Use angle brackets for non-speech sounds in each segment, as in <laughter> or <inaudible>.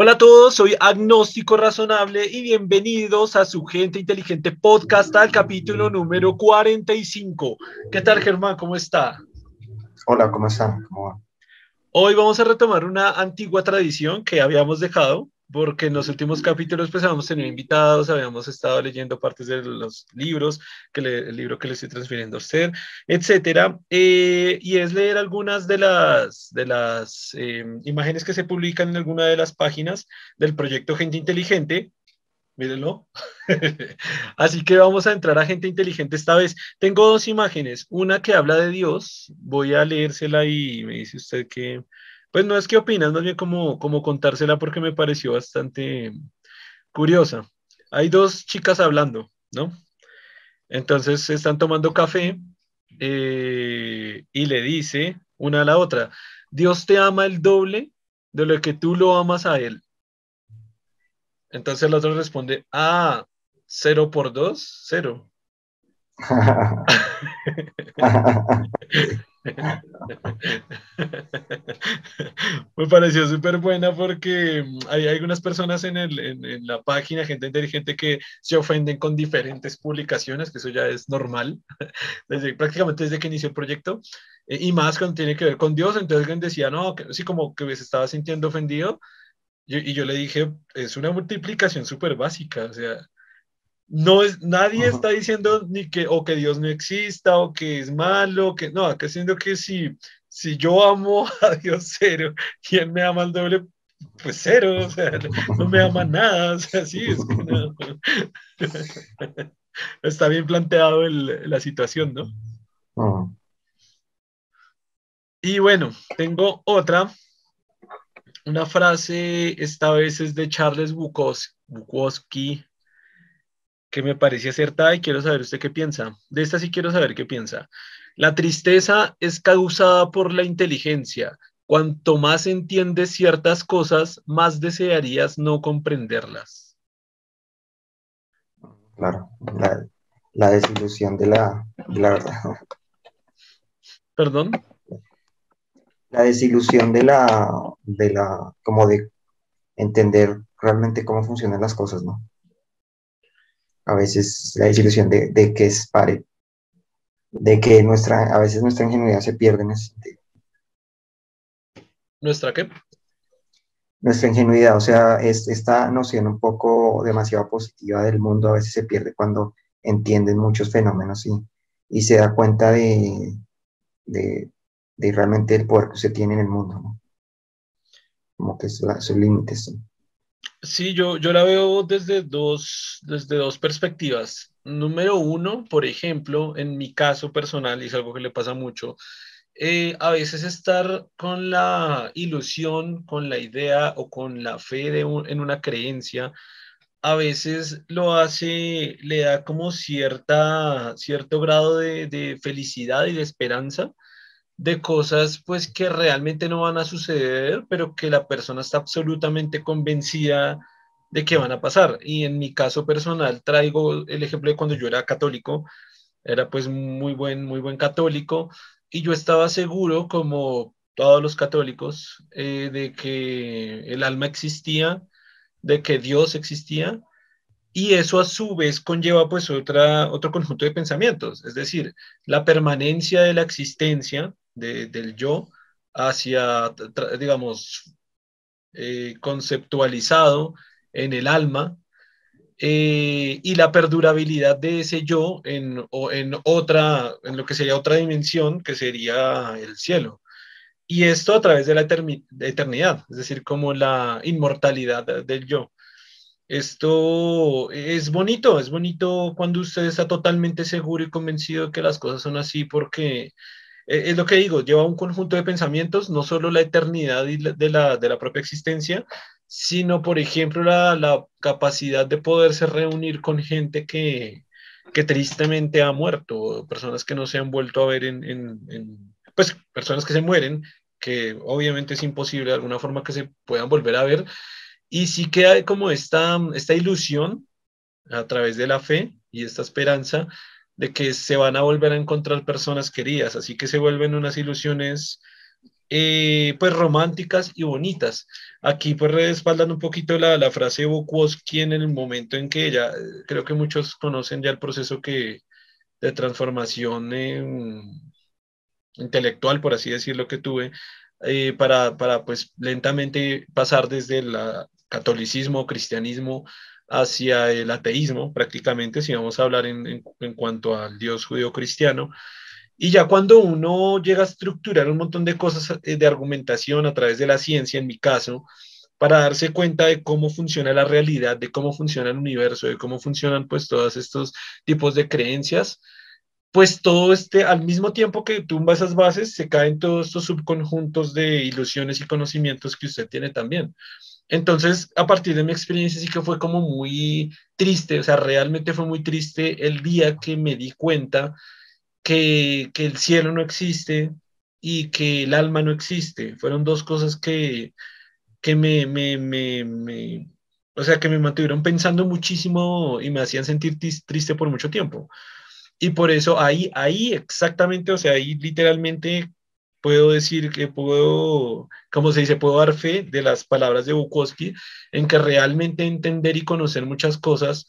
Hola a todos, soy Agnóstico Razonable y bienvenidos a su Gente Inteligente Podcast al capítulo número 45. ¿Qué tal, Germán? ¿Cómo está? Hola, ¿cómo están? ¿Cómo Hoy vamos a retomar una antigua tradición que habíamos dejado porque en los últimos capítulos pues habíamos tenido invitados, habíamos estado leyendo partes de los libros, que el libro que le estoy transfiriendo a usted, etcétera, eh, y es leer algunas de las, de las eh, imágenes que se publican en alguna de las páginas del proyecto Gente Inteligente, mírenlo. <laughs> Así que vamos a entrar a gente inteligente esta vez. Tengo dos imágenes, una que habla de Dios, voy a leérsela y me dice usted que, pues no es que opinas, más bien como, como contársela porque me pareció bastante curiosa. Hay dos chicas hablando, ¿no? Entonces están tomando café eh, y le dice una a la otra, Dios te ama el doble de lo que tú lo amas a Él. Entonces la otra responde, ah, cero por dos, cero. <laughs> <laughs> <laughs> Me pareció súper buena porque mm, hay algunas personas en, el, en, la página, gente inteligente, que se ofenden con diferentes publicaciones, que eso ya es normal, <laughs> desde, prácticamente desde que inició el proyecto, eh, y más cuando tiene que ver con Dios. Entonces alguien decía, no, que, sí, como que se estaba sintiendo ofendido, y yo le dije, es una multiplicación súper básica, o sea, no es, nadie está diciendo ni que o que Dios no exista o que es malo, que no, acá siendo que si, si yo amo <laughs> a Dios cero y él me ama al doble, pues cero, o sea, no me ama nada, o sea, sí, es que no. <laughs> Está bien planteado el, la situación, ¿no? Y bueno, tengo otra, una frase, esta vez es de Charles Bukowski, que me parece acertada y quiero saber usted qué piensa. De esta sí quiero saber qué piensa. La tristeza es causada por la inteligencia. Cuanto más entiendes ciertas cosas, más desearías no comprenderlas. Claro, la, desilusión de la, de la verdad. ¿Perdón? La desilusión de la, de la, como de entender realmente cómo funcionan las cosas, ¿no? A veces la desilusión de, de que es pare, de que nuestra, a veces nuestra ingenuidad se pierde en ese sentido. ¿Nuestra qué? Nuestra ingenuidad, o sea, es, esta noción un poco demasiado positiva del mundo a veces se pierde cuando entienden muchos fenómenos y, y se da cuenta de, de, de, realmente el poder que se tiene en el mundo, ¿no? Como que es sus límites. Sí, yo, yo la veo desde dos, desde dos perspectivas. Número uno, por ejemplo, en mi caso personal, y es algo que le pasa mucho, eh, a veces estar con la ilusión, con la idea o con la fe de en una creencia, a veces lo hace, le da como cierta, cierto grado de, de felicidad y de esperanza de cosas pues que realmente no van a suceder, pero que la persona está absolutamente convencida de que van a pasar. Y en mi caso personal traigo el ejemplo de cuando yo era católico, era pues muy buen, muy buen católico, y yo estaba seguro, como todos los católicos, eh, de que el alma existía, de que Dios existía, y eso a su vez conlleva pues otra, otro conjunto de pensamientos, es decir, la permanencia de la existencia del yo hacia, digamos, eh, conceptualizado en el alma eh, y la perdurabilidad de ese yo en, en otra, en lo que sería otra dimensión, que sería el cielo. Y esto a través de la eternidad, es decir, como la inmortalidad del yo. Esto es bonito, es bonito cuando usted está totalmente seguro y convencido de que las cosas son así porque eh, es lo que digo, lleva un conjunto de pensamientos, no solo la eternidad de, la, de la propia existencia, sino, por ejemplo, la, la capacidad de poderse reunir con gente que, que, tristemente ha muerto, personas que no se han vuelto a ver en, en, pues, personas que se mueren, que obviamente es imposible de alguna forma que se puedan volver a ver, y sí que hay como esta, esta ilusión a través de la fe y esta esperanza de que se van a volver a encontrar personas queridas, así que se vuelven unas ilusiones eh, pues románticas y bonitas. Aquí pues respaldando un poquito la, la frase de Bukowski en el momento en que ella, creo que muchos conocen ya el proceso que, de transformación intelectual, por así decirlo, que tuve, eh, para, para, pues lentamente pasar desde el catolicismo, cristianismo, hacia el ateísmo, prácticamente, si vamos a hablar en, cuanto al Dios judío cristiano. Y ya cuando uno llega a estructurar un montón de cosas eh, de argumentación a través de la ciencia, en mi caso, para darse cuenta de cómo funciona la realidad, de cómo funciona el universo, de cómo funcionan pues todos estos tipos de creencias, pues todo este, al mismo tiempo que tumba esas bases, se caen todos estos subconjuntos de ilusiones y conocimientos que usted tiene también. Entonces, a partir de mi experiencia, sí que fue como muy triste, o sea, realmente fue muy triste el día que me di cuenta que, que el cielo no existe y que el alma no existe. Fueron dos cosas que, que me, me, me, me, o sea, que me mantuvieron pensando muchísimo y me hacían sentir triste por mucho tiempo. Y por eso ahí, ahí exactamente, o sea, ahí literalmente puedo decir que puedo, como se dice, puedo dar fe de las palabras de Bukowski en que realmente entender y conocer muchas cosas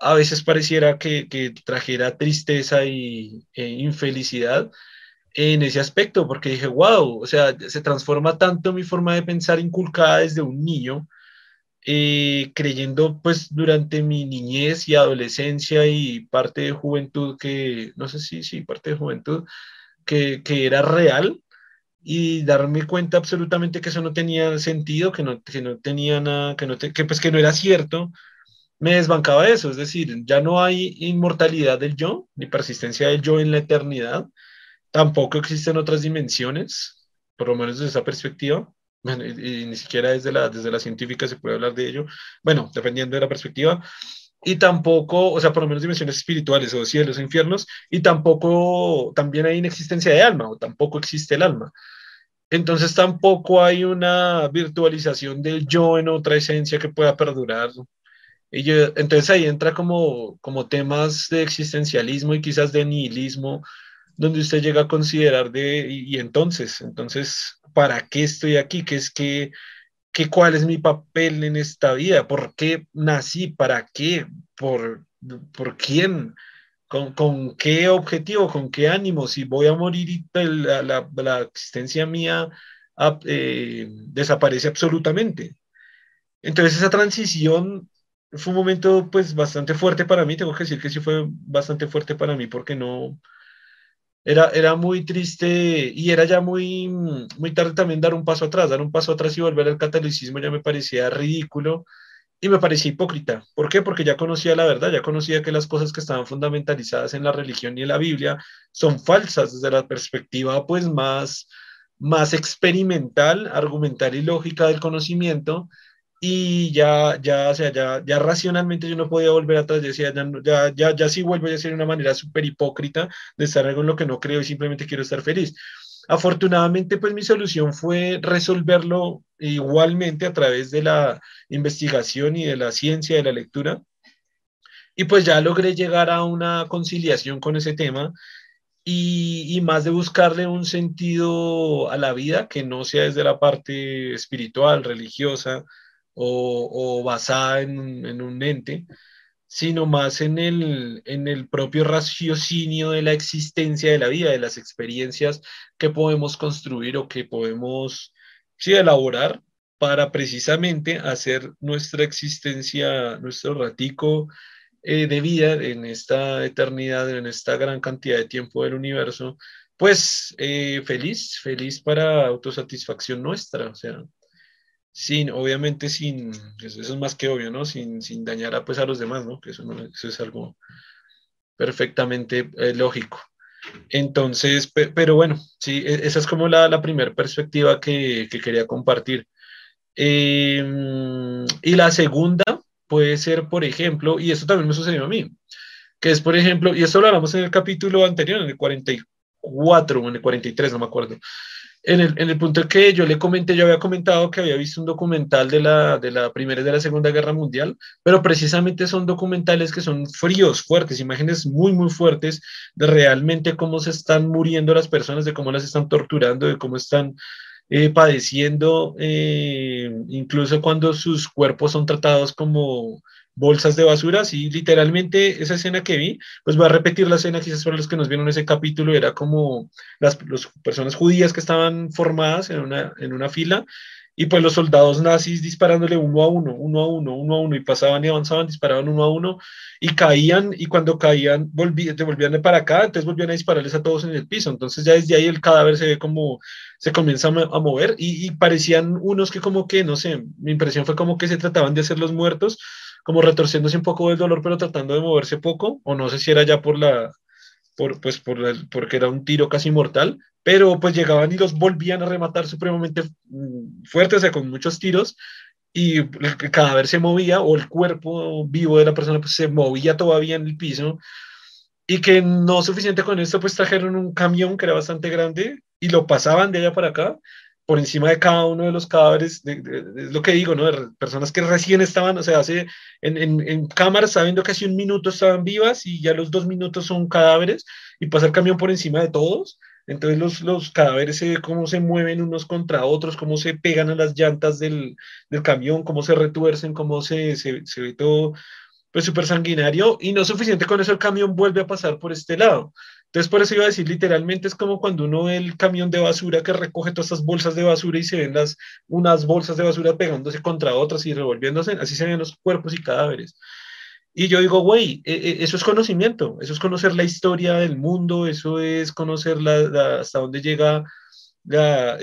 a veces pareciera que, que trajera tristeza y, e infelicidad en ese aspecto, porque dije, wow, o sea, se transforma tanto mi forma de pensar inculcada desde un niño, eh, creyendo pues durante mi niñez y adolescencia y parte de juventud que, no sé si, sí, parte de juventud, que, que era real y darme cuenta absolutamente que eso no tenía sentido, que no, que no tenía nada, que, no que, pues, que no era cierto, me desbancaba eso, es decir, ya no hay inmortalidad del yo, ni persistencia del yo en la eternidad, tampoco existen otras dimensiones, por lo menos desde esa perspectiva, y, ni siquiera desde la, desde la científica se puede hablar de ello, bueno, dependiendo de la perspectiva, y tampoco, o sea, por lo menos dimensiones espirituales o cielos infiernos, y tampoco, también hay inexistencia de alma, o tampoco existe el alma. Entonces tampoco hay una virtualización del yo en otra esencia que pueda perdurar. Y entonces ahí entra como, como temas de existencialismo y quizás de nihilismo, donde usted llega a considerar de, y, entonces, entonces, ¿para qué estoy aquí? ¿Qué es que ¿Qué, ¿Cuál es mi papel en esta vida? ¿Por qué nací? ¿Para qué? ¿Por, por quién? ¿Con, ¿Con, qué objetivo? ¿Con qué ánimo? Si voy a morir la, existencia mía eh, desaparece absolutamente. Entonces esa transición fue un momento pues bastante fuerte para mí, tengo que decir que sí fue bastante fuerte para mí porque no, era, era muy triste y era ya muy, muy tarde también dar un paso atrás, dar un paso atrás y volver al catolicismo ya me parecía ridículo y me parecía hipócrita. ¿Por qué? Porque ya conocía la verdad, ya conocía que las cosas que estaban fundamentalizadas en la religión y en la Biblia son falsas desde la perspectiva pues más, más experimental, argumental y lógica del conocimiento y ya, ya, o sea, ya, ya racionalmente yo no podía volver atrás, yo decía, ya, ya, ya, ya sí vuelvo a ser una manera súper hipócrita de estar algo en lo que no creo y simplemente quiero estar feliz. Afortunadamente, pues mi solución fue resolverlo igualmente a través de la investigación y de la ciencia, de la lectura. Y pues ya logré llegar a una conciliación con ese tema y, más de buscarle un sentido a la vida que no sea desde la parte espiritual, religiosa, o, basada en, un ente, sino más en el, en el propio raciocinio de la existencia de la vida, de las experiencias que podemos construir o que podemos sí, elaborar para precisamente hacer nuestra existencia, nuestro ratico eh, de vida en esta eternidad, en esta gran cantidad de tiempo del universo, pues eh, feliz, feliz para autosatisfacción nuestra, o sea, sin, obviamente sin, eso es más que obvio, ¿no? Sin, sin dañar a, pues, a los demás, ¿no? Que eso, eso es algo perfectamente eh, lógico. Entonces, pero bueno, sí, e, esa es como la, la primera perspectiva que, que, quería compartir. Eh, y la segunda puede ser, por ejemplo, y esto también me sucedió a mí, que es, por ejemplo, y esto lo hablamos en el capítulo anterior, en el 44 o en el 43, no me acuerdo, en el, en punto que yo le comenté, yo había comentado que había visto un documental de la, de la Primera y de la Segunda Guerra Mundial, pero precisamente son documentales que son fríos, fuertes, imágenes muy, muy fuertes de realmente cómo se están muriendo las personas, de cómo las están torturando, de cómo están eh, padeciendo, eh, incluso cuando sus cuerpos son tratados como bolsas de basura, y literalmente esa escena que vi, pues voy a repetir la escena quizás para los que nos vieron ese capítulo, era como las, las personas judías que estaban formadas en una, en una fila y pues los soldados nazis disparándole uno a uno, uno a uno, uno a uno, y pasaban y avanzaban, disparaban uno a uno, y caían, y cuando caían, volvían, volvían para acá, entonces volvían a dispararles a todos en el piso. Entonces ya desde ahí el cadáver se ve como, se comienza a, mover, y, y parecían unos que como que, no sé, mi impresión fue como que se trataban de hacer los muertos, como retorciéndose un poco del dolor, pero tratando de moverse poco, o no sé si era ya por la, por, pues por porque era un tiro casi mortal, pero pues llegaban y los volvían a rematar supremamente mm, fuerte, o sea, con muchos tiros, y el cadáver se movía, o el cuerpo vivo de la persona pues, se movía todavía en el piso, y que no suficiente con esto, pues trajeron un camión que era bastante grande y lo pasaban de allá para acá, por encima de cada uno de los cadáveres, es lo que digo, ¿no? De personas que recién estaban, o sea, hace en, en, cámaras sabiendo que hace un minuto estaban vivas y ya los dos minutos son cadáveres y pasa el camión por encima de todos. Entonces los, los cadáveres, se, cómo se mueven unos contra otros, cómo se pegan a las llantas del, del camión, cómo se retuercen, cómo se, se, se ve todo pues súper sanguinario y no suficiente con eso el camión vuelve a pasar por este lado. Entonces, por eso iba a decir, literalmente es como cuando uno ve el camión de basura que recoge todas estas bolsas de basura y se ven las, unas bolsas de basura pegándose contra otras y revolviéndose, así se ven los cuerpos y cadáveres. Y yo digo, güey, e, e, eso es conocimiento, eso es conocer la historia del mundo, eso es conocer la, hasta dónde llega la,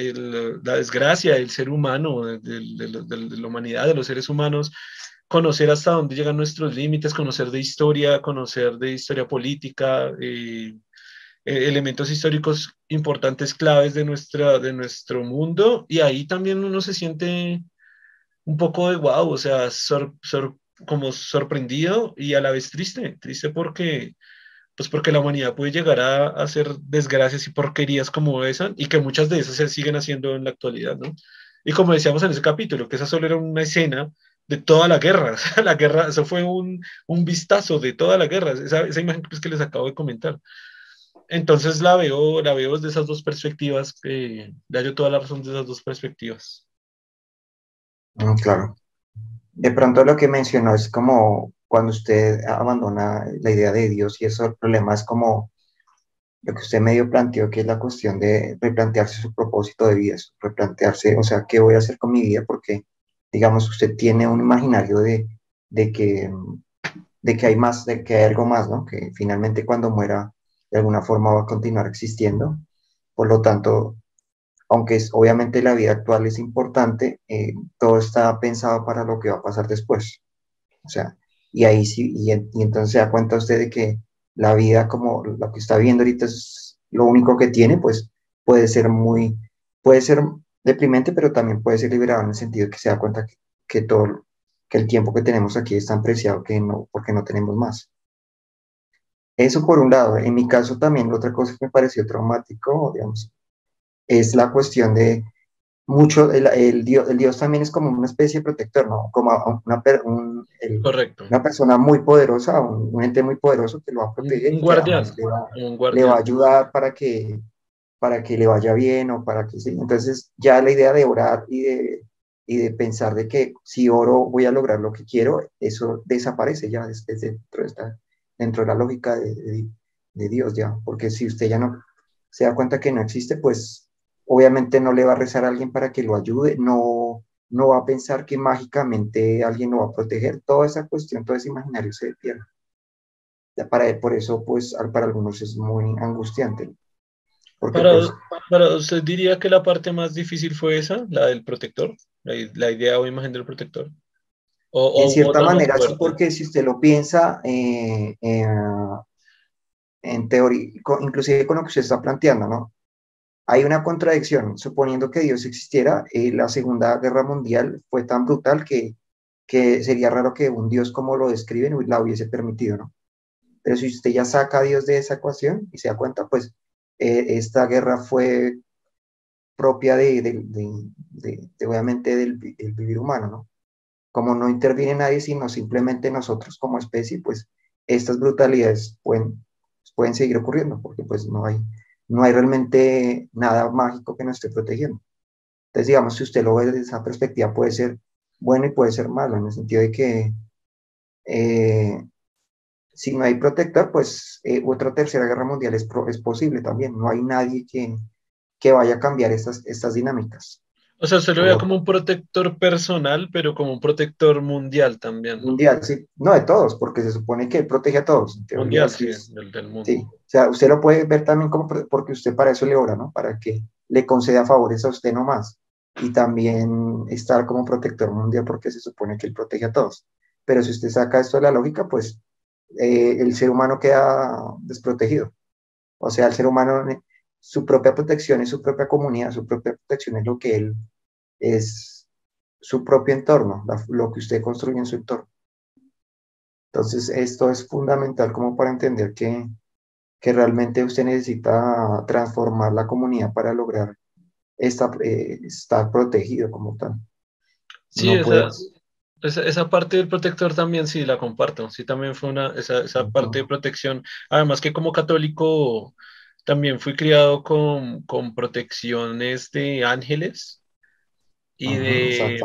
la, desgracia del ser humano, de, de, la humanidad, de los seres humanos, conocer hasta dónde llegan nuestros límites, conocer de historia, conocer de historia política, eh, eh, elementos históricos importantes, claves de, nuestra, de nuestro mundo, y ahí también uno se siente un poco de wow, o sea, como sorprendido y a la vez triste, triste porque, pues porque la humanidad puede llegar a, hacer desgracias y porquerías como esa, y que muchas de esas se siguen haciendo en la actualidad, ¿no? Y como decíamos en ese capítulo, que esa solo era una escena de toda la guerra, <laughs> la guerra, eso fue un, un vistazo de toda la guerra, esa, esa imagen pues, que les acabo de comentar. Entonces la veo, la veo desde esas dos perspectivas, que da yo toda la razón de esas dos perspectivas. Mm, claro. De pronto lo que mencionó es como cuando usted abandona la idea de Dios y eso el problema es como lo que usted medio planteó, que es la cuestión de replantearse su propósito de vida, replantearse, o sea, ¿qué voy a hacer con mi vida? Porque, digamos, usted tiene un imaginario de, de, que, de que hay más, de que hay algo más, ¿no? Que finalmente cuando muera de alguna forma va a continuar existiendo. Por lo tanto, aunque es, obviamente la vida actual es importante, eh, todo está pensado para lo que va a pasar después. O sea, y ahí sí, y, entonces se da cuenta usted de que la vida como lo que está viendo ahorita es lo único que tiene, pues puede ser muy, puede ser deprimente, pero también puede ser liberado en el sentido de que se da cuenta que, que todo, que el tiempo que tenemos aquí es tan preciado que no, porque no tenemos más. Eso por un lado. En mi caso también, otra cosa que me pareció traumático, digamos, es la cuestión de mucho, el, Dios, el Dios también es como una especie de protector, ¿no? Como una, Correcto. una persona muy poderosa, un, ente muy poderoso que lo va a proteger. Un, guardián, le, va, a ayudar para que, para que le vaya bien o para que sí. Entonces ya la idea de orar y de, y de pensar de que si oro voy a lograr lo que quiero, eso desaparece ya desde dentro de esta dentro de la lógica de, Dios ya, porque si usted ya no se da cuenta que no existe, pues obviamente no le va a rezar a alguien para que lo ayude, no, no va a pensar que mágicamente alguien lo va a proteger, toda esa cuestión, todo ese imaginario se pierde. Para, por eso, pues, para algunos es muy angustiante. para, pues, para, usted diría que la parte más difícil fue esa, la del protector, la, la idea o imagen del protector en cierta manera, sí, porque si usted lo piensa, eh, eh, en teoría, inclusive con lo que usted está planteando, ¿no? Hay una contradicción, suponiendo que Dios existiera, eh, la Segunda Guerra Mundial fue tan brutal que, que sería raro que un Dios como lo describen la hubiese permitido, ¿no? Pero si usted ya saca a Dios de esa ecuación y se da cuenta, pues esta guerra fue propia de, de, de obviamente, del, del, vivir humano, ¿no? Como no interviene nadie, sino simplemente nosotros como especie, pues estas brutalidades pueden, pueden seguir ocurriendo, porque pues no hay, no hay realmente nada mágico que nos esté protegiendo. Entonces, digamos, si usted lo ve desde esa perspectiva, puede ser bueno y puede ser malo, en el sentido de que eh, si no hay protector, pues eh, otra tercera guerra mundial es, es posible también. No hay nadie que, que vaya a cambiar estas, estas dinámicas. O sea, se lo vea como un protector personal, pero como un protector mundial también. Mundial, sí. No de todos, porque se supone que protege a todos. Mundial, sí, del, mundo. Sí. O sea, usted lo puede ver también como, porque usted para eso le ora, ¿no? Para que le conceda favores a usted nomás. Y también estar como protector mundial, porque se supone que él protege a todos. Pero si usted saca esto de la lógica, pues eh, el ser humano queda desprotegido. O sea, el ser humano su propia protección es su propia comunidad, su propia protección es lo que él es su propio entorno, lo que usted construye en su entorno. Entonces, esto es fundamental como para entender que, que realmente usted necesita transformar la comunidad para lograr esta, eh, estar protegido como tal. Sí, esa, esa, parte del protector también sí la comparto. Sí, también fue una, esa, esa parte de protección. Además que como católico también fui criado con, con protecciones de ángeles y, de,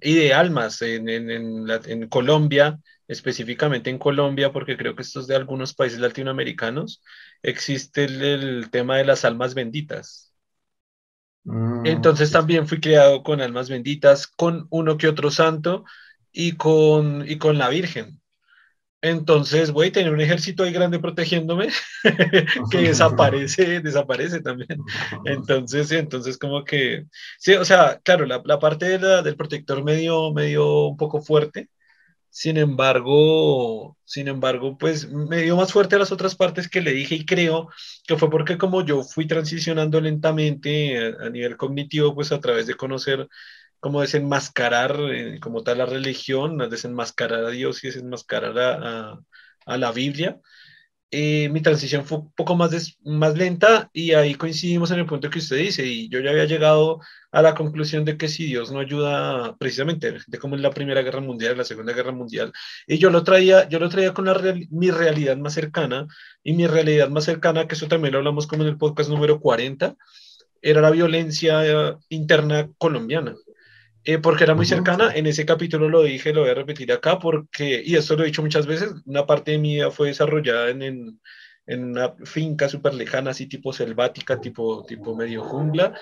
y de almas en, en, en, Colombia, específicamente en Colombia, porque creo que esto es de algunos países latinoamericanos, existe el, tema de las almas benditas. Mm, Entonces también fui criado con almas benditas, con uno que otro santo y con, y con la Virgen. Entonces voy a tener un ejército ahí grande protegiéndome <laughs> que desaparece, desaparece también. Entonces, entonces como que, sí, o sea, claro, la, la parte de del protector me dio, me dio un poco fuerte. Sin embargo, sin embargo, pues me dio más fuerte a las otras partes que le dije y creo que fue porque como yo fui transicionando lentamente a, a nivel cognitivo, pues a través de conocer como desenmascarar eh, como tal la religión, desenmascarar a Dios y desenmascarar a, a, la Biblia. Eh, mi transición fue un poco más, más lenta y ahí coincidimos en el punto que usted dice y yo ya había llegado a la conclusión de que si Dios no ayuda precisamente de cómo es la Primera Guerra Mundial, la Segunda Guerra Mundial y yo lo traía, yo lo traía con la mi realidad más cercana y mi realidad más cercana, que eso también lo hablamos como en el podcast número 40, era la violencia interna colombiana. Eh, porque era muy cercana. En ese capítulo lo dije, lo voy a repetir acá, porque, y esto lo he dicho muchas veces, una parte de mi vida fue desarrollada en, en, en una finca súper lejana, así tipo selvática, tipo, tipo medio jungla.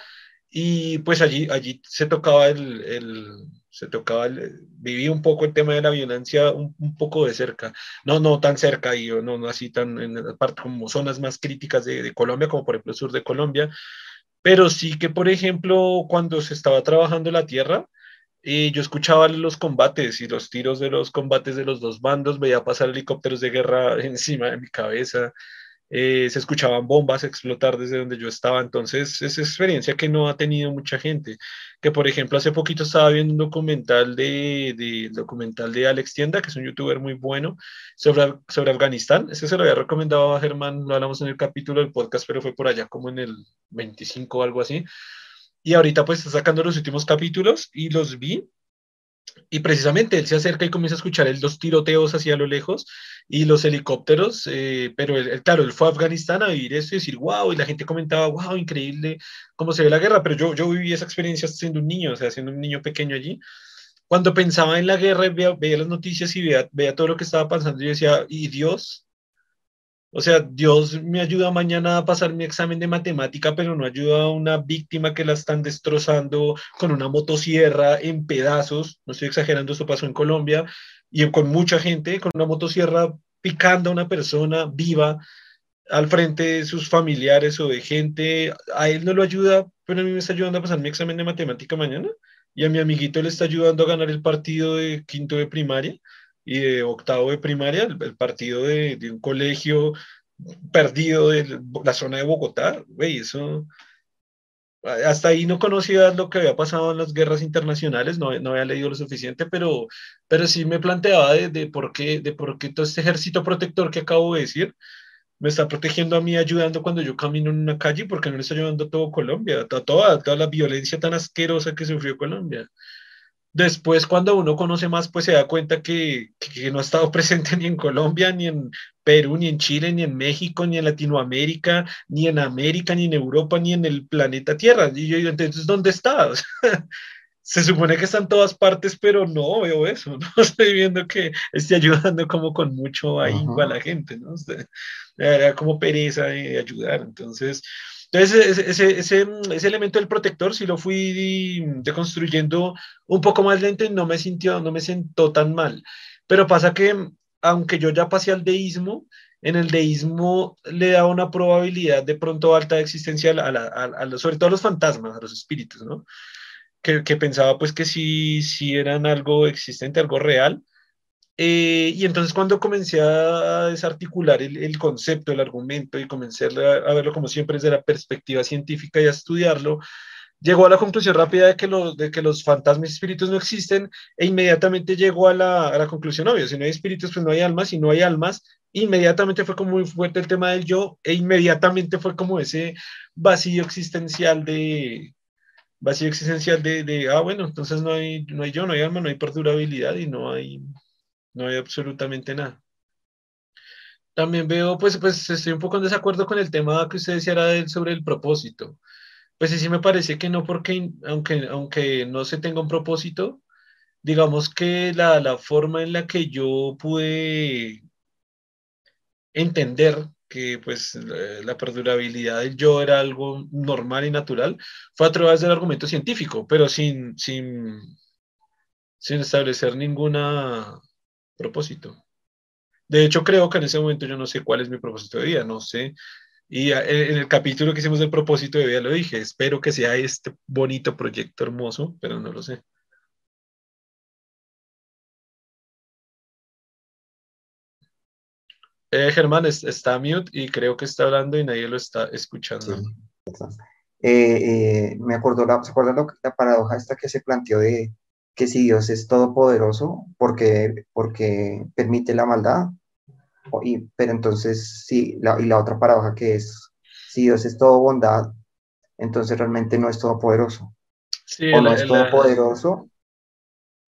Y pues allí, allí se tocaba el, el se tocaba, el, viví un poco el tema de la violencia un, un, poco de cerca, no, no tan cerca y no, no así tan en parte como zonas más críticas de, de Colombia, como por ejemplo el sur de Colombia, pero sí que, por ejemplo, cuando se estaba trabajando la tierra, eh, yo escuchaba los combates y los tiros de los combates de los dos bandos, veía pasar helicópteros de guerra <laughs> encima de mi cabeza, eh, se escuchaban bombas explotar desde donde yo estaba, entonces es experiencia que no ha tenido mucha gente, que por ejemplo hace poquito estaba viendo un documental de, de documental de Alex Tienda, que es un youtuber muy bueno, sobre, sobre Afganistán, ese se lo había recomendado a Germán, lo hablamos en el capítulo del podcast, pero fue por allá como en el 25 o algo así, y ahorita pues está sacando los últimos capítulos y los vi y precisamente él se acerca y comienza a escuchar los tiroteos hacia lo lejos y los helicópteros, eh, pero él, claro, él fue a Afganistán a vivir eso y decir, wow, y la gente comentaba, wow, increíble cómo se ve la guerra, pero yo, yo viví esa experiencia siendo un niño, o sea, siendo un niño pequeño allí. Cuando pensaba en la guerra, veía, veía las noticias y veía, veía todo lo que estaba pasando, yo decía, ¿y Dios? O sea, Dios me ayuda mañana a pasar mi examen de matemática, pero no ayuda a una víctima que la están destrozando con una motosierra en pedazos. No estoy exagerando, esto pasó en Colombia y con mucha gente, con una motosierra picando a una persona viva al frente de sus familiares o de gente. A él no lo ayuda, pero a mí me está ayudando a pasar mi examen de matemática mañana y a mi amiguito le está ayudando a ganar el partido de quinto de primaria y de octavo de primaria, el, partido de, de, un colegio perdido de la zona de Bogotá, güey, eso, hasta ahí no conocía lo que había pasado en las guerras internacionales, no, no había leído lo suficiente, pero, pero sí me planteaba de, de, por qué, de por qué todo este ejército protector que acabo de decir me está protegiendo a mí, ayudando cuando yo camino en una calle, porque no le está ayudando a todo Colombia, a toda, toda la violencia tan asquerosa que sufrió Colombia. Después, cuando uno conoce más, pues se da cuenta que, que, no ha estado <laughs> presente ni en Colombia, ni en Perú, ni en Chile, ni en México, ni en Latinoamérica, ni en América, ni en Europa, ni en el planeta Tierra. Y yo digo, entonces, ¿dónde está? <laughs> se supone que está en todas partes, pero no veo eso, <laughs> no estoy viendo que esté ayudando como con mucho ahínco a la gente, ¿no? Era como pereza de ayudar, entonces... Entonces, ese, ese, ese, elemento del protector sí lo fui deconstruyendo un poco más lento y no me sintió, no me sentó tan mal. Pero pasa que, aunque yo ya pasé al deísmo, en el deísmo le da una probabilidad de pronto alta de existencia, a, la, a, sobre todo a los fantasmas, a los espíritus, ¿no? Que, que, pensaba pues que sí, sí eran algo existente, algo real, eh, y entonces cuando comencé a desarticular el, el, concepto, el argumento y comencé a, verlo como siempre desde la perspectiva científica y a estudiarlo, llegó a la conclusión rápida de que, los, de que los fantasmas y espíritus no existen e inmediatamente llegó a la, a la conclusión obvia, si no hay espíritus pues no hay almas, si no hay almas, inmediatamente fue como muy fuerte el tema del yo e inmediatamente fue como ese vacío existencial de vacío existencial de, de ah bueno, entonces no hay, no hay yo, no hay alma, no hay perdurabilidad y no hay no hay absolutamente nada. También veo, pues, pues estoy un poco en desacuerdo con el tema que usted decía sobre el propósito. Pues sí, sí me parece que no, porque aunque, aunque no se tenga un propósito, digamos que la, la forma en la que yo pude entender que pues la perdurabilidad del yo era algo normal y natural, fue a través del argumento científico, pero sin, sin, sin establecer ninguna propósito. De hecho, creo que en ese momento yo no sé cuál es mi propósito de vida, no sé. Y en el capítulo que hicimos del propósito de vida lo dije, espero que sea este bonito proyecto hermoso, pero no lo sé. Eh, Germán está mute y creo que está hablando y nadie lo está escuchando. Eh, eh, me acuerdo, la, ¿se acuerda la paradoja esta que se planteó de que si Dios es todopoderoso, porque, porque permite la maldad, y, pero entonces sí, la, y la otra paradoja que es, si Dios es todo bondad, entonces realmente no es todopoderoso. Sí, o no es todopoderoso,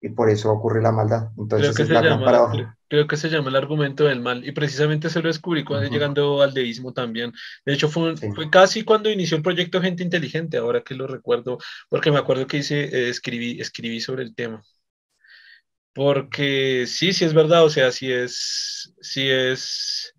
y por eso ocurre la maldad. Entonces creo que, se llama, creo, que se llama el argumento del mal, y precisamente se lo descubrí cuando llegando al deísmo también. De hecho, fue, fue, casi cuando inició el proyecto Gente Inteligente, ahora que lo recuerdo, porque me acuerdo que hice, eh, escribí, escribí sobre el tema. Porque sí, sí es verdad, o sea, sí es, sí es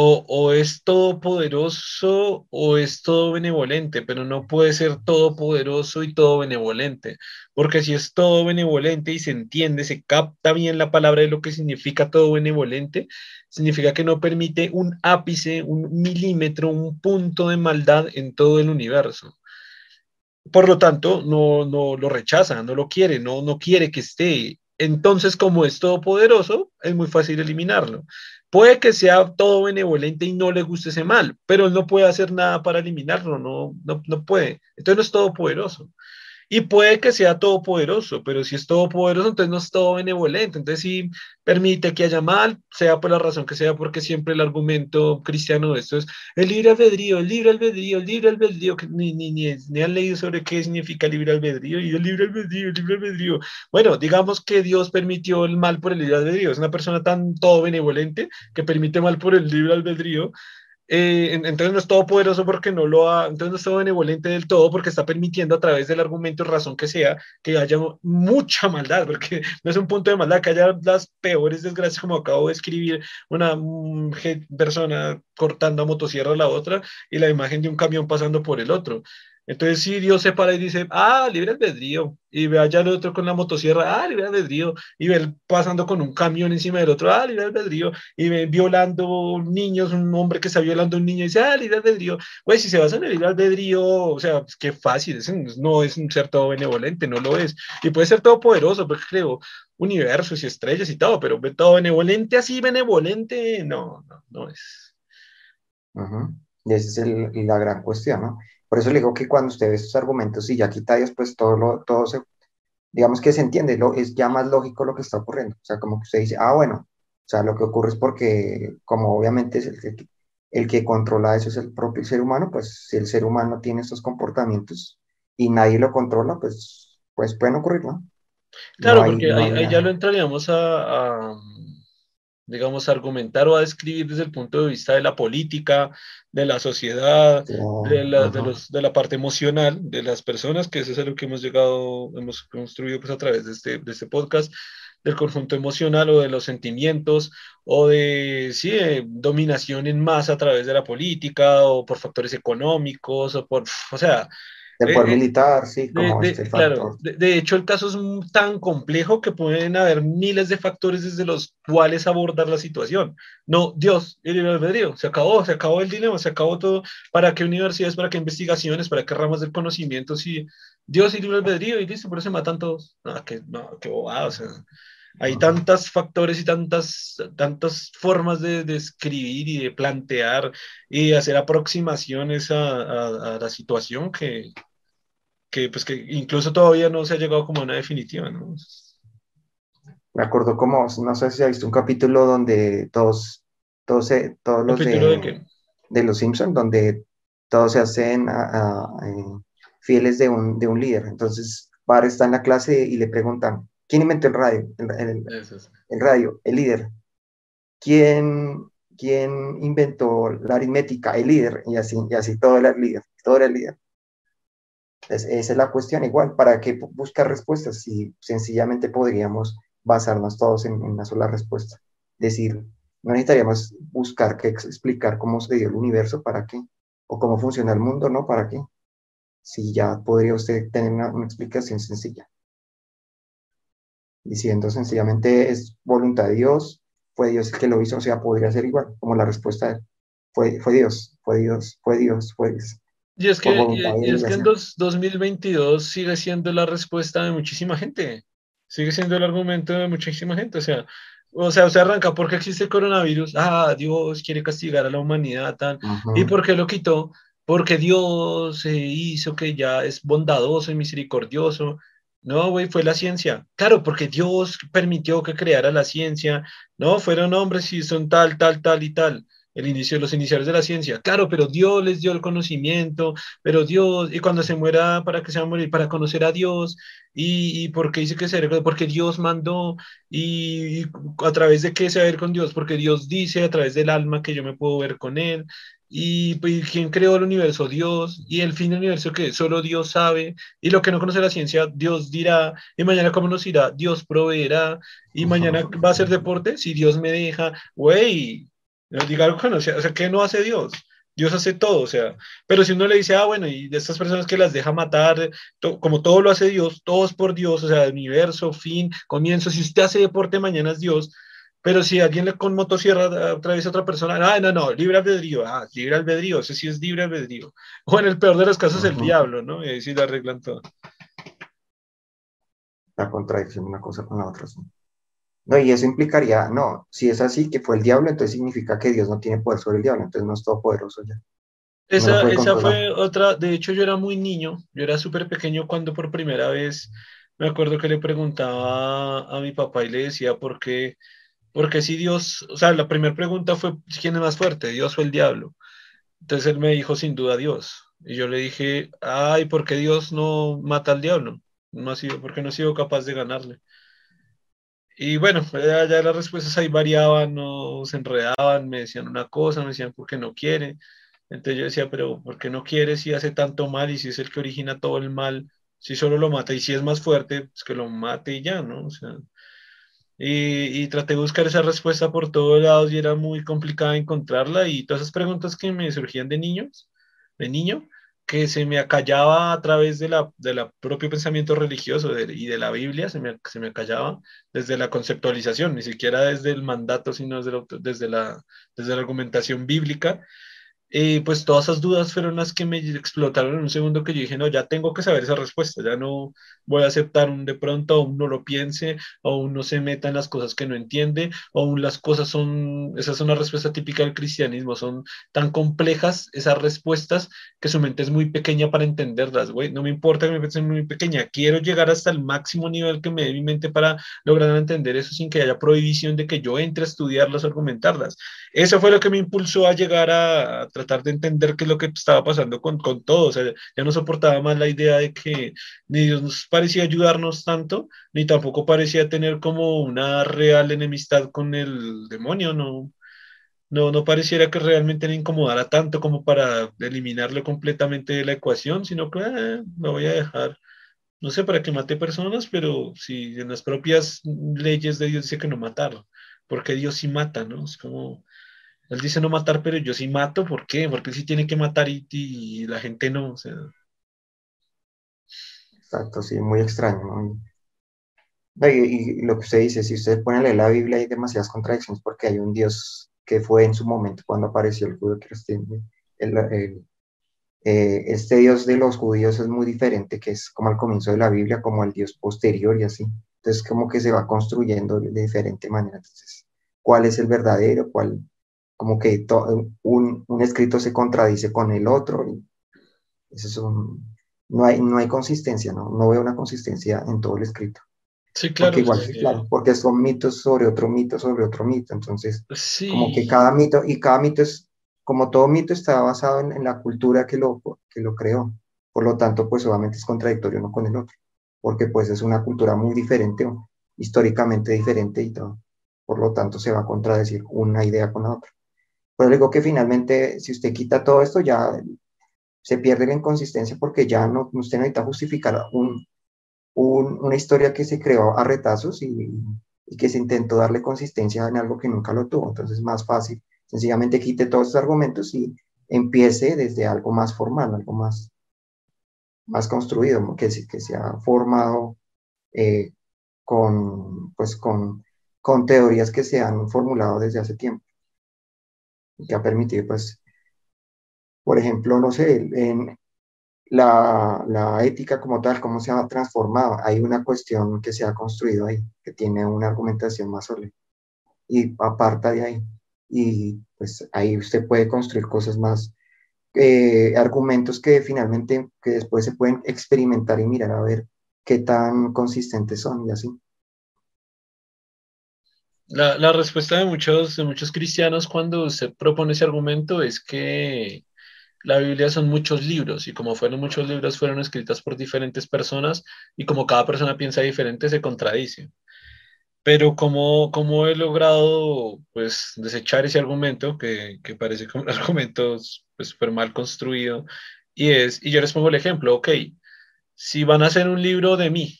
o, es todopoderoso o es todo benevolente, pero no puede ser todopoderoso y todo benevolente, porque si es todo benevolente y se entiende, se capta bien la palabra de lo que significa todo benevolente, significa que no permite un ápice, un milímetro, un punto de maldad en todo el universo. Por lo tanto, no, no lo rechaza, no lo quiere, no, no quiere que esté. Entonces, como es todopoderoso, es muy fácil eliminarlo. Puede que sea todo benevolente y no le guste ese mal, pero él no puede hacer nada para eliminarlo, no, no, no puede. Entonces no es todopoderoso. Y puede que sea todopoderoso, pero si es todopoderoso, entonces no es todo benevolente. Entonces sí permite que haya mal, sea por la razón que sea, porque siempre el argumento cristiano de esto es el libre albedrío, el libre albedrío, el libre albedrío, que ni, ni, ni, ni han leído sobre qué significa libre albedrío y el libre albedrío, el libre albedrío. Bueno, digamos que Dios permitió el mal por el libre albedrío. Es una persona tan todo benevolente que permite mal por el libre albedrío eh, entonces no es todopoderoso porque no lo ha, entonces no es todo benevolente del todo porque está permitiendo a través del argumento, razón que sea, que haya mucha maldad, porque <laughs> no es un punto de maldad, que haya las peores desgracias como acabo de escribir, una persona cortando a motosierra a la otra y la imagen de un camión pasando por el otro. Entonces, si Dios se para y dice, ah, libre albedrío, y ve allá el otro con la motosierra, ah, libre albedrío, y ve pasando con un camión encima del otro, ah, libre albedrío, y ve violando niños, un hombre que está violando a un niño, y dice, ah, libre albedrío. Pues si se basa en el libre albedrío, o sea, pues, qué fácil, no es un ser todo benevolente, no lo es. Y puede ser todo poderoso, porque creo, universos y estrellas y todo, pero todo benevolente así, benevolente, no, no, no es. Y esa es la gran cuestión, ¿no? Por eso le digo que cuando usted ve estos argumentos y ya quita ellos, pues todo, lo, todo se, digamos que se entiende, lo, es ya más lógico lo que está ocurriendo. O sea, como que usted dice, ah, bueno, o sea, lo que ocurre es porque, como obviamente es el, el que controla eso es el propio ser humano, pues si el ser humano tiene estos comportamientos y nadie lo controla, pues, pues pueden ocurrir, ¿no? Claro, porque ahí, ya lo entraríamos a, digamos, argumentar o a describir desde el punto de vista de la política, de la sociedad, de, la, de, los, de, la, parte emocional de las personas, que eso es a lo que hemos llegado, hemos construido pues a través de este, de este podcast, del conjunto emocional o de los sentimientos o de, sí, dominación en masa a través de la política o por factores económicos o por, o sea, de poder eh, eh, militar, sí, como de, este Claro, de, hecho el caso es tan complejo que pueden haber miles de factores desde los cuales abordar la situación. No, Dios, el libre albedrío, se acabó, se acabó el dilema, se acabó todo. ¿Para qué universidades, para qué investigaciones, para qué ramas del conocimiento? Si Dios y libre albedrío y listo, por eso se matan todos. No, qué, no, qué bobada, o sea. Hay tantos factores y tantas, tantas formas de, de, escribir y de plantear y hacer aproximaciones a, a la situación que, que pues que incluso todavía no se ha llegado como a una definitiva, ¿no? Me acuerdo como, no sé si ha visto un capítulo donde todos, todos, todos los de, de, los Simpsons, donde todos se hacen fieles de un, de un líder. Entonces, Bar está en la clase y le preguntan, ¿quién inventó el radio? El, el, radio, el líder. ¿Quién, ¿Quién inventó la aritmética? El líder. Y así, y así todo era el líder, todo era el líder esa es la cuestión. Igual, ¿para qué buscar respuestas si sencillamente podríamos basarnos todos en, una sola respuesta? Decir, no necesitaríamos buscar que explicar cómo se dio el universo, ¿para qué? O cómo funciona el mundo, ¿no? ¿Para qué? Si ya podría usted tener una, explicación sencilla. Diciendo sencillamente es voluntad de Dios, fue Dios el que lo hizo, o sea, podría ser igual, como la respuesta fue, fue Dios, fue Dios, fue Dios, fue Dios. Y es que, y, es que en 2022 sigue siendo la respuesta de muchísima gente. Sigue siendo el argumento de muchísima gente. O sea, o sea, se arranca porque existe el coronavirus. Ah, Dios quiere castigar a la humanidad, tal. ¿Y por qué lo quitó? Porque Dios se hizo que ya es bondadoso y misericordioso. No, güey, fue la ciencia. Claro, porque Dios permitió que creara la ciencia. No, fueron hombres y son tal, tal, tal y tal el inicio, los iniciales de la ciencia. Claro, pero Dios les dio el conocimiento, pero Dios, y cuando se muera, ¿para que se va a morir? Para conocer a Dios, y, y porque dice que se porque Dios mandó, y, a través de qué se va a ver con Dios, porque Dios dice a través del alma que yo me puedo ver con Él, y, pues, quién creó el universo, Dios, y el fin del universo que solo Dios sabe, y lo que no conoce la ciencia, Dios dirá, y mañana cómo nos irá, Dios proveerá, y mañana va a ser deporte, si Dios me deja, güey, Diga algo que no sea, o sea, ¿qué no hace Dios? Dios hace todo, o sea, pero si uno le dice, ah, bueno, y de estas personas que las deja matar, como todo lo hace Dios, todo es por Dios, o sea, universo, fin, comienzo, si usted hace deporte, mañana es Dios, pero si alguien le con motosierra otra vez a otra persona, ah, no, no, libre albedrío, ah, libre albedrío, ese sí es libre albedrío, <laughs> o en el peor de los casos el diablo, ¿no? Y ahí sí lo arreglan todo. La contradicción una cosa con la otra, sí. No, y eso implicaría, no, si es así, que fue el diablo, entonces significa que Dios no tiene poder sobre el diablo, entonces no es todopoderoso ya. Esa, esa fue otra, de hecho yo era muy niño, yo era súper pequeño cuando por primera vez me acuerdo que le preguntaba a, mi papá y le decía por qué, porque si Dios, o sea, la primera pregunta fue, ¿quién es más fuerte, Dios o el diablo? Entonces él me dijo, sin duda, Dios. Y yo le dije, ay, ¿por qué Dios no mata al diablo? No ha sido, porque no ha sido capaz de ganarle. Y bueno, ya, las respuestas ahí variaban, no se enredaban, me decían una cosa, me decían porque no quiere. Entonces yo decía, pero ¿por qué no quiere si hace tanto mal y si es el que origina todo el mal? Si solo lo mata y si es más fuerte, pues que lo mate y ya, ¿no? O sea, y, y, traté de buscar esa respuesta por todos lados y era muy complicada encontrarla y todas esas preguntas que me surgían de niños, de niño, que se me acallaba a través de la, de la propio pensamiento religioso y de la Biblia, se me, se me acallaba desde la conceptualización, ni siquiera desde el mandato, sino desde desde la, desde la argumentación bíblica y pues todas esas dudas fueron las que me explotaron en un segundo que yo dije, no, ya tengo que saber esa respuesta, ya no voy a aceptar un de pronto, aún no lo piense, aún no se meta en las cosas que no entiende, aún las cosas son, esa es una respuesta típica del cristianismo, son tan complejas esas respuestas que su mente es muy pequeña para entenderlas, güey, no me importa que mi mente sea muy pequeña, quiero llegar hasta el máximo nivel que me dé mi mente para lograr entender eso sin que haya prohibición de que yo entre a estudiarlas o argumentarlas. Eso fue lo que me impulsó a llegar a tratar de entender qué es lo que estaba pasando con, con todo. O sea, ya no soportaba más la idea de que ni Dios nos parecía ayudarnos tanto, ni tampoco parecía tener como una real enemistad con el demonio, ¿no? No, no pareciera que realmente le incomodara tanto como para eliminarlo completamente de la ecuación, sino que eh, lo voy a dejar no sé, para que mate personas, pero si en las propias leyes de Dios dice que no matar, porque Dios sí mata, ¿no? Es como, él dice no matar, pero yo sí mato, ¿por qué? Porque él sí tiene que matar y, la gente no, o sea. Exacto, sí, muy extraño. Y, lo que usted dice, si usted pone a leer la Biblia hay demasiadas contradicciones porque hay un Dios que fue en su momento cuando apareció el judío cristiano, el, el, eh, este Dios de los judíos es muy diferente, que es como al comienzo de la Biblia, como el Dios posterior y así. Entonces, como que se va construyendo de diferente manera. Entonces, ¿cuál es el verdadero? ¿Cuál? Como que un, un, escrito se contradice con el otro. eso es un, no, hay, no hay consistencia, ¿no? No veo una consistencia en todo el escrito. Sí, claro. Porque, igual, claro, porque son mitos sobre otro mito, sobre otro mito. Entonces, como que cada mito, y cada mito es como todo mito está basado en, la cultura que lo, que lo creó. Por lo tanto, pues obviamente es contradictorio uno con el otro, porque pues es una cultura muy diferente, históricamente diferente y todo. Por lo tanto, se va a contradecir una idea con la otra. Pero digo que finalmente, si usted quita todo esto, ya se pierde la inconsistencia porque ya no, usted necesita justificar un, una historia que se creó a retazos y, y que se intentó darle consistencia en algo que nunca lo tuvo. Entonces es más fácil Sencillamente quite todos estos argumentos y empiece desde algo más formal, algo más, más construido, que, que se ha formado eh, con, pues con, con teorías que se han formulado desde hace tiempo, que ha permitido, pues, por ejemplo, no sé, en la, la, ética como tal, cómo se ha transformado. Hay una cuestión que se ha construido ahí, que tiene una argumentación más sólida. Y aparta de ahí y pues ahí usted puede construir cosas más, eh, argumentos que finalmente, que después se pueden experimentar y mirar a ver qué tan consistentes son y así. La, la respuesta de muchos, de muchos cristianos cuando se propone ese argumento es que la Biblia son muchos libros y como fueron muchos libros fueron escritos por diferentes personas y como cada persona piensa diferente se contradice. Pero como, como he logrado pues desechar ese argumento que, que parece como un <laughs> argumento pues súper mal construido y es, y yo les pongo el ejemplo, ok, si van a hacer un libro de mí,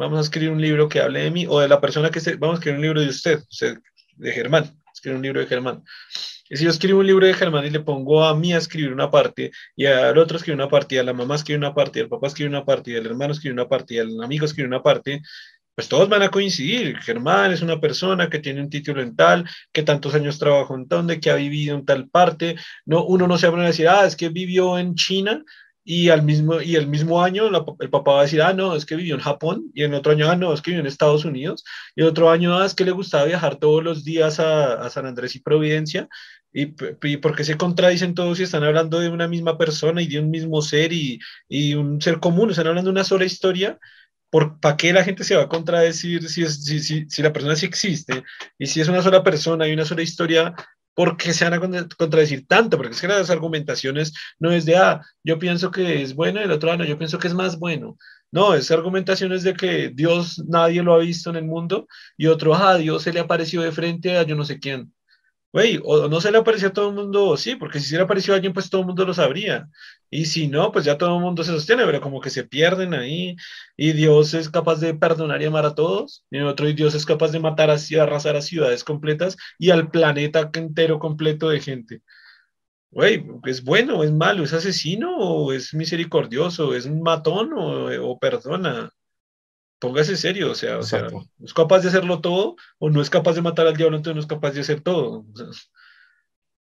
vamos a escribir un libro que hable de mí o de la persona que se, vamos a escribir un libro de usted, de Germán, escribir un libro de Germán. Y si yo escribo un libro de Germán y le pongo a mí a escribir una parte, y al otro escribir una parte, y a la mamá escribir una parte, y al papá escribir una parte, y al hermano escribir una parte, y al amigo escribir una parte, pues todos van a coincidir. Germán es una persona que tiene un título en tal, que tantos años trabajó en donde, que ha vivido en tal parte. No, uno no se va a decir, ah, es que vivió en China y al mismo, y el mismo año el papá va a decir, ah, no, es que vivió en Japón, y en otro año, ah, no, es que vivió en Estados Unidos, y el otro año, ah, es que le gustaba viajar todos los días a, San Andrés y Providencia, y, y porque se contradicen todos y están hablando de una misma persona y de un mismo ser y, y un ser común, están hablando de una sola historia, ¿para qué la gente se va a contradecir si, es, si, si, si, la persona sí existe? Y si es una sola persona y una sola historia, ¿por qué se van a contradecir tanto? Porque es que las argumentaciones no es de, ah, yo pienso que es bueno y el otro, ah, no, yo pienso que es más bueno. No, es argumentaciones de que Dios nadie lo ha visto en el mundo y otro, ah, Dios se le apareció de frente a yo no sé quién. Güey, o no se le apareció a todo el mundo, sí, porque si se le apareció a alguien, pues todo el mundo lo sabría. Y si no, pues ya todo el mundo se sostiene, pero como que se pierden ahí. Y Dios es capaz de perdonar y amar a todos. Y otro, y Dios es capaz de matar así, arrasar a ciudades completas y al planeta entero completo de gente. Güey, ¿es bueno, es malo, es asesino o es misericordioso, es un matón o, o perdona? Póngase serio, o sea, o sea, ¿es capaz de hacerlo todo o no es capaz de matar al diablo, entonces no es capaz de hacer todo?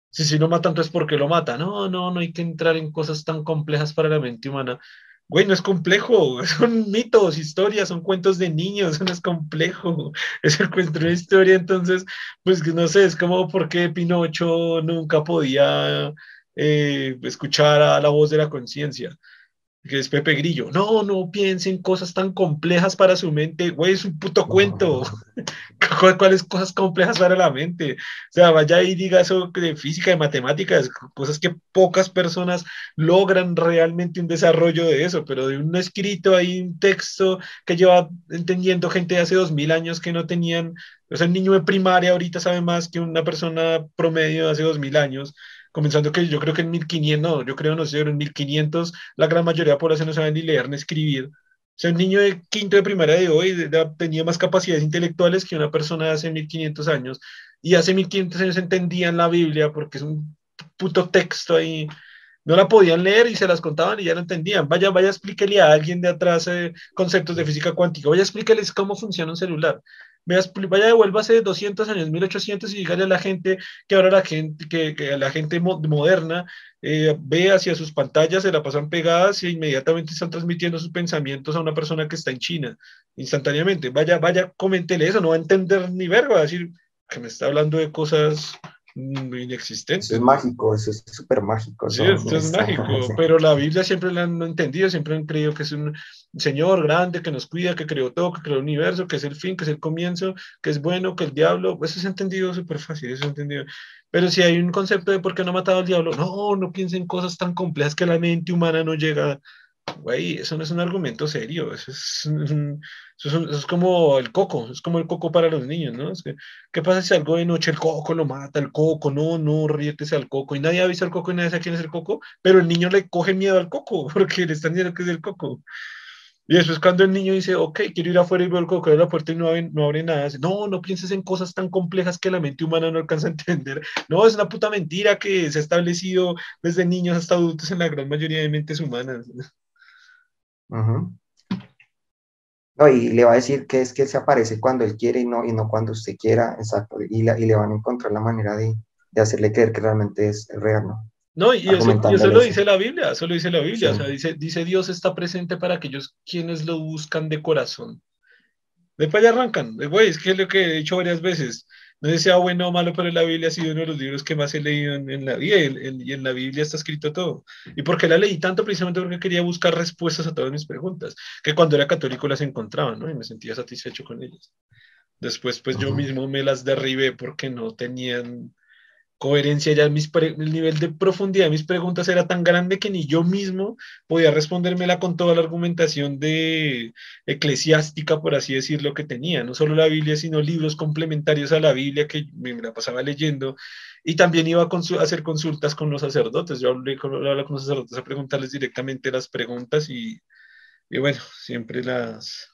si, si no mata, entonces ¿por qué lo mata? No, no, no hay que entrar en cosas tan complejas para la mente humana. Güey, no es complejo, <laughs> son mitos, historias, son cuentos de niños, <laughs> no es complejo. Es el cuento de una historia, entonces, pues no sé, es como por qué Pinocho nunca podía eh, escuchar a la voz de la conciencia que es Pepe Grillo. No, no piensen cosas tan complejas para su mente, güey, es un puto cuento. <laughs> ¿Cuáles cosas complejas para la mente? O sea, vaya y diga eso de física, de matemáticas, cosas que pocas personas logran realmente un desarrollo de eso, pero de un escrito ahí, un texto que lleva entendiendo gente de hace dos mil años que no tenían, o sea, el niño de primaria ahorita sabe más que una persona promedio de hace dos mil años comenzando que yo creo que en 1500, no, yo creo, no sé, en 1500 la gran mayoría de la población no sabe ni leer ni escribir. O sea, un niño de quinto de primaria de hoy tenía más capacidades intelectuales que una persona de hace 1500 años. Y hace 1500 años entendían la Biblia porque es un puto texto ahí. No la podían leer y se las contaban y ya la entendían. Vaya, vaya, explíquele a alguien de atrás eh, conceptos de física cuántica. Vaya, explíqueles cómo funciona un celular vaya devuélvase 200 años, 1800 y dígale a la gente que ahora la gente, que, que la gente moderna eh, ve hacia sus pantallas, se la pasan pegadas y inmediatamente están transmitiendo sus pensamientos a una persona que está en China, instantáneamente. Vaya, vaya, coméntele eso, no va a entender ni verga, va a decir que me está hablando de cosas inexistente. Es mágico, eso es súper mágico. Sí, esto es mágico, <laughs> pero la Biblia siempre la han entendido, siempre han creído que es un Señor grande que nos cuida, que creó todo, que creó el universo, que es el fin, que es el comienzo, que es bueno, que el diablo, eso es entendido súper fácil, eso es entendido. Pero si hay un concepto de por qué no ha matado al diablo, no, no piensen cosas tan complejas que la mente humana no llega güey, eso no es un argumento serio, eso es, eso es, como el coco, es como el coco para los niños, ¿no? Es que, ¿Qué pasa si algo de noche el coco lo mata, el coco, no, no, ríete al coco, y nadie ha visto al coco y nadie sabe quién es el coco, pero el niño le coge miedo al coco, <laughs> porque le están diciendo que es el coco. Y después cuando el niño dice, ok, quiero ir afuera y veo el coco de la puerta y no abre, no abre nada, dice, no, no pienses en cosas tan complejas que la mente humana no alcanza a entender. No, es una puta mentira que se ha establecido desde niños hasta adultos en la gran mayoría de mentes humanas. No, y le va a decir que es que se aparece cuando él quiere y no, y no cuando usted quiera, exacto, y, y le van a encontrar la manera de, de, hacerle creer que realmente es real, ¿no? No, y eso, lo dice la Biblia, eso lo dice la Biblia, o sea, dice, dice Dios está presente para aquellos quienes lo buscan de corazón. Después ya arrancan, güey, es que es lo que he dicho varias veces, no sé si sea bueno o malo, pero la Biblia ha sido uno de los libros que más he leído en, la vida y en, la Biblia está escrito todo. ¿Y por qué la leí tanto? Precisamente porque quería buscar respuestas a todas mis preguntas, que cuando era católico las encontraba, ¿no? Y me sentía satisfecho con ellas. Después, pues yo mismo me las derribé porque no tenían coherencia, ya mis el nivel de profundidad de mis preguntas era tan grande que ni yo mismo podía respondérmela con toda la argumentación de eclesiástica, por así decirlo, que tenía, no solo la Biblia, sino libros complementarios a la Biblia que me, la pasaba leyendo, y también iba a, hacer consultas con los sacerdotes, yo hablé con, con los sacerdotes a preguntarles directamente las preguntas y, y bueno, siempre las...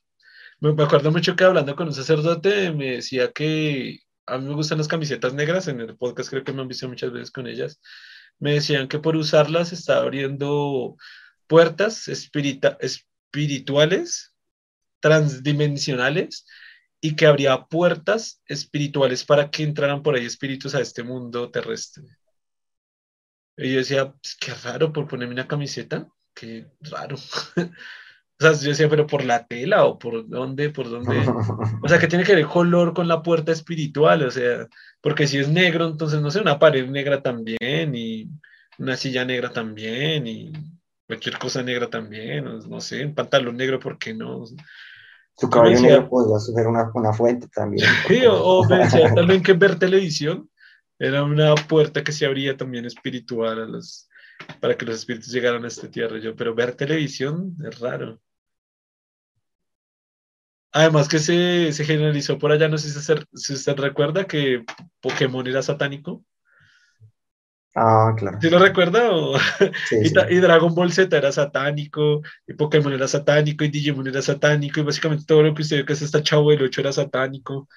Me acuerdo mucho que hablando con un sacerdote me decía que a mí me gustan las camisetas negras, en el podcast creo que me han visto muchas veces con ellas, me decían que por usarlas está abriendo puertas espirituales, transdimensionales, y que habría puertas espirituales para que entraran por ahí espíritus a este mundo terrestre. Y yo decía, pues, qué raro por ponerme una camiseta, qué raro. <laughs> O sea, yo decía, pero por la tela o por dónde, por dónde. <laughs> O sea, que tiene que ver color con la puerta espiritual, o sea, porque si es negro, entonces no sé, una pared negra también y una silla negra también y cualquier cosa negra también, no sé, un pantalón negro, ¿por qué no? Su cabello negro podría ser una, una, fuente también. <laughs> Sí, o, me decía también que ver televisión era una puerta que se abría también espiritual a los, para que los espíritus llegaran a esta tierra. Yo, pero ver televisión es raro. Además que se, se, generalizó por allá, no sé si usted, recuerda que Pokémon era satánico. Ah, claro. ¿Sí lo recuerda? <laughs> y, Dragon Ball Z era satánico, y Pokémon era satánico, y Digimon era satánico, y básicamente todo lo que usted ve que es esta Chavo del 8 era satánico.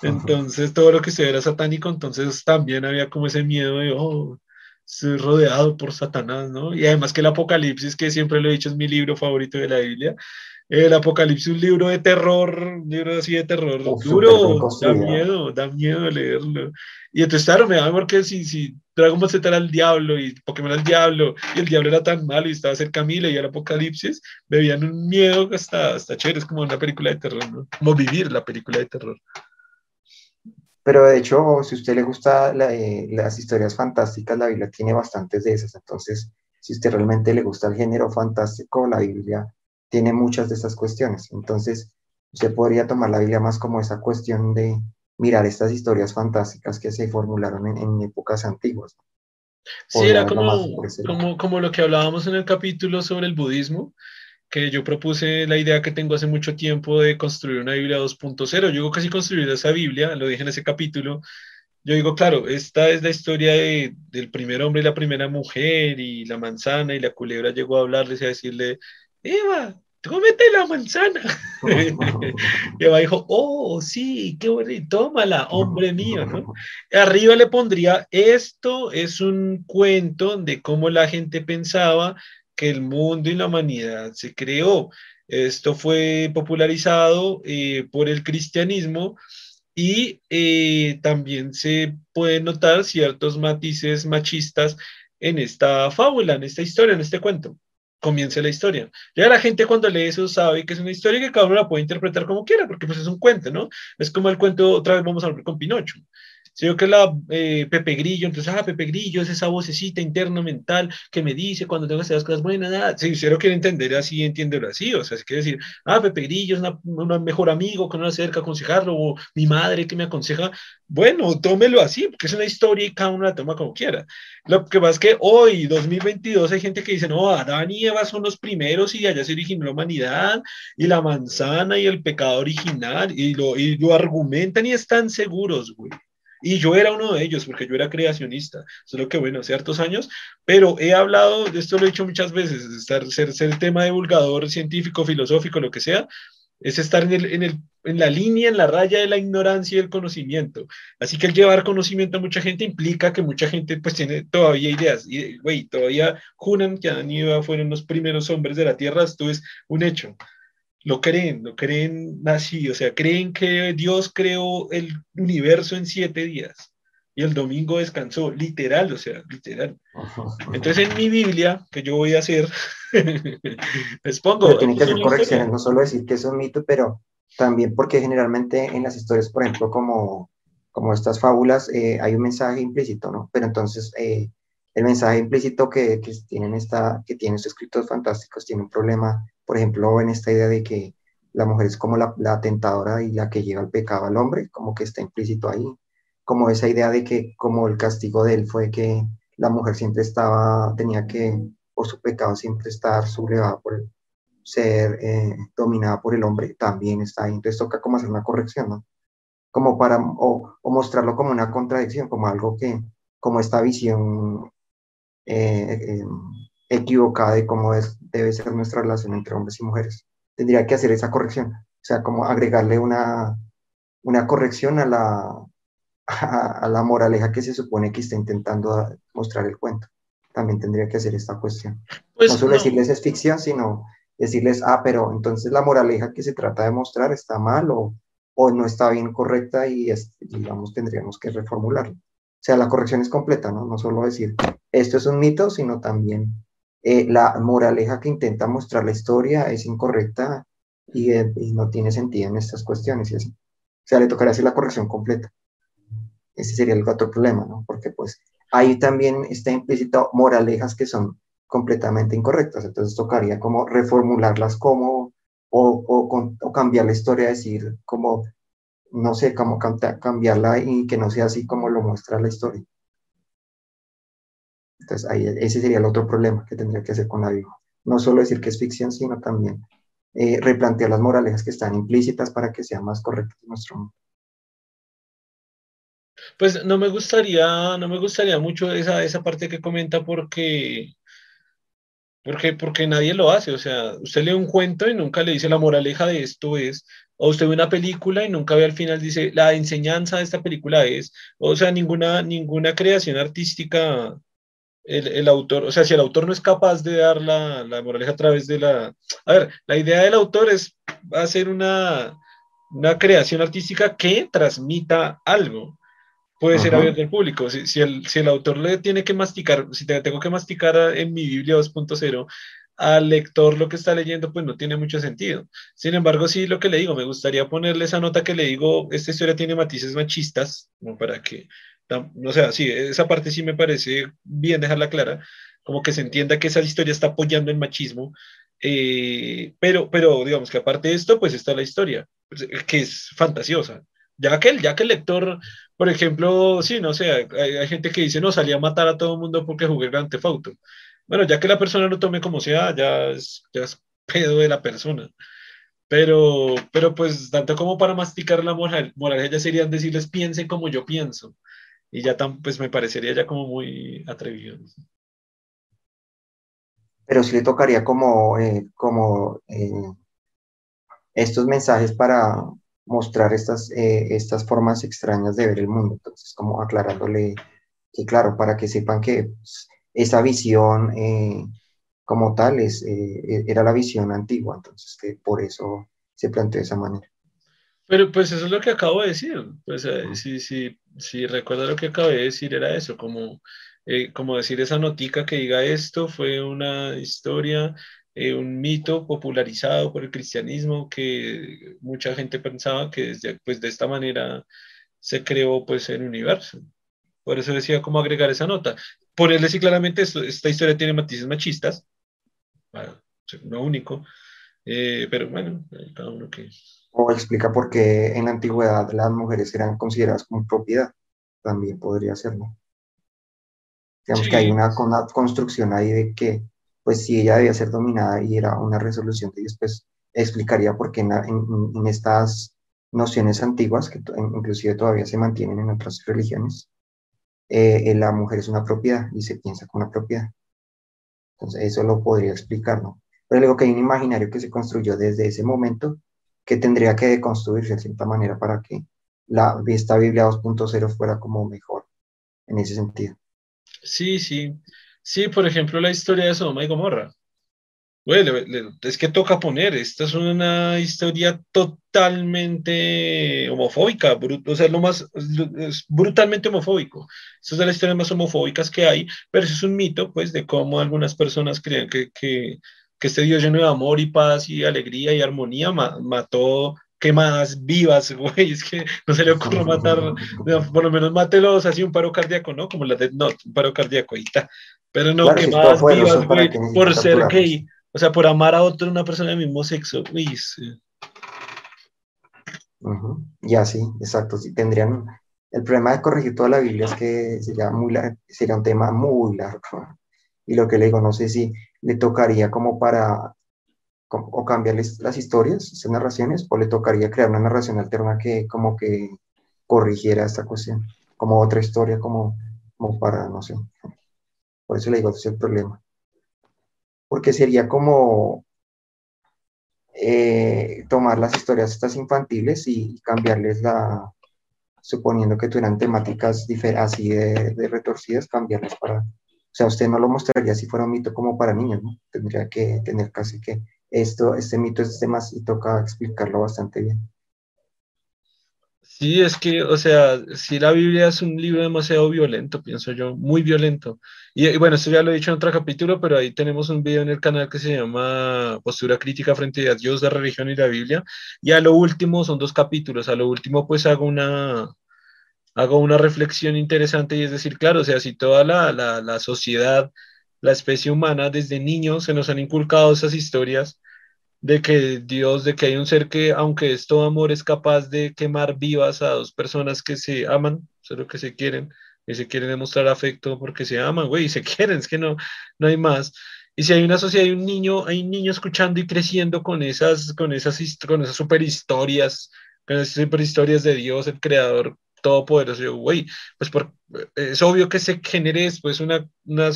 Entonces, todo lo que usted ve era satánico, entonces también había como ese miedo de, oh, estoy rodeado por Satanás, ¿no? Y además que el Apocalipsis, que siempre lo he dicho, es mi libro favorito de la Biblia, el Apocalipsis, un libro de terror, un libro así de terror duro, da miedo, da miedo leerlo. Y entonces, claro, me da porque si, si Dragon Ball Z era el diablo y Pokémon era el diablo, y el diablo era tan malo y estaba cerca a mí, leía el Apocalipsis, me veían un miedo hasta, hasta chévere, es como una película de terror, ¿no? Como vivir la película de terror. Pero de hecho, si a usted le gusta eh, las historias fantásticas, la Biblia tiene bastantes de esas. Entonces, si a usted realmente le gusta el género fantástico, la Biblia tiene muchas de esas cuestiones. Entonces, usted podría tomar la Biblia más como esa cuestión de, mirar estas historias fantásticas que se formularon en, épocas antiguas. Sí, era como, como, como lo que hablábamos en el capítulo sobre el budismo, que yo propuse la idea que tengo hace mucho tiempo de construir una Biblia 2.0. Yo digo casi construir esa Biblia, lo dije en ese capítulo. Yo digo, claro, esta es la historia de, del primer hombre y la primera mujer, y la manzana y la culebra llegó a hablarles y a decirle, Eva, cómete la manzana. y <laughs> Eva dijo, oh, sí, qué bonito, tómala, hombre mío, ¿no? Arriba le pondría, esto es un cuento de cómo la gente pensaba que el mundo y la humanidad se creó. Esto fue popularizado eh, por el cristianismo y eh, también se pueden notar ciertos matices machistas en esta fábula, en esta historia, en este cuento. Comienza la historia. Ya la gente cuando lee eso sabe que es una historia que cada uno la puede interpretar como quiera, porque pues es un cuento, ¿no? Es como el cuento, otra vez vamos a hablar con Pinocho. Si yo que la eh, Pepe Grillo, entonces, ah, Pepe Grillo es esa vocecita interna mental que me dice cuando tengo que hacer las cosas buenas, nada. Si usted lo quiere entender así, entiéndelo así. O sea, es quiere decir, ah, Pepe Grillo es un mejor amigo que no acerca a aconsejarlo, o mi madre que me aconseja. Bueno, tómelo así, porque es una historia y cada uno la toma como quiera. Lo que pasa es que hoy, 2022, hay gente que dice, no, Adán y Eva son los primeros y allá se originó la humanidad, y la manzana y el pecado original, y lo, y lo argumentan y están seguros, güey. Y yo era uno de ellos, porque yo era creacionista, solo que bueno, hace hartos años, pero he hablado, de esto lo he dicho muchas veces, ser, ser, ser el tema divulgador científico, filosófico, lo que sea, es estar en, el, en, el, en, la línea, en la raya de la ignorancia y el conocimiento. Así que el llevar conocimiento a mucha gente implica que mucha gente pues tiene todavía ideas. Y, güey, todavía Hunan, que Adán y Eva fueron los primeros hombres de la Tierra, esto es un hecho lo creen, lo creen así, o sea, creen que Dios creó el universo en siete días y el domingo descansó, literal, o sea, literal. Entonces en mi Biblia, que yo voy a hacer, <laughs> les pongo... Pero tiene que hacer correcciones, no solo decir que es un mito, pero también porque generalmente en las historias, por ejemplo, como, como estas fábulas, eh, hay un mensaje implícito, ¿no? Pero entonces eh, el mensaje implícito que, que, tienen esta, que tienen estos escritos fantásticos tiene un problema por ejemplo, en esta idea de que la mujer es como la, la, tentadora y la que lleva el pecado al hombre, como que está implícito ahí, como esa idea de que como el castigo de él fue que la mujer siempre estaba, tenía que, por su pecado, siempre estar sublevada por el, ser eh, dominada por el hombre, también está ahí. Entonces toca como hacer una corrección, ¿no? Como para, o, o mostrarlo como una contradicción, como algo que, como esta visión eh, eh, equivocada de cómo es, debe ser nuestra relación entre hombres y mujeres. Tendría que hacer esa corrección, o sea, como agregarle una, una corrección a la, a, la moraleja que se supone que está intentando mostrar el cuento. También tendría que hacer esta cuestión. Pues no solo decirles es ficción, sino decirles, ah, pero entonces la moraleja que se trata de mostrar está mal o, o no está bien correcta y, digamos, tendríamos que reformularlo. O sea, la corrección es completa, ¿no? No solo decir, esto es un mito, sino también eh, la moraleja que intenta mostrar la historia es incorrecta eh, y, no tiene sentido en estas cuestiones y así. O sea, le tocaría hacer la corrección completa. Ese sería el otro problema, ¿no? Porque pues ahí también está implícito moralejas que son completamente incorrectas. Entonces tocaría como reformularlas como o, cambiar la historia, decir como, no sé, cómo cambiarla y que no sea así como lo muestra la historia. Entonces, ahí, ese sería el otro problema que tendría que hacer con la Biblia. No solo decir que es ficción, sino también eh, replantear las moralejas que están implícitas para que sea más correcto nuestro mundo. Pues no me gustaría, no me gustaría mucho esa, esa parte que comenta porque, porque, porque nadie lo hace. O sea, usted lee un cuento y nunca le dice la moraleja de esto es, o usted ve una película y nunca ve al final dice la enseñanza de esta película es, o sea, ninguna, ninguna creación artística el, autor, o sea, si el autor no es capaz de dar la, la, moraleja a través de la... A ver, la idea del autor es hacer una, una creación artística que transmita algo. Puede ser abierto al público. Si, si, el, si el autor le tiene que masticar, si tengo que masticar en mi Biblia 2.0 al lector lo que está leyendo, pues no tiene mucho sentido. Sin embargo, sí, lo que le digo, me gustaría ponerle esa nota que le digo, esta historia tiene matices machistas, como para que o sea, sí, esa parte sí me parece bien dejarla clara, como que se entienda que esa historia está apoyando el machismo, eh, pero, pero digamos que aparte de esto, pues está la historia, pues, que es fantasiosa. Ya que, ya que el lector, por ejemplo, sí, no sé, hay, gente que dice, no, salí a matar a todo el mundo porque jugué Grand Theft Auto. Bueno, ya que la persona lo tome como sea, ya es, ya es pedo de la persona. Pero, pero pues tanto como para masticar la moral, moral ya serían decirles piensen como yo pienso. Y ya tan, pues me parecería ya como muy atrevido. Pero sí le tocaría como, eh, como eh, estos mensajes para mostrar estas, eh, estas formas extrañas de ver el mundo. Entonces, como aclarándole que, claro, para que sepan que pues, esa visión como tal es, eh, era la visión antigua, entonces que por eso se planteó de esa manera. Pero pues eso es lo que acabo de decir, pues eh, si, si, si recuerdo lo que acabé de decir era eso, como, eh, como decir esa notica que diga esto fue una historia, un mito popularizado por el cristianismo que mucha gente pensaba que desde, pues, de esta manera se creó pues el universo. Por eso decía cómo agregar esa nota. Ponerle sí claramente esta historia tiene matices machistas, no único, eh, pero bueno, cada uno que... O explica por qué en la antigüedad las mujeres eran consideradas como propiedad, también podría serlo. Digamos que hay una, una, construcción ahí de que, pues si ella debía ser dominada y era una resolución y después explicaría por qué en, en, estas nociones antiguas, que inclusive todavía se mantienen en otras religiones, eh, la mujer es una propiedad y se piensa como una propiedad. Entonces, eso lo podría explicar, ¿no? Pero digo que hay un imaginario que se construyó desde ese momento que tendría que deconstruirse de cierta manera para que la, esta Biblia 2.0 fuera como mejor en ese sentido. Sí, sí. Sí, por ejemplo, la historia de Sodoma y Gomorra. Bueno, es que toca poner, esta es una historia totalmente homofóbica, o sea, lo más, brutalmente homofóbico. Esta es de las historias más homofóbicas que hay, pero es un mito, pues, de cómo algunas personas creen que, que este Dios lleno de amor y paz y alegría y armonía mató quemadas vivas, <laughs> güey, es que no se le ocurre matar, por lo menos mátelos así un paro cardíaco, ¿no? Como la de Not, un paro cardíaco, ahí está. Pero no quemadas vivas, güey, por ser gay. O sea, por amar a otro, una persona del mismo sexo. Sí. Ya, sí, exacto. Sí, tendrían. El problema de corregir toda la Biblia es que sería, muy sería un tema muy largo. Y lo que le digo, no sé si le tocaría como para o cambiarles las historias, esas narraciones, o le tocaría crear una narración alterna que como que corrigiera esta cuestión, como otra historia, como, como para, no sé. Por eso le digo, ese es el problema porque sería como eh, tomar las historias estas infantiles y cambiarles la, suponiendo que tuvieran temáticas así de, retorcidas, cambiarlas para, sea, usted no lo mostraría si fuera un mito como para niños, ¿no? Tendría que tener casi que esto, este mito es este más y toca explicarlo bastante bien. Sí, es que, o sea, si la Biblia es un libro demasiado violento, pienso yo, muy violento. Y, bueno, esto ya lo he dicho en otro capítulo, pero ahí tenemos un video en el canal que se llama Postura Crítica frente a Dios, la religión y la Biblia. Y a lo último son dos capítulos. A lo último, pues hago una, hago una reflexión interesante y es decir, claro, o sea, si toda la, la, la sociedad, la especie humana, desde niños se nos han inculcado esas historias de que Dios, de que hay un ser que, aunque es todo amor, es capaz de quemar vivas a dos personas que se aman, solo que se quieren, y se quieren demostrar afecto porque se aman, güey, y se <laughs> quieren, es que no, no hay más. Y si hay una sociedad, hay un niño, hay un niño escuchando y creciendo con esas, con esas, con esas super historias, con esas super historias de Dios, el creador todopoderoso, güey, pues por, es obvio que se genere después una, una,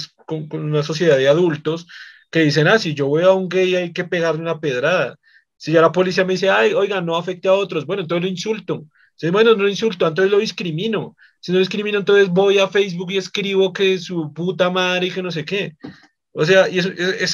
una sociedad de adultos que dicen, ah, si yo voy a un gay hay que pegarle una pedrada. Si ya la policía me dice, ay, oiga, no afecte a otros, bueno, entonces lo insulto. Si, bueno, no lo insulto, entonces lo discrimino. Si no discrimino, entonces voy a Facebook y escribo que su puta madre y que no sé qué. O sea, y eso,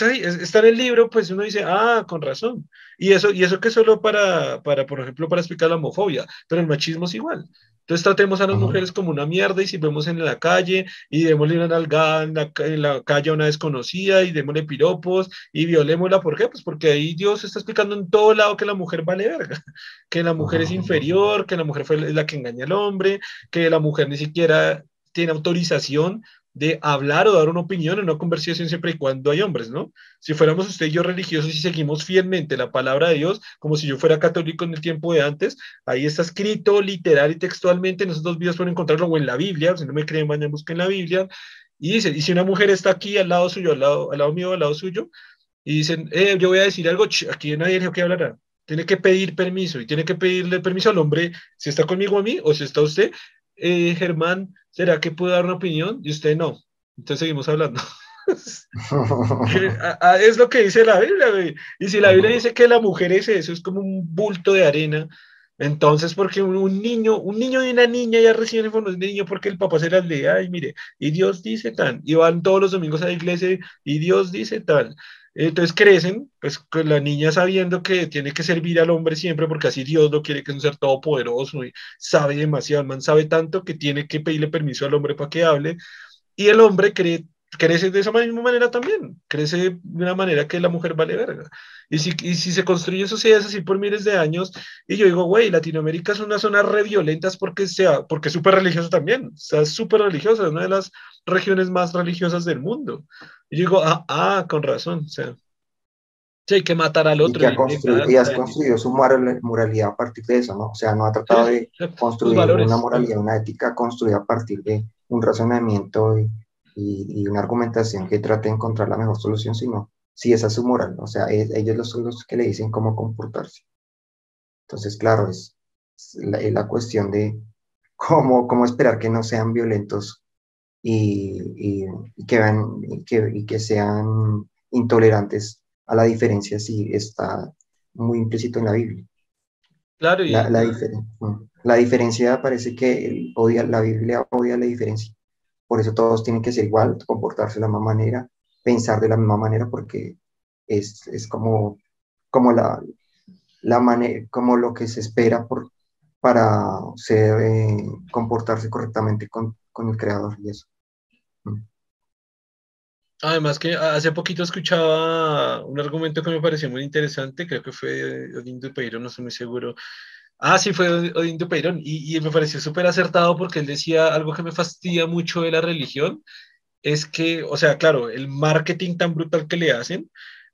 es, está en el libro, pues uno dice, ah, con razón. Y eso, y eso que solo para, para, por ejemplo, para explicar la homofobia, pero el machismo es igual. Entonces tratemos a las mujeres como una mierda y si vemos en la calle y démosle una nalgada en la, en la, calle a una desconocida y démosle piropos y violémosla. ¿Por qué? Pues porque ahí Dios está explicando en todo lado que la mujer vale verga, <laughs> que la mujer es inferior, que la mujer fue la que engaña al hombre, que la mujer ni siquiera tiene autorización de hablar o dar una opinión en una conversación siempre y cuando hay hombres, ¿no? Si fuéramos usted y yo religiosos y seguimos fielmente la palabra de Dios, como si yo fuera católico en el tiempo de antes, ahí está escrito literal y textualmente, en esos dos videos pueden encontrarlo o en la Biblia, si no me creen, vayan, busquen la Biblia, y dice, y si una mujer está aquí al lado suyo, al lado, al lado mío, al lado suyo, y dicen, eh, yo voy a decir algo, aquí nadie dijo que hablará, tiene que pedir permiso y tiene que pedirle permiso al hombre si está conmigo a mí o si está usted. Eh, Germán, ¿será que puedo dar una opinión? Y usted no. Entonces seguimos hablando. <laughs> <laughs> es lo que dice la Biblia, güey. Y si la Biblia dice que la mujer es eso, es como un bulto de arena, entonces, porque un, niño, un niño y una niña ya reciben información de niño porque el papá se las lee, ay, mire, y Dios dice tal, y van todos los domingos a la iglesia y Dios dice tal. Entonces crecen, pues con la niña sabiendo que tiene que servir al hombre siempre, porque así Dios lo quiere, que es un ser todopoderoso y sabe demasiado, el man sabe tanto que tiene que pedirle permiso al hombre para que hable, y el hombre cree crece de esa misma manera también, crece de una manera que la mujer vale verga. Y si, y si se construyen sociedades así por miles de años, y yo digo, güey, Latinoamérica es una zona re violenta porque, sea, porque es súper religiosa también, o sea, es súper religiosa, es una de las regiones más religiosas del mundo. Y yo digo, ah, ah, con razón, o sea, sí, hay que matar al otro. Y, y, has construido su moralidad a partir de eso, ¿no? O sea, no ha tratado de construir una moralidad, una ética construida a partir de un razonamiento y y, una argumentación que trate de encontrar la mejor solución, sino si esa es su moral, o sea, ellos son los que le dicen cómo comportarse. Entonces, claro, es, la, cuestión de cómo, cómo esperar que no sean violentos y, que, van, que, y que sean intolerantes a la diferencia si está muy implícito en la Biblia. Claro, y... la, la, la diferencia parece que odia, la Biblia odia la diferencia. Por eso todos tienen que ser igual, comportarse de la misma manera, pensar de la misma manera, porque es, es como, como, la, la manera, como lo que se espera por, para ser, eh, comportarse correctamente con, con, el creador y eso. Mm. Además que hace poquito escuchaba un argumento que me pareció muy interesante, creo que fue Odín Peiro, no estoy muy seguro, Ah, sí, fue Odín Peirón y, y me pareció súper acertado porque él decía algo que me fastidia mucho de la religión, es que, o sea, claro, el marketing tan brutal que le hacen,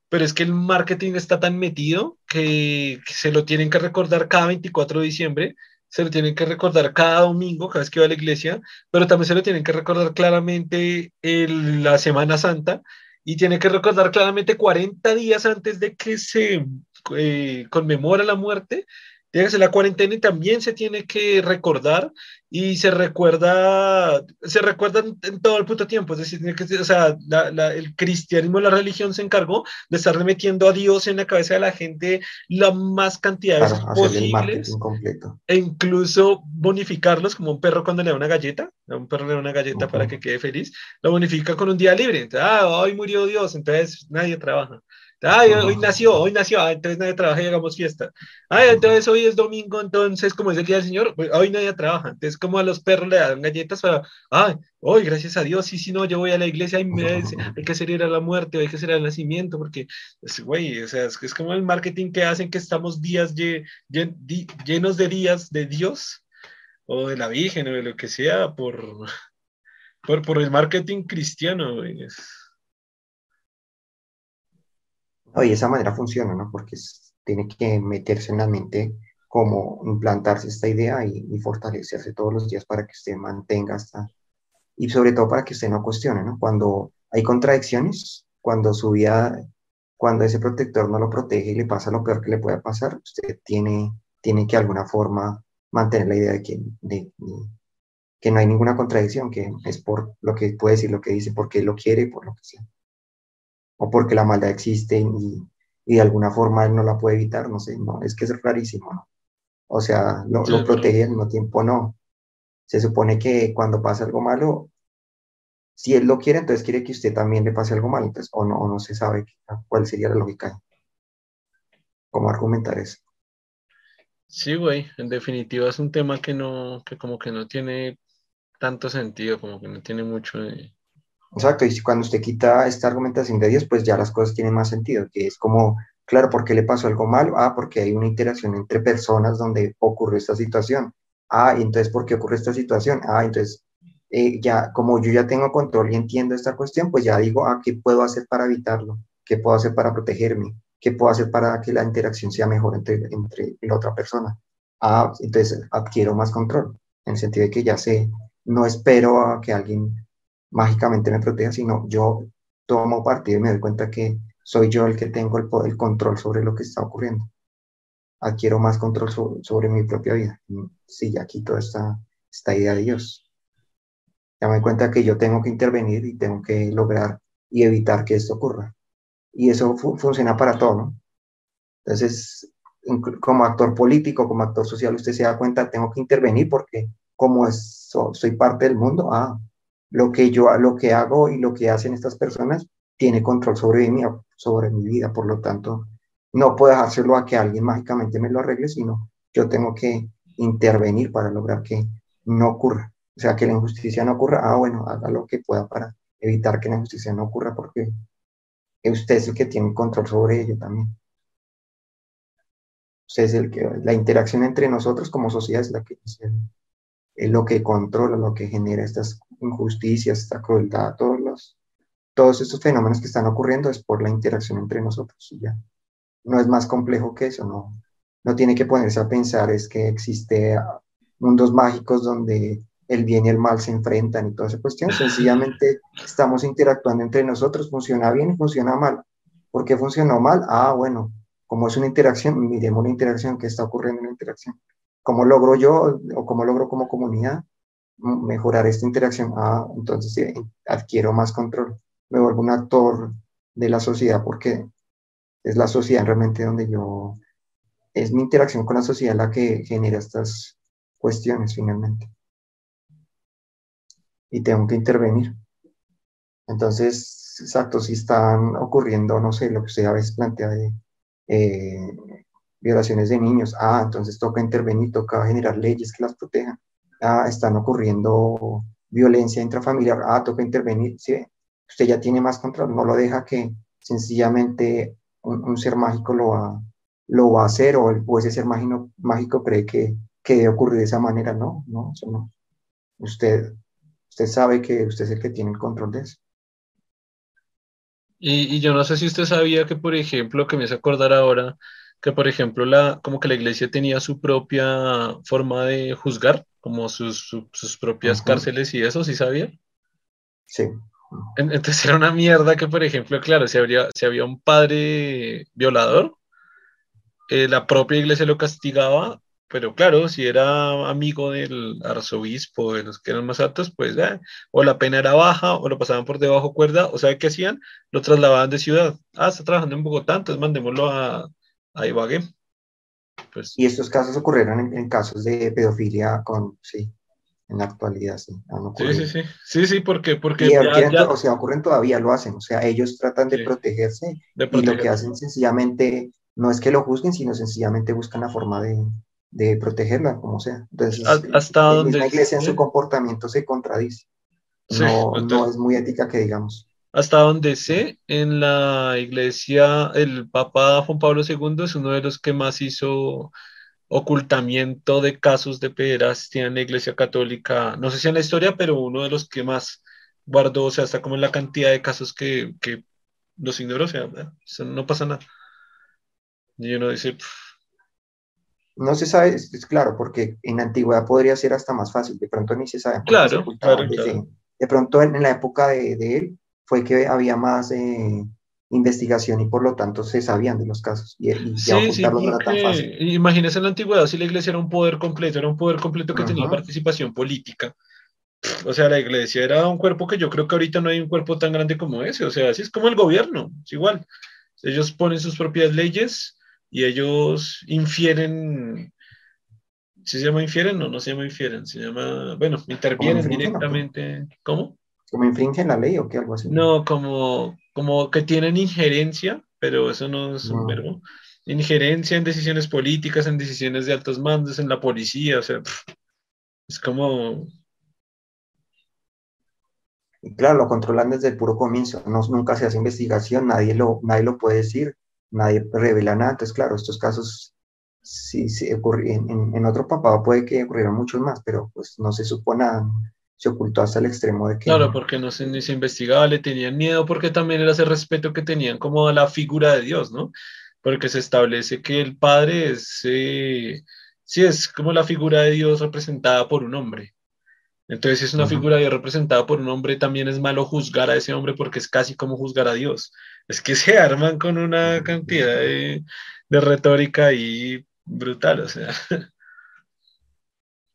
pero es que el marketing está tan metido que, se lo tienen que recordar cada 24 de diciembre, se lo tienen que recordar cada domingo, cada vez que va a la iglesia, pero también se lo tienen que recordar claramente en la Semana Santa y tienen que recordar claramente 40 días antes de que se eh, conmemora la muerte tiene la cuarentena y también se tiene que recordar y se recuerda, se recuerda en, todo el puto tiempo. Es decir, tiene que, o sea, el cristianismo, la religión se encargó de estar metiendo a Dios en la cabeza de la gente la más cantidad de veces posibles. E incluso bonificarlos como un perro cuando le da una galleta. A un perro le da una galleta para que quede feliz. Lo bonifica con un día libre. Entonces, ah, hoy murió Dios, entonces nadie trabaja. Ay, hoy nació, hoy nació, ah, entonces nadie trabaja y hagamos fiesta. Ay, entonces hoy es domingo, entonces como es el día del Señor, pues, hoy nadie trabaja. Entonces como a los perros le dan galletas para, ay, hoy gracias a Dios, sí, sí, no, yo voy a la iglesia y me <laughs> hay que celebrar la muerte, hay que celebrar el nacimiento, porque, güey, o sea, es, es, como el marketing que hacen que estamos días llenos de días de Dios o de la Virgen o de lo que sea por, por, por el marketing cristiano, güey. Y esa manera funciona, ¿no? Porque tiene que meterse en la mente cómo implantarse esta idea y, fortalecerse todos los días para que usted mantenga hasta, y sobre todo para que usted no cuestione, ¿no? Cuando hay contradicciones, cuando su vida, cuando ese protector no lo protege y le pasa lo peor que le pueda pasar, usted tiene, tiene que de alguna forma mantener la idea de que, que no hay ninguna contradicción, que es por lo que puede decir, lo que dice, porque lo quiere, por lo que sea o porque la maldad existe y, y, de alguna forma él no la puede evitar, no sé, no, es que es rarísimo, ¿no? O sea, lo, lo protege al mismo tiempo no. Se supone que cuando pasa algo malo, si él lo quiere, entonces quiere que usted también le pase algo malo, entonces, o no, o no se sabe cuál sería la lógica. ¿Cómo argumentar eso? Sí, güey, en definitiva es un tema que no, que como que no tiene tanto sentido, como que no tiene mucho de, Exacto, y cuando usted quita esta argumentación de Dios, pues ya las cosas tienen más sentido, que es como, claro, ¿por qué le pasó algo malo? Ah, porque hay una interacción entre personas donde ocurrió esta situación. Ah, entonces, ¿por qué ocurre esta situación? Ah, entonces, eh, ya como yo ya tengo control y entiendo esta cuestión, pues ya digo, ah, ¿qué puedo hacer para evitarlo? ¿Qué puedo hacer para protegerme? ¿Qué puedo hacer para que la interacción sea mejor entre, entre la otra persona? Ah, entonces adquiero más control, en el sentido de que ya sé, no espero a que alguien mágicamente me proteja, sino yo tomo partido y me doy cuenta que soy yo el que tengo el, control sobre lo que está ocurriendo. Adquiero más control sobre, mi propia vida. Sí, ya quito esta, esta idea de Dios. Ya me doy cuenta que yo tengo que intervenir y tengo que lograr y evitar que esto ocurra. Y eso funciona para todo, ¿no? Entonces, como actor político, como actor social, usted se da cuenta, tengo que intervenir porque como soy parte del mundo, ah, lo que yo, lo que hago y lo que hacen estas personas tiene control sobre mí, sobre mi vida, por lo tanto, no puedo dejárselo a que alguien mágicamente me lo arregle, sino yo tengo que intervenir para lograr que no ocurra. O sea, que la injusticia no ocurra, ah, bueno, haga lo que pueda para evitar que la injusticia no ocurra, porque usted es el que tiene control sobre ello también. Usted es el que, la interacción entre nosotros como sociedad es lo que controla, lo que genera estas injusticias, esta crueldad, todos, los, todos estos fenómenos que están ocurriendo es por la interacción entre nosotros y ya. No es más complejo que eso, no, no tiene que ponerse a pensar es que existe mundos mágicos donde el bien y el mal se enfrentan y toda esa cuestión. <laughs> Sencillamente estamos interactuando entre nosotros, funciona bien y funciona mal. ¿Por qué funcionó mal? Ah, bueno, como es una interacción, miremos la interacción que está ocurriendo en la interacción. ¿Cómo logro yo o cómo logro como comunidad mejorar esta interacción, ah, entonces adquiero más control, me vuelvo un actor de la sociedad porque es la sociedad realmente donde yo, es mi interacción con la sociedad la que genera estas cuestiones finalmente. Y tengo que intervenir. Entonces, exacto, si están ocurriendo, no sé, lo que usted a veces plantea de eh, violaciones de niños, ah, entonces toca intervenir, toca generar leyes que las protejan ah, están ocurriendo violencia intrafamiliar, ah, toca intervenir, ¿sí? usted ya tiene más control, no lo deja que sencillamente un, ser mágico lo va, lo va a hacer o, o ese ser mágico, mágico cree que, que debe de esa manera, no, no. Usted, usted sabe que usted es el que tiene el control de eso. Y, y, yo no sé si usted sabía que, por ejemplo, que me hace acordar ahora, que por ejemplo, la, como que la iglesia tenía su propia forma de juzgar, como sus, sus propias cárceles y eso, ¿sí sabía? Sí. Entonces era una mierda que, por ejemplo, claro, si, habría, si había un padre violador, eh, la propia iglesia lo castigaba, pero claro, si era amigo del arzobispo, de los que eran más altos, pues ya, o la pena era baja, o lo pasaban por debajo cuerda, o sea, ¿qué hacían? Lo trasladaban de ciudad. Ah, está trabajando en Bogotá, entonces mandémoslo a, a Ibagué. Pues, y estos casos ocurrieron en, casos de pedofilia con, sí, en la actualidad, sí. Sí, sí, sí, sí, sí, porque... porque O sea, ocurren todavía, lo hacen, o sea, ellos tratan de protegerse y lo que hacen sencillamente no es que lo juzguen, sino sencillamente buscan la forma de, de protegerla, como sea. Entonces, hasta donde... La iglesia en su comportamiento se contradice. No, no es muy ética que digamos. Hasta donde sé, en la iglesia, el Papa Juan Pablo II es uno de los que más hizo ocultamiento de casos de pederastia en la iglesia católica, no sé si en la historia, pero uno de los que más guardó, o sea, hasta como en la cantidad de casos que, que los ignoró, o sea, no pasa nada. Y uno dice... No se sabe, es, claro, porque en la antigüedad podría ser hasta más fácil, de pronto ni se sabe. Claro, claro, De pronto en, la época de, de él fue que había más eh, investigación y por lo tanto se sabían de los casos y, ya sí, no era tan fácil. Imagínense en la antigüedad si la iglesia era un poder completo, era un poder completo que tenía participación política. O sea, la iglesia era un cuerpo que yo creo que ahorita no hay un cuerpo tan grande como ese. O sea, así es como el gobierno, es igual. Ellos ponen sus propias leyes y ellos infieren. ¿Sí se llama infieren? No, no se llama infieren, se llama, bueno, intervienen directamente. ¿Cómo? ¿Como infringen la ley o qué? Algo así. No, como, como que tienen injerencia, pero eso no es un verbo. Injerencia en decisiones políticas, en decisiones de altos mandos, en la policía, o sea, es como... claro, lo controlan desde el puro comienzo, no, nunca se hace investigación, nadie lo, nadie lo puede decir, nadie revela nada, entonces claro, estos casos si, si en, en, otro papado puede que ocurrieran muchos más, pero pues no se supo nada, se ocultó hasta el extremo de que... Claro, porque no se, ni se investigaba, le tenían miedo porque también era ese respeto que tenían como a la figura de Dios, ¿no? Porque se establece que el Padre es, eh, sí, es como la figura de Dios representada por un hombre. Entonces, si es una figura de Dios representada por un hombre, también es malo juzgar a ese hombre porque es casi como juzgar a Dios. Es que <laughs> se arman con una cantidad de, de retórica ahí brutal, o sea. <laughs>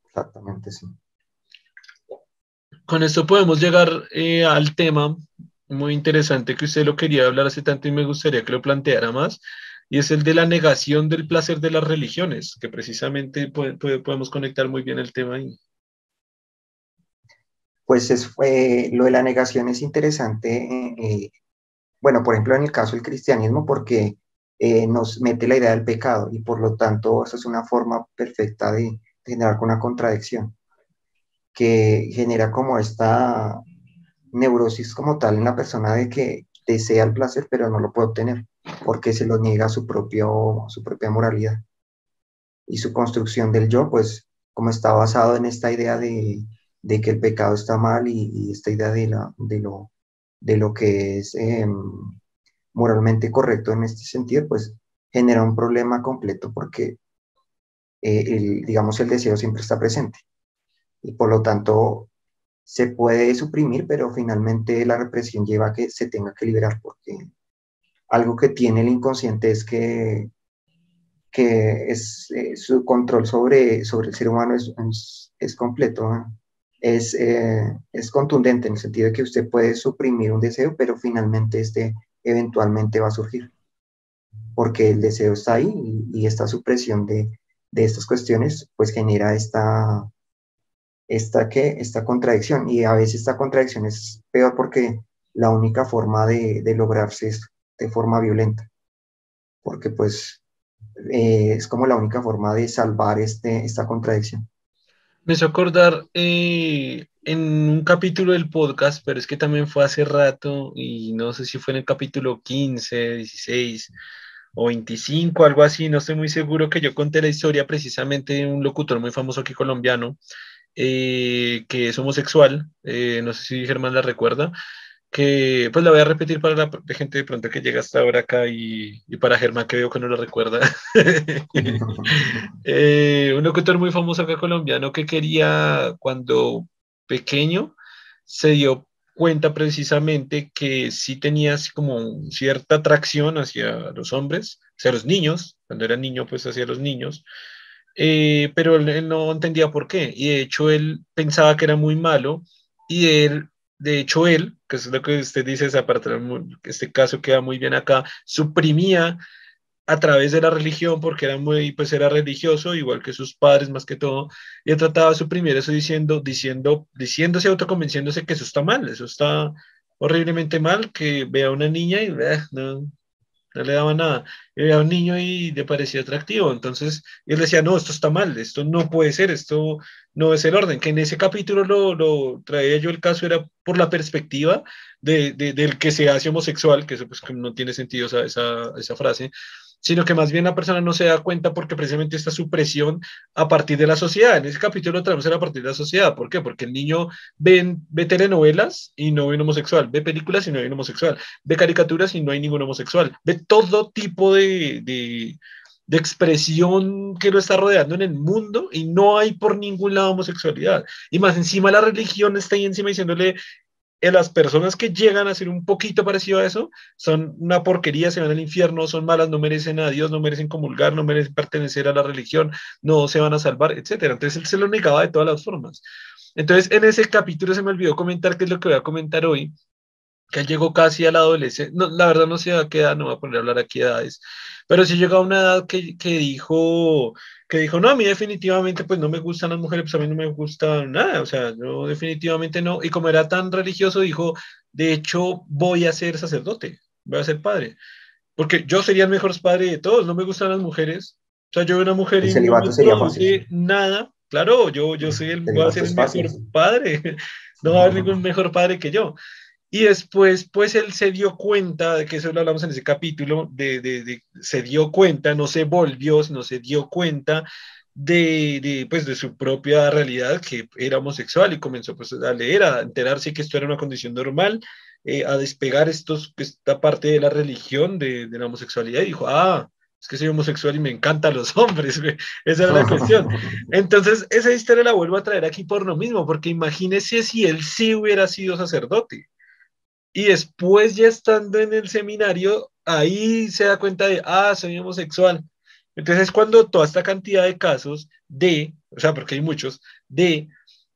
Exactamente, sí. Con esto podemos llegar eh, al tema muy interesante que usted lo quería hablar hace tanto y me gustaría que lo planteara más, y es el de la negación del placer de las religiones, que precisamente podemos conectar muy bien el tema ahí. Pues es, lo de la negación es interesante, eh, eh, bueno, por ejemplo, en el caso del cristianismo, porque nos mete la idea del pecado y por lo tanto eso es una forma perfecta de generar una contradicción que genera como esta neurosis como tal en la persona de que desea el placer pero no lo puede obtener porque se lo niega su, propio, su propia moralidad. Y su construcción del yo, pues como está basado en esta idea de, de que el pecado está mal y, esta idea de, la, de, lo, de lo que es em, moralmente correcto en este sentido, pues genera un problema completo porque, eh, el, digamos, el deseo siempre está presente y por lo tanto se puede suprimir, pero finalmente la represión lleva a que se tenga que liberar, porque algo que tiene el inconsciente es que, que es, eh, su control sobre, sobre el ser humano es, es, completo, es, eh, es contundente en el sentido de que usted puede suprimir un deseo, pero finalmente este eventualmente va a surgir, porque el deseo está ahí y, y esta supresión de, de estas cuestiones pues genera esta esta, ¿qué? esta contradicción. Y a veces esta contradicción es peor porque la única forma de, de lograrse es de forma violenta. Porque pues eh, es como la única forma de salvar este, esta contradicción. Me hizo acordar eh, en un capítulo del podcast, pero es que también fue hace rato y no sé si fue en el capítulo 15, 16 o 25, algo así, no estoy muy seguro que yo conté la historia precisamente de un locutor muy famoso aquí colombiano eh, que es homosexual, eh, no sé si Germán la recuerda, que pues la voy a repetir para la gente de pronto que llega hasta ahora acá y, para Germán que veo que no lo recuerda. <laughs> Eh, un locutor muy famoso acá colombiano que quería cuando pequeño se dio cuenta precisamente que sí tenía así como cierta atracción hacia los hombres, hacia los niños, cuando era niño pues hacia los niños, eh, pero él, no entendía por qué. Y de hecho él pensaba que era muy malo y él, de hecho él, que es lo que usted dice, aparte este caso queda muy bien acá, suprimía a través de la religión porque era muy, pues era religioso, igual que sus padres más que todo, y él trataba de suprimir eso diciendo, diciendo, diciéndose, autoconvenciéndose que eso está mal, eso está horriblemente mal, que vea a una niña y eh, no, no le daba nada. Era un niño y le parecía atractivo. Entonces él decía, no, esto está mal, esto no puede ser, esto no es el orden. Que en ese capítulo lo, lo traía yo el caso, era por la perspectiva de, del que se hace homosexual, que eso pues que no tiene sentido esa, esa, esa frase, sino que más bien la persona no se da cuenta porque precisamente esta supresión a partir de la sociedad. En ese capítulo traemos a partir de la sociedad. ¿Por qué? Porque el niño ve, ve telenovelas y no ve un homosexual, ve películas y no hay un homosexual, ve caricaturas y no hay ningún homosexual, ve todo tipo de, de, de expresión que lo está rodeando en el mundo y no hay por ningún lado homosexualidad. Y más encima la religión está ahí encima diciéndole las personas que llegan a ser un poquito parecido a eso son una porquería, se van al infierno, son malas, no merecen a Dios, no merecen comulgar, no merecen pertenecer a la religión, no se van a salvar, etcétera. Entonces él se lo negaba de todas las formas. Entonces en ese capítulo se me olvidó comentar qué es lo que voy a comentar hoy, que él llegó casi a la adolescencia, la verdad no sé a qué edad, no voy a poner a hablar aquí de edades, pero sí llegó a una edad que, que dijo, que dijo, no, a mí definitivamente pues no me gustan las mujeres, pues a mí no me gusta nada, o sea, yo definitivamente no, y como era tan religioso, dijo, de hecho voy a ser sacerdote, voy a ser padre, porque yo sería el mejor padre de todos, no me gustan las mujeres, o sea, yo veo una mujer y no me nada, claro, yo, yo soy el, voy a ser el mejor padre, <laughs> no va a haber ningún mejor padre que yo. Y después, pues él se dio cuenta, de que eso lo hablamos en ese capítulo, de, de, de, se dio cuenta, no se volvió, no se dio cuenta de, de, pues, de su propia realidad, que era homosexual, y comenzó pues, a leer, a enterarse que esto era una condición normal, eh, a despegar estos, esta parte de la religión, de, de, la homosexualidad, y dijo, ah, es que soy homosexual y me encantan los hombres, esa es la cuestión. <laughs> Entonces, esa historia la vuelvo a traer aquí por lo mismo, porque imagínese si él sí hubiera sido sacerdote. Y después ya estando en el seminario, ahí se da cuenta de, ah, soy homosexual. Entonces es cuando toda esta cantidad de casos de, o sea, porque hay muchos, de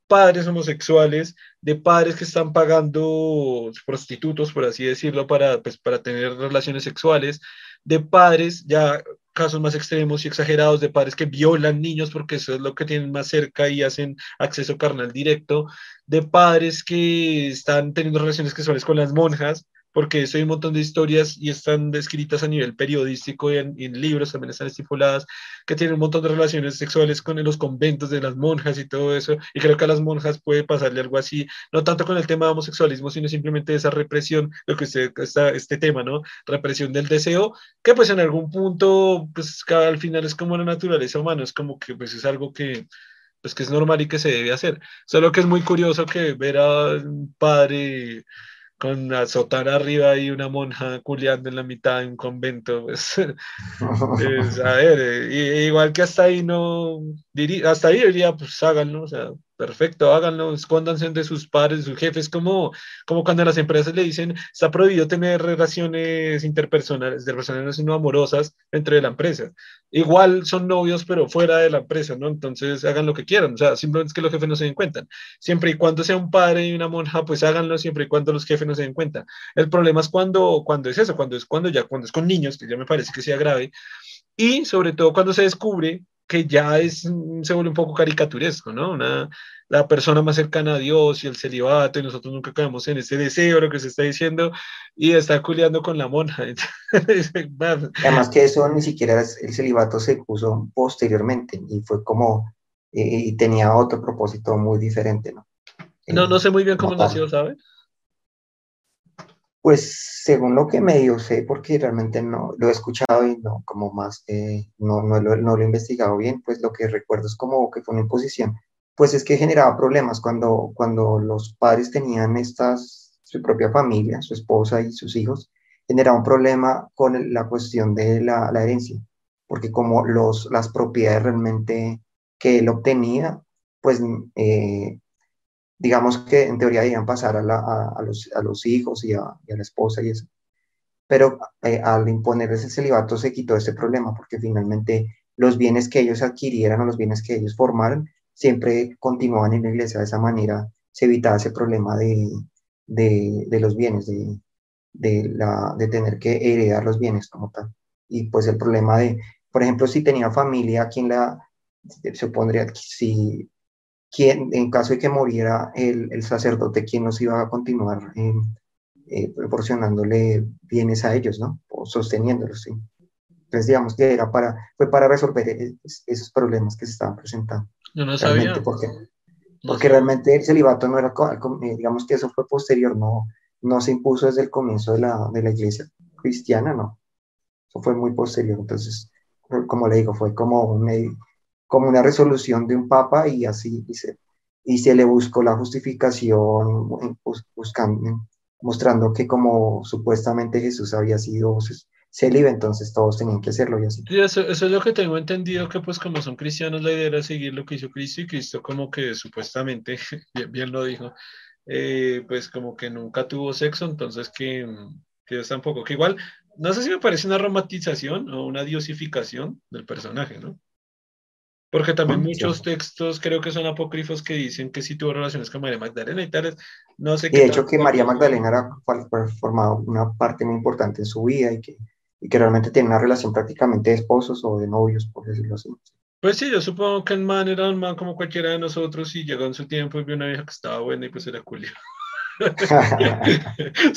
padres homosexuales, de padres que están pagando prostitutos, por así decirlo, para, pues, para tener relaciones sexuales, de padres, ya casos más extremos y exagerados, de padres que violan niños porque eso es lo que tienen más cerca y hacen acceso carnal directo, de padres que están teniendo relaciones sexuales con las monjas, porque eso hay un montón de historias y están descritas a nivel periodístico y en, libros también están estipuladas, que tienen un montón de relaciones sexuales con los conventos de las monjas y todo eso, y creo que a las monjas puede pasarle algo así, no tanto con el tema de homosexualismo, sino simplemente esa represión, lo que usted está, este tema, ¿no? Represión del deseo, que pues en algún punto, pues al final es como la naturaleza humana, es como que pues es algo que pues que es normal y que se debe hacer. Solo que es muy curioso que ver a un padre con la sotana arriba y una monja culeando en la mitad de un convento, pues, <laughs> a ver, eh, igual que hasta ahí no, diría, hasta ahí diría, pues háganlo, o sea, Perfecto, háganlo, escóndanse de sus padres, de sus jefes, como, como cuando las empresas le dicen, está prohibido tener relaciones interpersonales, relaciones no amorosas dentro de la empresa. Igual son novios, pero fuera de la empresa, ¿no? Entonces hagan lo que quieran, o sea, simplemente es que los jefes no se den cuenta. Siempre y cuando sea un padre y una monja, pues háganlo siempre y cuando los jefes no se den cuenta. El problema es cuando, cuando es eso, cuando es cuando ya, cuando es con niños, que ya me parece que sea grave, y sobre todo cuando se descubre que ya es, se vuelve un poco caricaturesco, ¿no? Una, la persona más cercana a Dios y el celibato, y nosotros nunca caemos en ese deseo, lo que se está diciendo, y está culiando con la monja. <laughs> Además que eso ni siquiera el celibato se puso posteriormente, y fue como, y tenía otro propósito muy diferente, ¿no? No, no sé muy bien cómo nació, ¿sabes? Pues según lo que medio sé, porque realmente no lo he escuchado y no, como más, no, no, lo, no, lo, he investigado bien, pues lo que recuerdo es como que fue una imposición. Pues es que generaba problemas cuando, cuando los padres tenían estas, su propia familia, su esposa y sus hijos, generaba un problema con la cuestión de la, la herencia, porque como los, las propiedades realmente que él obtenía, pues eh, digamos que en teoría debían pasar a, los, a los, hijos y a, la esposa y eso. Pero eh, al imponer ese celibato se quitó ese problema porque finalmente los bienes que ellos adquirieran o los bienes que ellos formaron siempre continuaban en la iglesia. De esa manera se evitaba ese problema de, de, los bienes, de, de, la, de tener que heredar los bienes como tal. Y pues el problema de, por ejemplo, si tenía familia, quien la supondría si quién, en caso de que muriera el, el sacerdote, quién nos iba a continuar eh, proporcionándole bienes a ellos, ¿no? O sosteniéndolos, ¿sí? Entonces, digamos que era para, fue para resolver e, esos problemas que se estaban presentando. Yo no sabía. Porque, porque realmente el celibato no era, eh, digamos que eso fue posterior, no, no se impuso desde el comienzo de la, de la iglesia cristiana, no. Eso fue muy posterior. Entonces, como le digo, fue como un medio, como una resolución de un papa y así y se, y se le buscó la justificación buscando, mostrando que como supuestamente Jesús había sido célibe, entonces todos tenían que hacerlo y así. eso, es lo que tengo entendido, que pues como son cristianos la idea era seguir lo que hizo Cristo y Cristo como que supuestamente, <laughs> bien, lo dijo, eh, pues como que nunca tuvo sexo, entonces que, que tampoco, que igual, no sé si me parece una romantización o una diosificación del personaje, ¿no? Porque también muchos textos creo que son apócrifos que dicen que sí tuvo relaciones con María Magdalena y tales. No sé y de hecho que María Magdalena era formado una parte muy importante en su vida y que, y que realmente tiene una relación prácticamente de esposos o de novios, por decirlo así. Pues sí, yo supongo que el man era un man como cualquiera de nosotros y llegó en su tiempo y vio una vieja que estaba buena y pues era Julio. <laughs>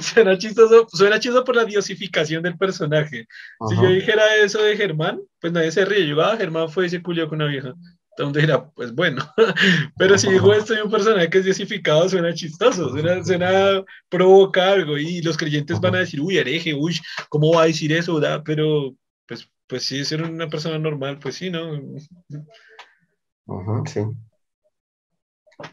suena, chistoso, suena chistoso por la diosificación del personaje. Si yo dijera eso de Germán, pues nadie se ríe. Yo, ah, Germán fue y se culió con una vieja. Entonces dirá, pues bueno. <laughs> Pero si digo esto de un personaje que es diosificado, suena chistoso, suena, suena provoca algo. Y los creyentes van a decir, uy, hereje, uy, ¿cómo va a decir eso? Pero pues pues sí, ser una persona normal, pues sí, ¿no? sí.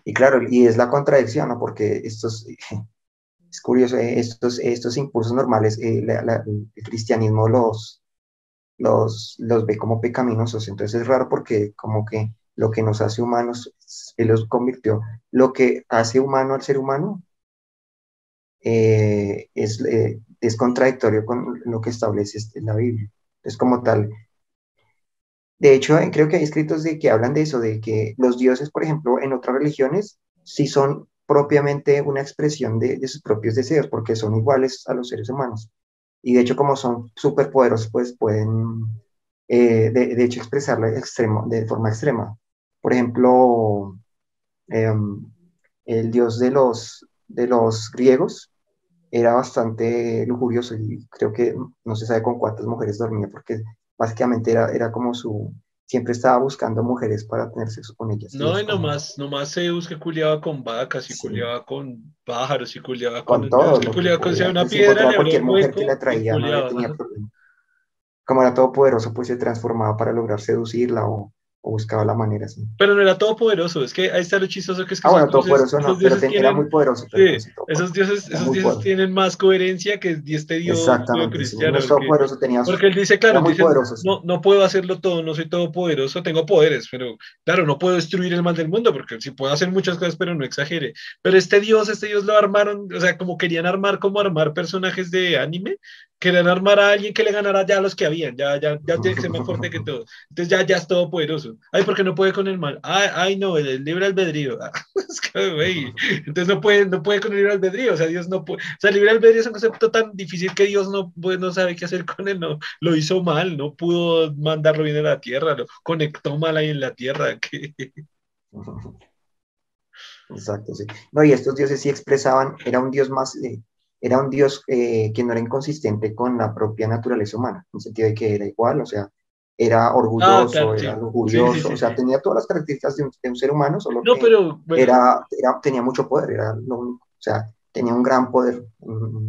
Y claro, y es la contradicción, ¿no? Porque estos, <laughs> es curioso, eh, estos, estos impulsos normales, eh, el cristianismo los, los, los ve como pecaminosos, entonces es raro porque como que lo que nos hace humanos, Él los convirtió, lo que hace humano al ser humano eh, es, es contradictorio con lo que establece este, la Biblia. Es como tal, de hecho, creo que hay escritos de que hablan de eso, de que los dioses, por ejemplo, en otras religiones, sí son propiamente una expresión de, sus propios deseos, porque son iguales a los seres humanos. Y de hecho, como son superpoderosos, pues pueden, eh, de, hecho, expresarlo extremo, de forma extrema. Por ejemplo, em, el dios de los, de los griegos era bastante lujurioso y creo que no se sabe con cuántas mujeres dormía, porque básicamente era, era como su, siempre estaba buscando mujeres para tener sexo con ellas. No, y nomás, nomás Zeus que culiaba con vacas y culiaba con pájaros y culiaba con, con todo. culiaba con una piedra. cualquier mujer que la traía no tenía problema. Como era todopoderoso, pues se transformaba para lograr seducirla o, o buscaba la manera. Pero no era todopoderoso, es que ahí está lo chistoso que es que... Ah, bueno, todopoderoso no, pero era muy poderoso. sí, esos dioses, esos dioses tienen más coherencia que este dios cristiano. Sí, todopoderoso tenía Porque él dice, claro, dice, no, no puedo hacerlo todo, no soy todopoderoso, tengo poderes, pero claro, no puedo destruir el mal del mundo, porque sí puedo hacer muchas cosas, pero no exagere. Pero este dios, este dios lo armaron, o sea, como querían armar, como armar personajes de anime, querían armar a alguien que le ganara ya a los que habían, ya, ya, ya tiene que ser más fuerte que todos. Entonces ya, ya es todopoderoso. Ay, porque no puede con el mal. Ay, ay no, el, libre albedrío. <laughs> es que, güey. Entonces no puede, no puede con el libre albedrío. O sea, Dios no puede. O sea, el libre albedrío es un concepto tan difícil que Dios no, pues, no sabe qué hacer con él. No, lo hizo mal, no pudo mandarlo bien a la tierra, lo conectó mal ahí en la tierra. <laughs> Que... Exacto, sí. No, y estos dioses sí expresaban, era un dios más, eh, era un Dios eh, que no era inconsistente con la propia naturaleza humana, en el sentido de que era igual, o sea, era orgulloso, ah, era lujurioso, o sea, tenía todas las características de un, ser humano, solo que pero, era, tenía mucho poder, era lo único, o sea, tenía un gran poder, mm,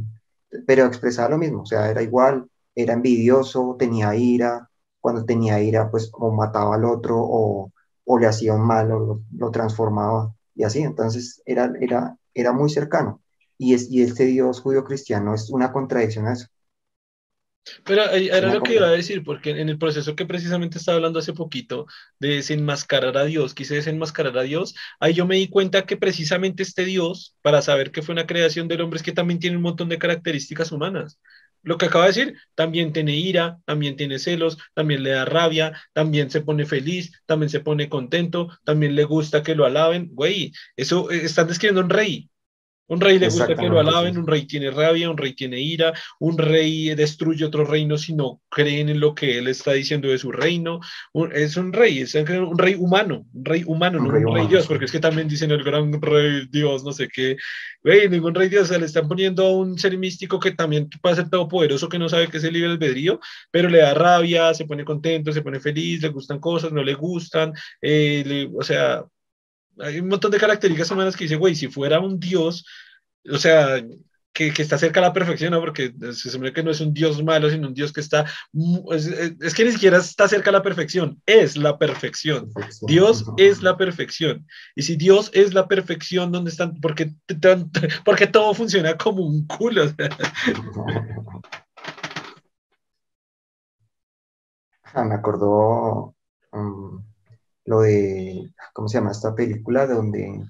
pero expresaba lo mismo, o sea, era igual, era envidioso, tenía ira, cuando tenía ira, pues o mataba al otro o, o le hacía un mal o lo, lo transformaba y así, entonces era, era, era muy cercano y, es, y este Dios judío cristiano es una contradicción a eso. Pero era lo que iba a decir, porque en el proceso que precisamente estaba hablando hace poquito de desenmascarar a Dios, quise desenmascarar a Dios, ahí yo me di cuenta que precisamente este Dios, para saber que fue una creación del hombre, es que también tiene un montón de características humaas. Lo que acaba de decir, también tiene ira, también tiene celos, también le da rabia, también se pone feliz, también se pone contento, también le gusta que lo alaben. Güey, eso eh, están describiendo un rey, un rey le gusta que lo alaben, un rey tiene rabia, un rey tiene ira, un rey destruye otro reino si no creen en lo que él está diciendo de su reino. es un rey, es un rey humano, un rey humano, no un rey Dios, porque es que también dicen el gran rey Dios, no sé qué. Güey, ningún rey Dios, se le están poniendo a un ser místico que también puede ser todopoderoso, que no sabe qué es el libre albedrío, pero le da rabia, se pone contento, se pone feliz, le gustan cosas, no le gustan, eh, o sea, hay un montón de características humanas que dice, güey, si fuera un dios, o sea, que, que, está cerca de la perfección, ¿no? Porque se supone que no es un Dios malo, sino un Dios que está, es, es, que ni siquiera está cerca de la perfección, es la perfección. Dios es la perfección. Y si Dios es la perfección, ¿dónde están? Porque, <laughs> porque todo funciona como un culo. <laughs> Ah, me acordó um, lo de, ¿cómo se llama esta película? Donde,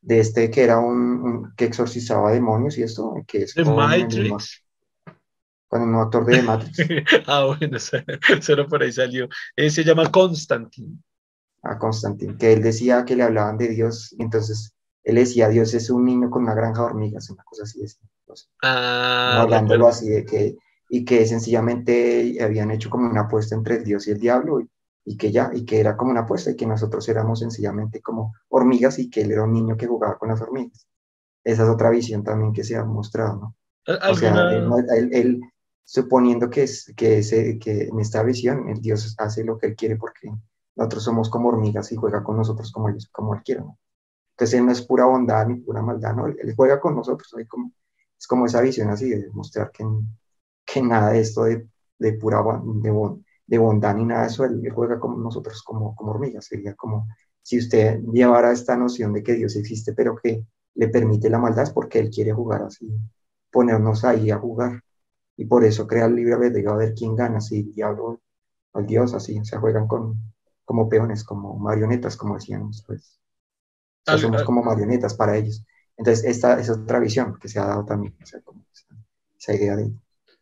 de este que era un, que exorcizaba demonios y esto, que es con Matrix. El, con el motor de <laughs> Matrix. ah, bueno, solo por ahí salió. Eh, se llama Constantine. Ah, Constantine, que él decía que le hablaban de Dios, y entonces él decía, Dios es un niño con una granja de hormigas, una cosa así. ah, hablándolo así de que, y que sencillamente habían hecho como una apuesta entre el Dios y el diablo, y y que ya, y que era como una apuesta y que nosotros éramos sencillamente como hormigas y que él era un niño que jugaba con las hormigas. Esa es otra visión también que se ha mostrado, ¿no? O sea, él, suponiendo que, es, que, ese, que en esta visión el Dios hace lo que él quiere porque nosotros somos como hormigas y juega con nosotros como, ellos, como él quiere, ¿no? Entonces él no es pura bondad ni pura maldad, ¿no? Él, juega con nosotros, como, es como esa visión así de mostrar que, que nada de esto de de pura de, de bondad ni nada de eso, él, juega como nosotros, como, como hormigas, sería como si usted llevara esta noción de que Dios existe, pero que le permite la maldad, es porque él quiere jugar así, ponernos ahí a jugar. Y por eso crea el libre albedrío a ver quién gana, si el diablo o el dios, así, se juegan con, como peones, como marionetas, como decíamos, pues. somos como marionetas para ellos. Entonces, esta es otra visión que se ha dado también, o sea, como esa, idea de...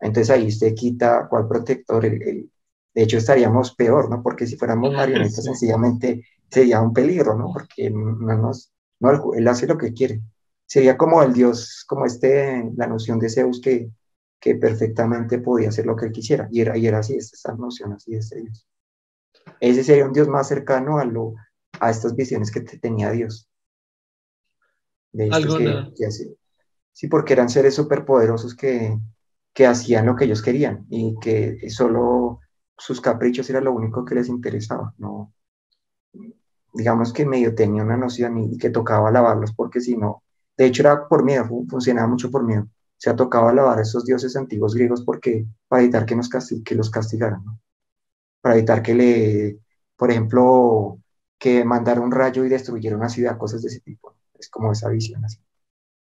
Entonces ahí usted quita cuál protector, el, de hecho estaríamos peor, ¿no? Porque si fuéramos marionetas, sencillamente sería un peligro, ¿no? Porque no nos, no, él hace lo que quiere. Sería como el dios, como este, la noción de Zeus que, que perfectamente podía hacer lo que él quisiera. Y era, y era así, esta noción así de dios. Ese sería un dios más cercano a, lo, a estas visiones que tenía Dios. De que, sí, porque eran seres superpoderosos que, que hacían lo que ellos querían y que solo sus caprichos era lo único que les interesaba, no, digamos que medio tenía una noción y, que tocaba lavarlos porque si no, de hecho era por miedo, funcionaba mucho por miedo, se ha tocado lavar a esos dioses antiguos griegos porque para evitar que, nos que los castigaran, para evitar que le, por ejemplo, que mandara un rayo y destruyera una ciudad, cosas de ese tipo, es como esa visión así.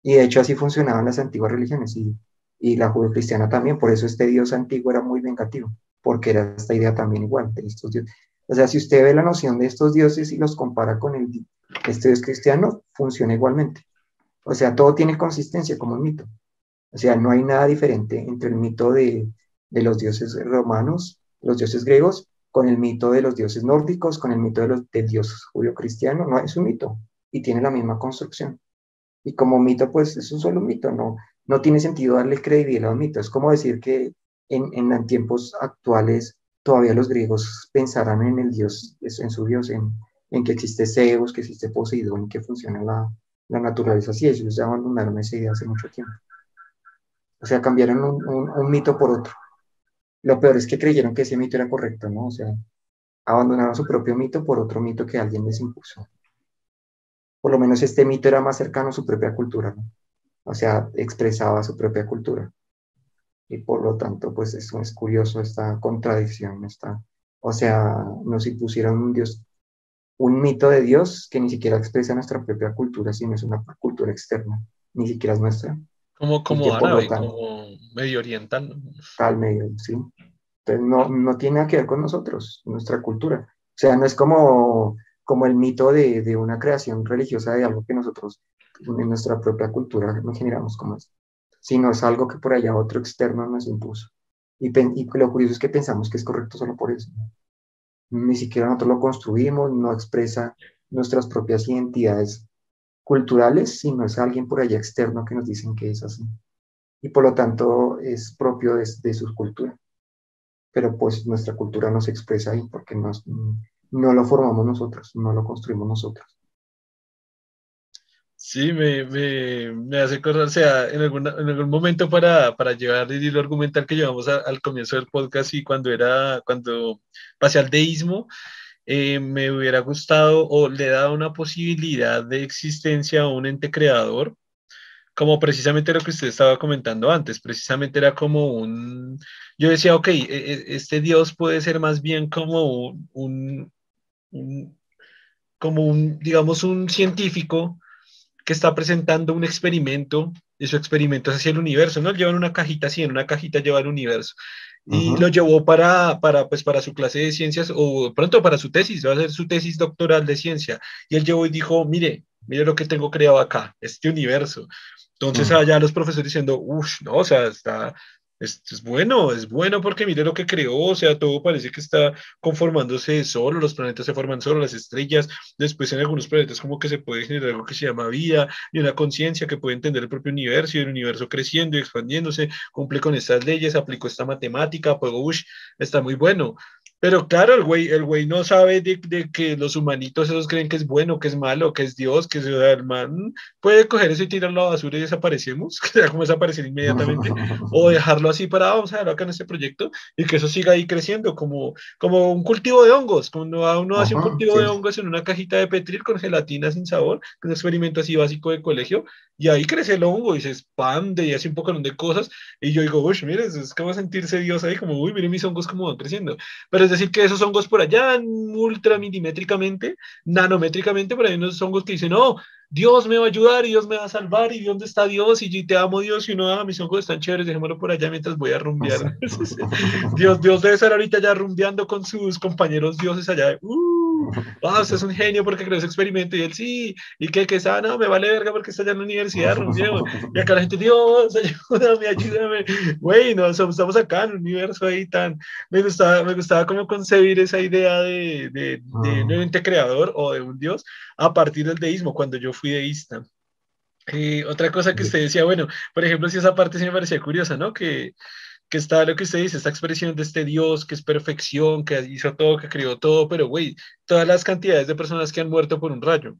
Y de hecho así funcionaban las antiguas religiones y, y la judeocristiana también, por eso este dios antiguo era muy vengativo, porque era esta idea también igual de estos dioses. O sea, si usted ve la noción de estos dioses y los compara con el, este dios cristiano, funciona igualmente. O sea, todo tiene consistencia como un mito. O sea, no hay nada diferente entre el mito de, de los dioses romanos, los dioses griegos, con el mito de los dioses nórdicos, con el mito de los, del dios judío cristiano. No es un mito y tiene la misma construcción. Y como mito, pues es un solo mito, no, no tiene sentido darle credibilidad a un mito. Es como decir que en, tiempos actuales todavía los griegos pensarán en el dios, en su dios, en, que existe Zeus, que existe Poseidón, que funciona la, la naturaleza así. Ellos ya abandonaron esa idea hace mucho tiempo. O sea, cambiaron un, un, mito por otro. Lo peor es que creyeron que ese mito era correcto, ¿no? O sea, abandonaron su propio mito por otro mito que alguien les impuso. Por lo menos este mito era más cercano a su propia cultura, ¿no? O sea, expresaba su propia cultura y por lo tanto, pues eso es curioso esta contradicción, esta, o sea, nos impusieron un Dios, un mito de Dios que ni siquiera expresa nuestra propia cultura, sino es una cultura externa, ni siquiera es nuestra. Como, como árabe, como medio oriental. Tal medio, sí. Entonces no, no tiene nada que ver con nosotros, nuestra cultura. O sea, no es como, como el mito de, de una creación religiosa de algo que nosotros en nuestra propia cultura no generamos como esto sino es algo que por allá otro externo nos impuso. Y, lo curioso es que pensamos que es correcto solo por eso. Ni siquiera nosotros lo construimos, no expresa nuestras propias identidades culturales, sino es alguien por allá externo que nos dicen que es así. Y por lo tanto es propio de, de su cultura. Pero pues nuestra cultura no se expresa ahí porque nos, no lo formamos nosotros, no lo construimos nosotros. Sí, me, me, me, hace acordar, o sea, en, alguna, en algún momento para, para llevar el hilo argumental que llevamos al comienzo del podcast y cuando era, cuando pasé al deísmo, eh, me hubiera gustado o le he dado una posibilidad de existencia a un ente creador, como precisamente lo que usted estaba comentando antes, precisamente era como un, yo decía, ok, e, e, este Dios puede ser más bien como un, un como un, digamos, un científico que está presentando un experimento y su experimento es hacia el universo, ¿no? Llevan una cajita así, en una cajita lleva el universo. Y lo llevó para, para, pues, para su clase de ciencias o pronto para su tesis, va a hacer su tesis doctoral de ciencia. Y él llevó y dijo, mire, mire lo que tengo creado acá, este universo. Entonces allá los profesores diciendo, uff, no, o sea, está, es, bueno, es bueno porque mire lo que creó, o sea, todo parece que está conformándose solo, los planetas se forman solo, las estrellas, después en algunos planetas como que se puede generar algo que se llama vida y una conciencia que puede entender el propio universo y el universo creciendo y expandiéndose, cumple con estas leyes, aplicó esta matemática, pues, uff, está muy bueno. Pero claro, el güey, el güey no sabe de, de, que los humanitos esos creen que es bueno, que es malo, que es Dios, que es el man puede coger eso y tirarlo a la basura y desaparecemos, <laughs> que sea como desaparecer inmediatamente, o <laughs> dejarlo así parado, vamos a dejarlo acá en este proyecto y que eso siga ahí creciendo, como, como un cultivo de hongos, cuando uno hace un cultivo de hongos en una cajita de Petril con gelatina sin sabor, un experimento así básico de colegio, y ahí crece el hongo y se expande y hace un poco de cosas, y yo digo, uy, mire, es como sentirse Dios ahí, como, uy, mire mis hongos cómo van creciendo, pero es decir que esos hongos por allá, ultra milimétricamente, nanométricamente, por ahí unos hongos que dicen, no, Dios me va a ayudar y Dios me va a salvar y ¿dónde está Dios? Y te amo Dios y uno, ah, mis hongos están chéveres, dejémoslo por allá mientras voy a rumbear. <laughs> <laughs> Dios, Dios debe estar ahorita ya rumbeando con sus compañeros dioses allá. Uh, <laughs> ah, usted es un genio porque creó ese experimento, y él sí, y que, que está, no, me vale verga porque está allá en la universidad, y acá la gente, Dios, ayúdame, ayúdame, güey, no, estamos acá en un universo ahí tan, me gustaba, me gustaba como concebir esa idea de, de, de ah. un ente creador o de un Dios a partir del deísmo, cuando yo fui deísta. Eh, otra cosa que usted decía, bueno, por ejemplo, si esa parte sí me parecía curiosa, ¿no? Que, que está lo que usted dice, esta expresión de este Dios que es perfección, que hizo todo, que creó todo, pero güey, todas las cantidades de personas que han muerto por un rayo.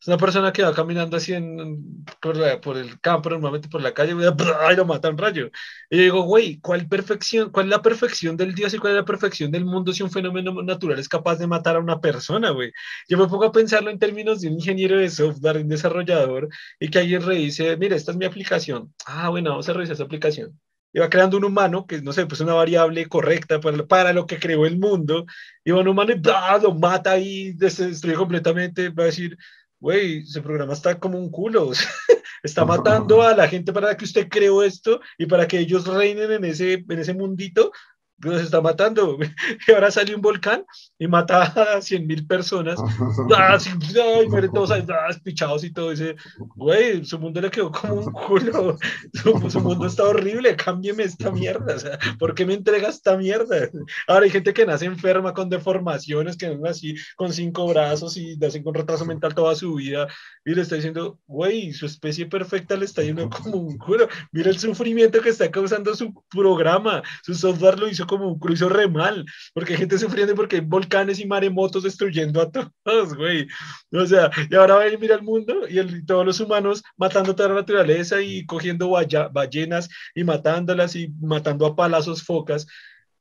Es una persona que va caminando así en, por, por, el campo, normalmente por la calle, y lo mata un rayo. Y yo digo, güey, ¿cuál perfección, cuál es la perfección del Dios y cuál es la perfección del mundo si un fenómeno natural es capaz de matar a una persona, güey? Yo me pongo a pensarlo en términos de un ingeniero de software, un desarrollador, y que alguien revise, mira, esta es mi aplicación. Ah, bueno, vamos a revisar esa aplicación va creando un humano que, no sé, pues una variable correcta para, para lo que creó el mundo, va un humano y lo mata y destruye completamente, va a decir, güey, ese programa está como un culo, <laughs> está matando a la gente para que usted creó esto y para que ellos reinen en ese, en ese mundito, nos está matando. Y <laughs> ahora sale un volcán y mata a 100 mil personas. <laughs> ah, ay, mueren todos ah, pichados y todo. Dice, güey, su mundo le quedó como un culo. <laughs> Su, mundo está horrible, cámbieme esta mierda. O sea, ¿por qué me entrega esta mierda? Ahora hay gente que nace enferma con deformaciones, que nacen así con cinco brazos y nacen con retraso mental toda su vida. Y le está diciendo, güey, su especie perfecta le está yendo como un culo. Mira el sufrimiento que está causando su programa. Su software lo hizo como un cruzo re mal, porque hay gente sufriendo porque hay volcanes y maremotos destruyendo a todos, güey. O sea, y ahora va a mira el mundo y, el, todos los humanos matando toda la naturaleza y cogiendo ballenas y matándolas y matando a palazos focas.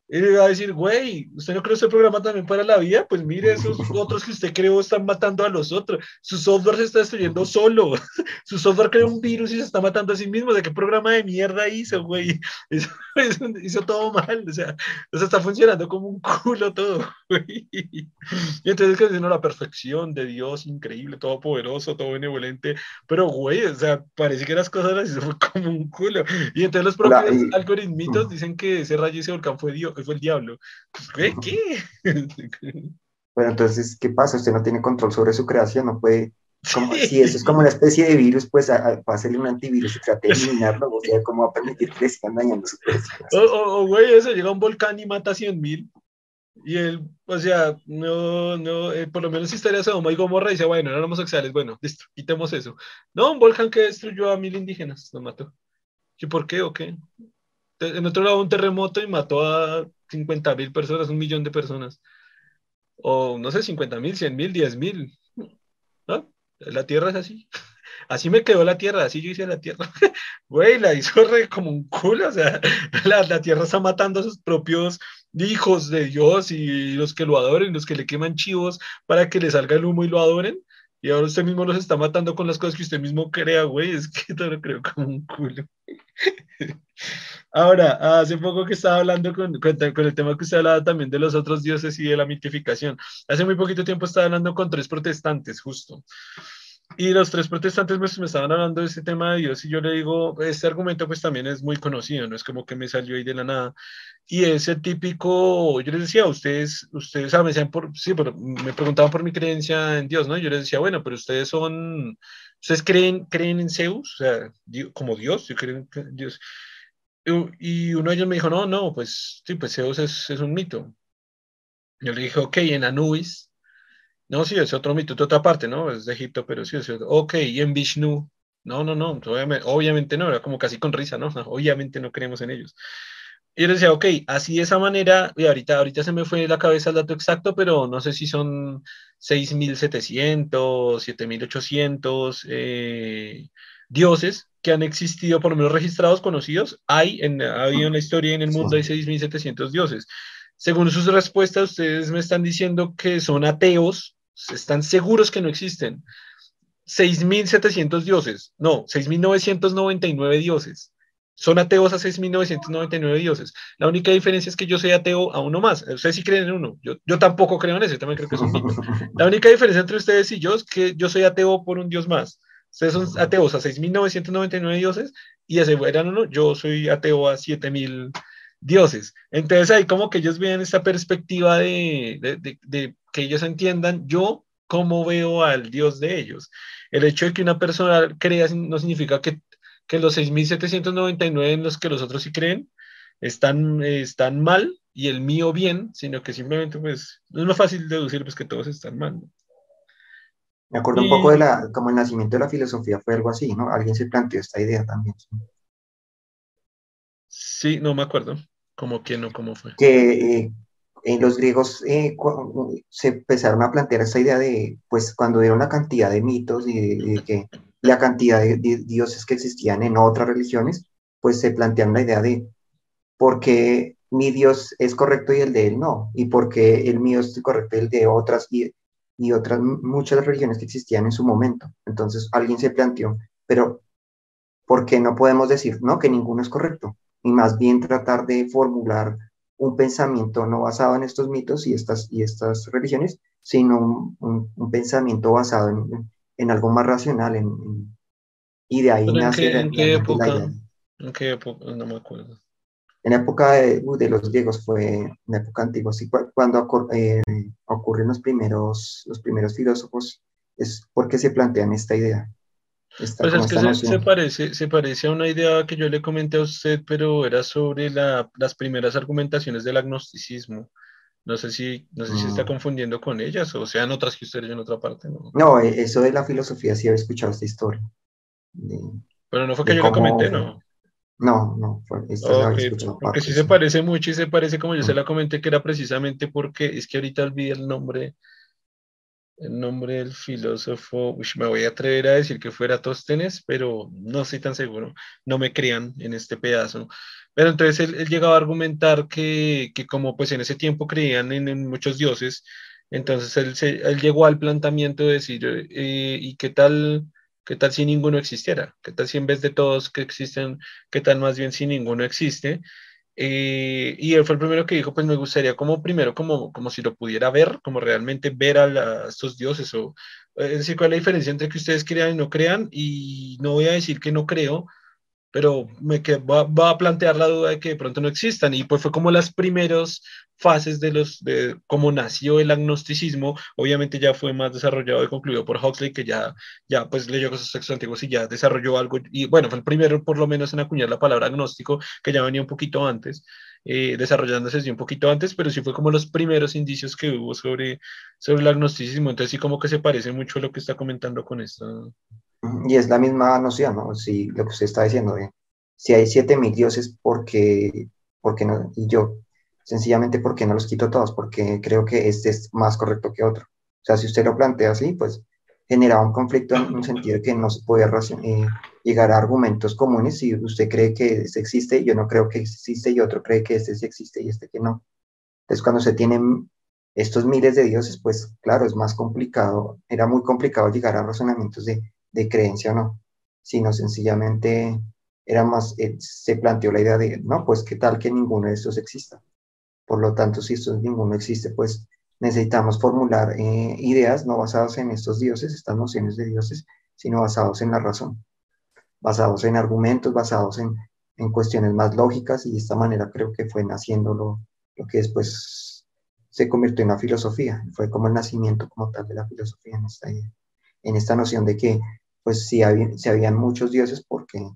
Y le va a decir, güey, ¿usted no creó este programa también para la vida? Pues mire, esos <laughs> otros que usted creó están matando a los otros. Su software se está destruyendo solo. <laughs> Su software creó un virus y se está matando a sí mismo. ¿De qué programa de mierda hizo, güey? <laughs> Hizo, todo mal. O sea, o sea, está funcionando como un culo todo, güey. Y entonces, que no, la perfección de Dios, increíble, todopoderoso, todo benevolente. Pero, güey, o sea, parece que las cosas las hizo como un culo. Y entonces los propios algoritmitos dicen que ese rayo y ese volcán fue Dios fue el diablo. <laughs> ¿Qué? ¿Qué? Bueno, entonces, ¿qué pasa? Usted no tiene control sobre su creación, no puede, como, si eso es como una especie de virus, pues a, a hacerle un antivirus y trate de eliminarlo, o sea, ¿cómo va a permitir que le sigan dañando su creación? O, güey, eso llega a un volcán y mata a 100 mil. Y él, o sea, no, no, eh, por lo menos historia de Sodoma y Gomorra dice, bueno, eran homosexuales, bueno, listo, quitemos eso. No, un volcán que destruyó a mil indígenas, lo mató. ¿Y por qué o qué? En otro lado, un terremoto y mató a 50 mil personas, un millón de personas. O no sé, 50 mil, 100 mil, 10 mil. ¿No? La tierra es así. <laughs> Así me quedó la tierra, así yo hice la tierra. <laughs> Güey, la hizo re como un culo. O sea, <laughs> la, la, tierra está matando a sus propios hijos de Dios y los que lo adoren, los que le queman chivos para que le salga el humo y lo adoren. Y ahora usted mismo los está matando con las cosas que usted mismo crea, güey. Es que <laughs> todo lo creo como un culo. Ahora, hace poco que estaba hablando con, con, el tema que usted hablaba también de los otros dioses y de la mitificación. Hace muy poquito tiempo estaba hablando con tres protestantes, justo. Y los tres protestantes pues, me estaban hablando de ese tema de Dios y yo le digo, este argumento pues también es muy conocido, no es como que me salió ahí de la nada. Y ese típico, yo les decía, ustedes, ustedes, ah, me decían por, sí, pero me preguntaban por mi creencia en Dios, ¿no? Yo les decía, bueno, pero ustedes son, ustedes creen, creen en Zeus, o sea, como Dios, yo creo en Dios. Y uno de ellos me dijo, no, no, pues sí, pues Zeus es, es un mito. Yo le dije, ok, en Anubis. No, sí, es otro mito, de otra parte, ¿no? Es de Egipto, pero sí, es otro. Ok, y en Vishnu. No, no, no, obviamente, obviamente no, era como casi con risa, ¿no? <laughs> Obviamente no creemos en ellos. Y yo decía, ok, así de esa manera, y ahorita, ahorita se me fue la cabeza el dato exacto, pero no sé si son 6.700, 7.800 eh, dioses que han existido, por lo menos registrados, conocidos. Hay, en, ha habido en la historia en el mundo, hay 6.700 dioses. Según sus respuestas, ustedes me están diciendo que son ateos, están seguros que no existen. 6.700 dioses, no, 6.999 dioses son ateos a 6.999 dioses. La única diferencia es que yo soy ateo a uno más. Ustedes sí creen en uno. Yo, yo tampoco creo en eso. también creo que es un mito. La única diferencia entre ustedes y yo es que yo soy ateo por un dios más. Ustedes son ateos a 6.999 dioses y ese eran uno. Yo soy ateo a 7.000 dioses. Entonces ahí como que ellos ven esta perspectiva de, de, de que ellos entiendan yo cómo veo al dios de ellos. El hecho de que una persona crea no significa que que los 6.799 en los que los otros sí creen están, están mal y el mío bien, sino que simplemente pues no es más fácil deducir pues que todos están mal. Me acuerdo un poco de la, como el nacimiento de la filosofía fue algo así, ¿no? Alguien se planteó esta idea también. Sí, no me acuerdo. ¿Cómo que no? ¿Cómo fue? Que eh, en los griegos eh, se empezaron a plantear esa idea de, pues cuando dieron la cantidad de mitos y de que la cantidad de, dioses que existían en otras religiones, pues se plantean la idea de por qué mi Dios es correcto y el de él no, y por qué el mío es correcto y el de otras y, y otras muchas religiones que existían en su momento. Entonces alguien se planteó, pero ¿por qué no podemos decir no, que ninguno es correcto? Y más bien tratar de formular un pensamiento no basado en estos mitos y estas, y estas religiones, sino un pensamiento basado en, en algo más racional, en, y de ahí nace... ¿En qué, época? ¿En qué época? No me acuerdo. En la época de, de los griegos fue en época antigua, sí, cuando eh, ocurren los primeros, los primeros filósofos, es porque se plantean esta idea. pues es que se, se, parece, se parece a una idea que yo le comenté a usted, pero era sobre la, las primeras argumentaciones del agnosticismo. No sé si, no sé si se está mm. confundiendo con ellas o sean otras que usted en otra parte. ¿no? no, e, eso de la filosofía sí había escuchado esta historia. Pero no fue que yo la comenté, ¿no? No, no, fue, esta porque sí se parece mucho y se parece como yo se mm. la comenté que era precisamente porque es que ahorita olvidé el nombre, el nombre del filósofo, me voy a atrever a decir que fuera Tóstenes, pero no estoy tan seguro, no me crean en este pedazo. Pero entonces él, llegaba a argumentar que, que, como pues en ese tiempo creían en, muchos dioses, entonces él, se, él, llegó al planteamiento de decir, eh, ¿y qué tal, qué tal si ninguno existiera? ¿Qué tal si en vez de todos que existen, qué tal más bien si ninguno existe? Eh, y él fue el primero que dijo, pues me gustaría como primero, como, como si lo pudiera ver, como realmente ver a, estos dioses, o es decir, cuál es la diferencia entre que ustedes crean y no crean, y no voy a decir que no creo, pero me que va, va, a plantear la duda de que de pronto no existan. Y pues fue como las primeras fases de los, de cómo nació el agnosticismo. Obviamente ya fue más desarrollado y concluido por Huxley, que ya, ya pues leyó cosas textos antiguos y ya desarrolló algo. Y bueno, fue el primero por lo menos en acuñar la palabra agnóstico, que ya venía un poquito antes. Eh, desarrollándose un poquito antes, pero sí fue como los primeros indicios que hubo sobre, sobre el agnosticismo, entonces sí como que se parece mucho a lo que está comentando con esto. Y es la misma noción, ¿no? Si lo que usted está diciendo, si hay siete mil dioses, ¿por qué, no? Y yo, sencillamente, ¿por qué no los quito todos? Porque creo que este es más correcto que otro. O sea, si usted lo plantea así, pues genera un conflicto en un sentido que no se puede eh, llegar a argumentos comunes si usted cree que este existe, yo no creo que existe y otro cree que este sí existe y este que no. Entonces, cuando se tienen estos miles de dioses, pues claro, es más complicado, era muy complicado llegar a razonamientos de de creencia o no, sino sencillamente era más, eh, se planteó la idea de, no, pues qué tal que ninguno de estos exista. Por lo tanto, si esto ninguno existe, pues necesitamos formular eh, ideas no basadas en estos dioses, estas nociones de dioses, sino basados en la razón, basados en argumentos, basados en, en cuestiones más lógicas y de esta manera creo que fue naciendo lo, lo que después se convirtió en la filosofía, fue como el nacimiento como tal de la filosofía en esta, en esta noción de que pues si, si habían muchos dioses porque,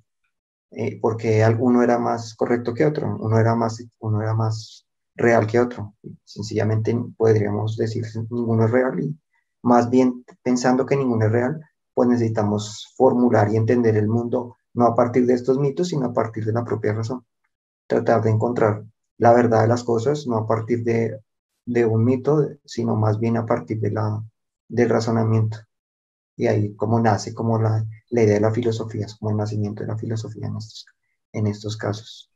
eh, porque alguno era más correcto que otro, uno era más, uno era más real que otro. Sencillamente podríamos decir ninguno es real y más bien pensando que ninguno es real, pues necesitamos formular y entender el mundo no a partir de estos mitos, sino a partir de la propia razón. tratar de encontrar la verdad de las cosas, no a partir de, de un mito, sino más bien a partir de la, del razonamiento. Y ahí como nace como la, la idea de la filosofía, es como el nacimiento de la filosofía en estos, en estos casos.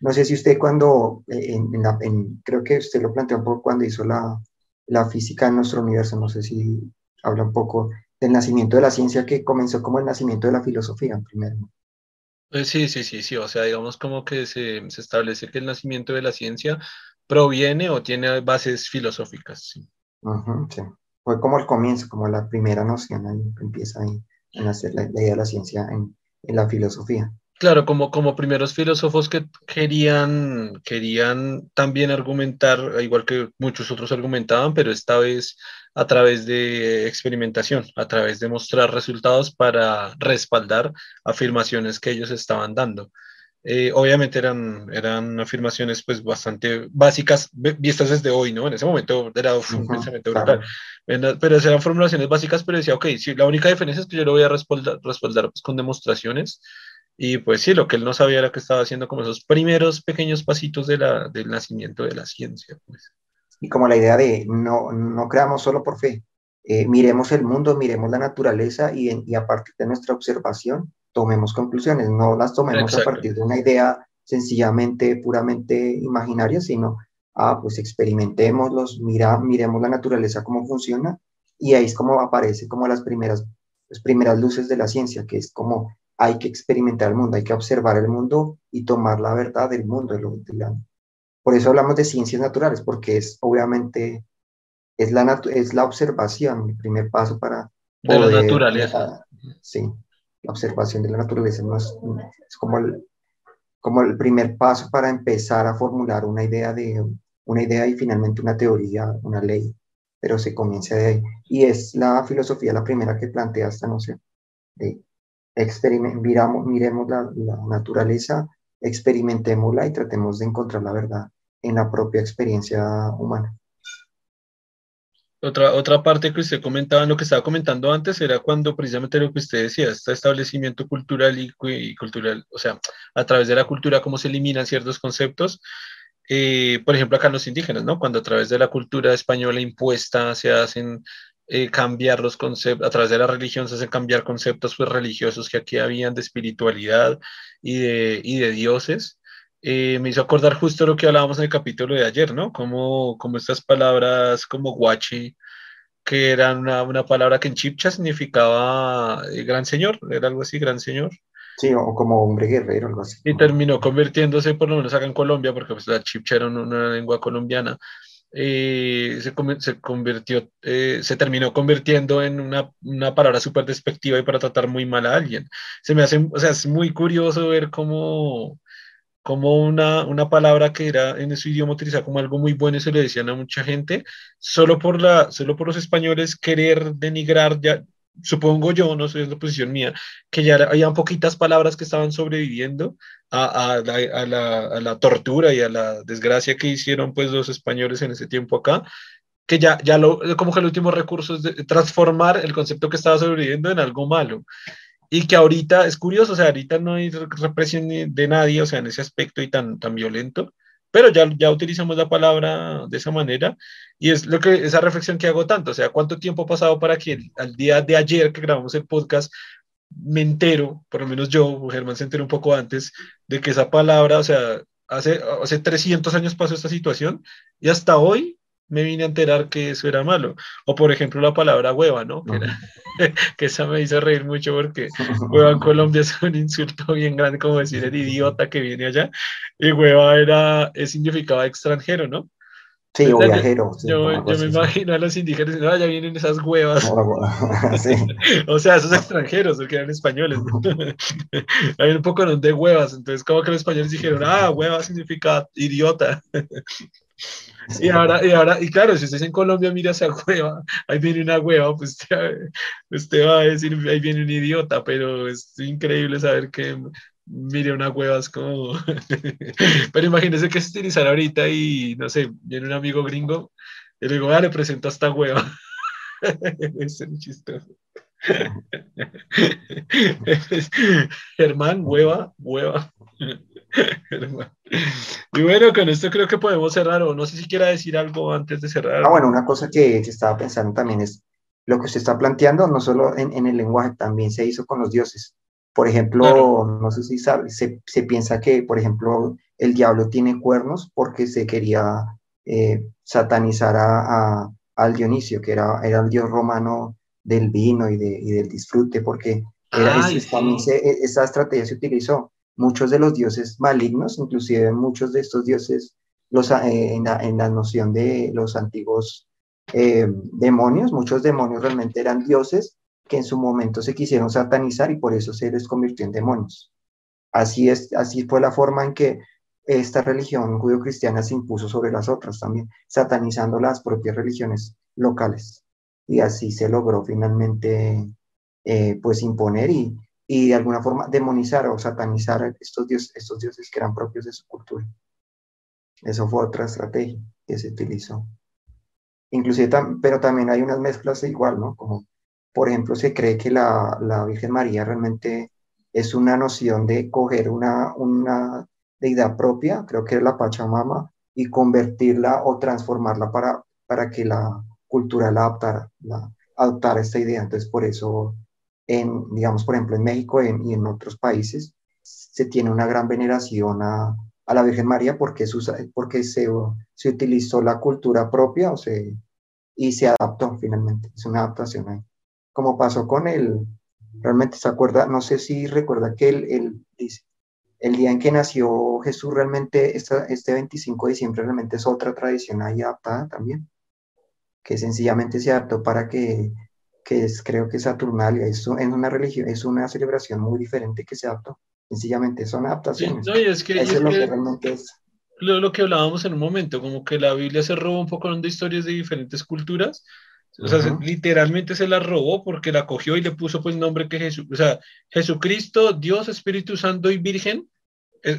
No sé si usted cuando, eh, en, creo que usted lo planteó un poco cuando hizo la, la física de nuestro universo, no sé si habla un poco del nacimiento de la ciencia que comenzó como el nacimiento de la filosofía primero. Eh, sí, sí, sí, sí, o sea, digamos como que se, se, establece que el nacimiento de la ciencia proviene o tiene bases filosóficas. Sí. sí. Fue como el comienzo, como la primera noción, ahí empieza ahí a nacer la, idea de la ciencia en, en la filosofía. Claro, como, como primeros filósofos que querían, querían también argumentar, igual que muchos otros argumentaban, pero esta vez a través de experimentación, a través de mostrar resultados para respaldar afirmaciones que ellos estaban dando. Eh, obviamente eran, eran afirmaciones pues bastante básicas vistas desde hoy, ¿no? En ese momento era un pensamiento brutal. Pero eran formulaciones básicas, pero decía, ok, sí, la única diferencia es que yo lo voy a respaldar, respaldar pues, con demostraciones y pues sí, lo que él no sabía era que estaba haciendo como esos primeros pequeños pasitos de la, del nacimiento de la ciencia. Pues. Y como la idea de no, no creamos solo por fe, eh, miremos el mundo, miremos la naturaleza y, y, a partir de nuestra observación tomemos conclusiones, no las tomemos a partir de una idea sencillamente, puramente imaginaria, sino, ah, pues experimentémoslos, mira, miremos la naturaleza cómo funciona y ahí es como aparece como las primeras, las primeras luces de la ciencia, que es como hay que experimentar el mundo, hay que observar el mundo y tomar la verdad del mundo. Por eso hablamos de ciencias naturales, porque es obviamente, es la, es la observación, el primer paso para... De la naturaleza. sí, la observación de la naturaleza no es, es como, el, como el primer paso para empezar a formular una idea, de, una idea y finalmente una teoría, una ley, pero se comienza de ahí. Y es la filosofía la primera que plantea esta noción de miramos, miremos la, naturaleza, experimentémosla y tratemos de encontrar la verdad en la propia experiencia humana. Otra, otra parte que usted comentaba, lo que estaba comentando antes, era cuando precisamente lo que usted decía, este establecimiento cultural y, cultural, o sea, a través de la cultura, cómo se eliminan ciertos conceptos. Eh, por ejemplo, acá los indígenas, ¿no? Cuando a través de la cultura española impuesta se hacen eh, cambiar los conceptos, a través de la religión se hacen cambiar conceptos pues, religiosos que aquí habían de espiritualidad y de, y de dioses. Eh, me hizo acordar justo lo que hablábamos en el capítulo de ayer, ¿no? Como, como estas palabras como guachi, que eran una, una, palabra que en chipcha significaba eh, gran señor, era algo así, gran señor. Sí, o como hombre guerrero, algo así. Y terminó convirtiéndose, por lo menos acá en Colombia, porque pues, la chipcha era una lengua colombiana, eh, se, se, convirtió, eh, se terminó convirtiendo en una, una palabra súper despectiva y para tratar muy mal a alguien. Se me hace, o sea, es muy curioso ver cómo, cómo una, una palabra que era en su idioma utilizada como algo muy bueno y se le decían a mucha gente, solo por, la, solo por los españoles querer denigrar ya, supongo yo, no sé, es la posición mía, que ya había poquitas palabras que estaban sobreviviendo a, a, la, a, la, tortura y a la desgracia que hicieron pues los españoles en ese tiempo acá, que ya, ya lo, como que el último recurso es de transformar el concepto que estaba sobreviviendo en algo malo. Y que ahorita es curioso, o sea, ahorita no hay represión de nadie, o sea, en ese aspecto y tan, tan violento, pero ya, ya utilizamos la palabra de esa manera y es lo que esa reflexión que hago tanto, o sea, cuánto tiempo ha pasado para que al día de ayer que grabamos el podcast me entero, por lo menos yo, Germán se enteró un poco antes, de que esa palabra, o sea, hace, hace 300 años pasó esta situación y hasta hoy me vine a enterar que eso era malo. O por ejemplo la palabra hueva, ¿no? Que, <laughs> que esa me hizo reír mucho porque <laughs> hueva en Colombia es un insulto bien grande como decir el idiota que viene allá. Y hueva era, significaba extranjero, ¿no? Sí, o viajero. yo, yo me imagino a los indígenas diciendo, ah, ya vienen esas huevas. <laughs> o sea, esos extranjeros, que eran españoles. Hay un poco de huevas, entonces como que los españoles dijeron, ah, hueva significa idiota. Y ahora, y ahora, y claro, si usted en Colombia, mira esa cueva, ahí viene una hueva, pues <laughs> usted, va a decir, ahí viene un idiota, pero es increíble saber que mire una hueva es como... <laughs> pero imagínese que se utilizar ahorita y, no sé, viene un amigo gringo y le digo, ah, le presento a esta hueva. <laughs> es un chistoso. Germán, hueva, hueva. Y bueno, con esto creo que podemos cerrar, o no sé si quiera decir algo antes de cerrar. Ah, bueno, una cosa que, estaba pensando también es lo que usted está planteando, no solo en, en, el lenguaje, también se hizo con los dioses. Por ejemplo, no sé si sabe, se, se, piensa que, por ejemplo, el diablo tiene cuernos porque se quería eh, satanizar a, al Dionisio, que era, era el dios romano del vino y, de, y del disfrute, porque era, e, esa estrategia se utilizó. Muchos de los dioses malignos, inclusive muchos de estos dioses, los, eh, en, la, en, la, noción de los antiguos eh, demonios, muchos demonios realmente eran dioses que en su momento se quisieron satanizar y por eso se les convirtió en demonios. Así, es, así fue la forma en que esta religión judío-cristiana se impuso sobre las otras también, satanizando las propias religiones locales. Y así se logró finalmente eh, pues imponer y, y, de alguna forma demonizar o satanizar estos, dioses, estos dioses que eran propios de su cultura. Eso fue otra estrategia que se utilizó. Inclusive, pero también hay unas mezclas igual, ¿no? Como, por ejemplo, se cree que la, la Virgen María realmente es una noción de coger una, una deidad propia, creo que es la Pachamama, y convertirla o transformarla para, para que la cultura la adaptara, la, adoptara esta idea. Entonces, por eso, en, digamos, por ejemplo, en México y en otros países, se tiene una gran veneración a, a la Virgen María porque, porque se, se utilizó la cultura propia o se, y se adaptó finalmente. Es una adaptación ahí. Como pasó con el, realmente se acuerda, no sé si recuerda que el, el, el día en que nació Jesús realmente, esta, este 25 de diciembre realmente es otra tradición ahí adaptada también, que sencillamente se adaptó para que, que es, creo que Saturnalia, es, es una religión, es una celebración muy diferente que se adaptó, sencillamente son adaptaciones. no, es que, Eso es, lo que, realmente es. Lo, lo, que hablábamos en un momento, como que la Biblia se robó un poco de historias de diferentes culturas, o sea, literalmente se la robó porque la cogió y le puso pues nombre que Jesús, o sea, Jesucristo, Dios, Espíritu Santo y Virgen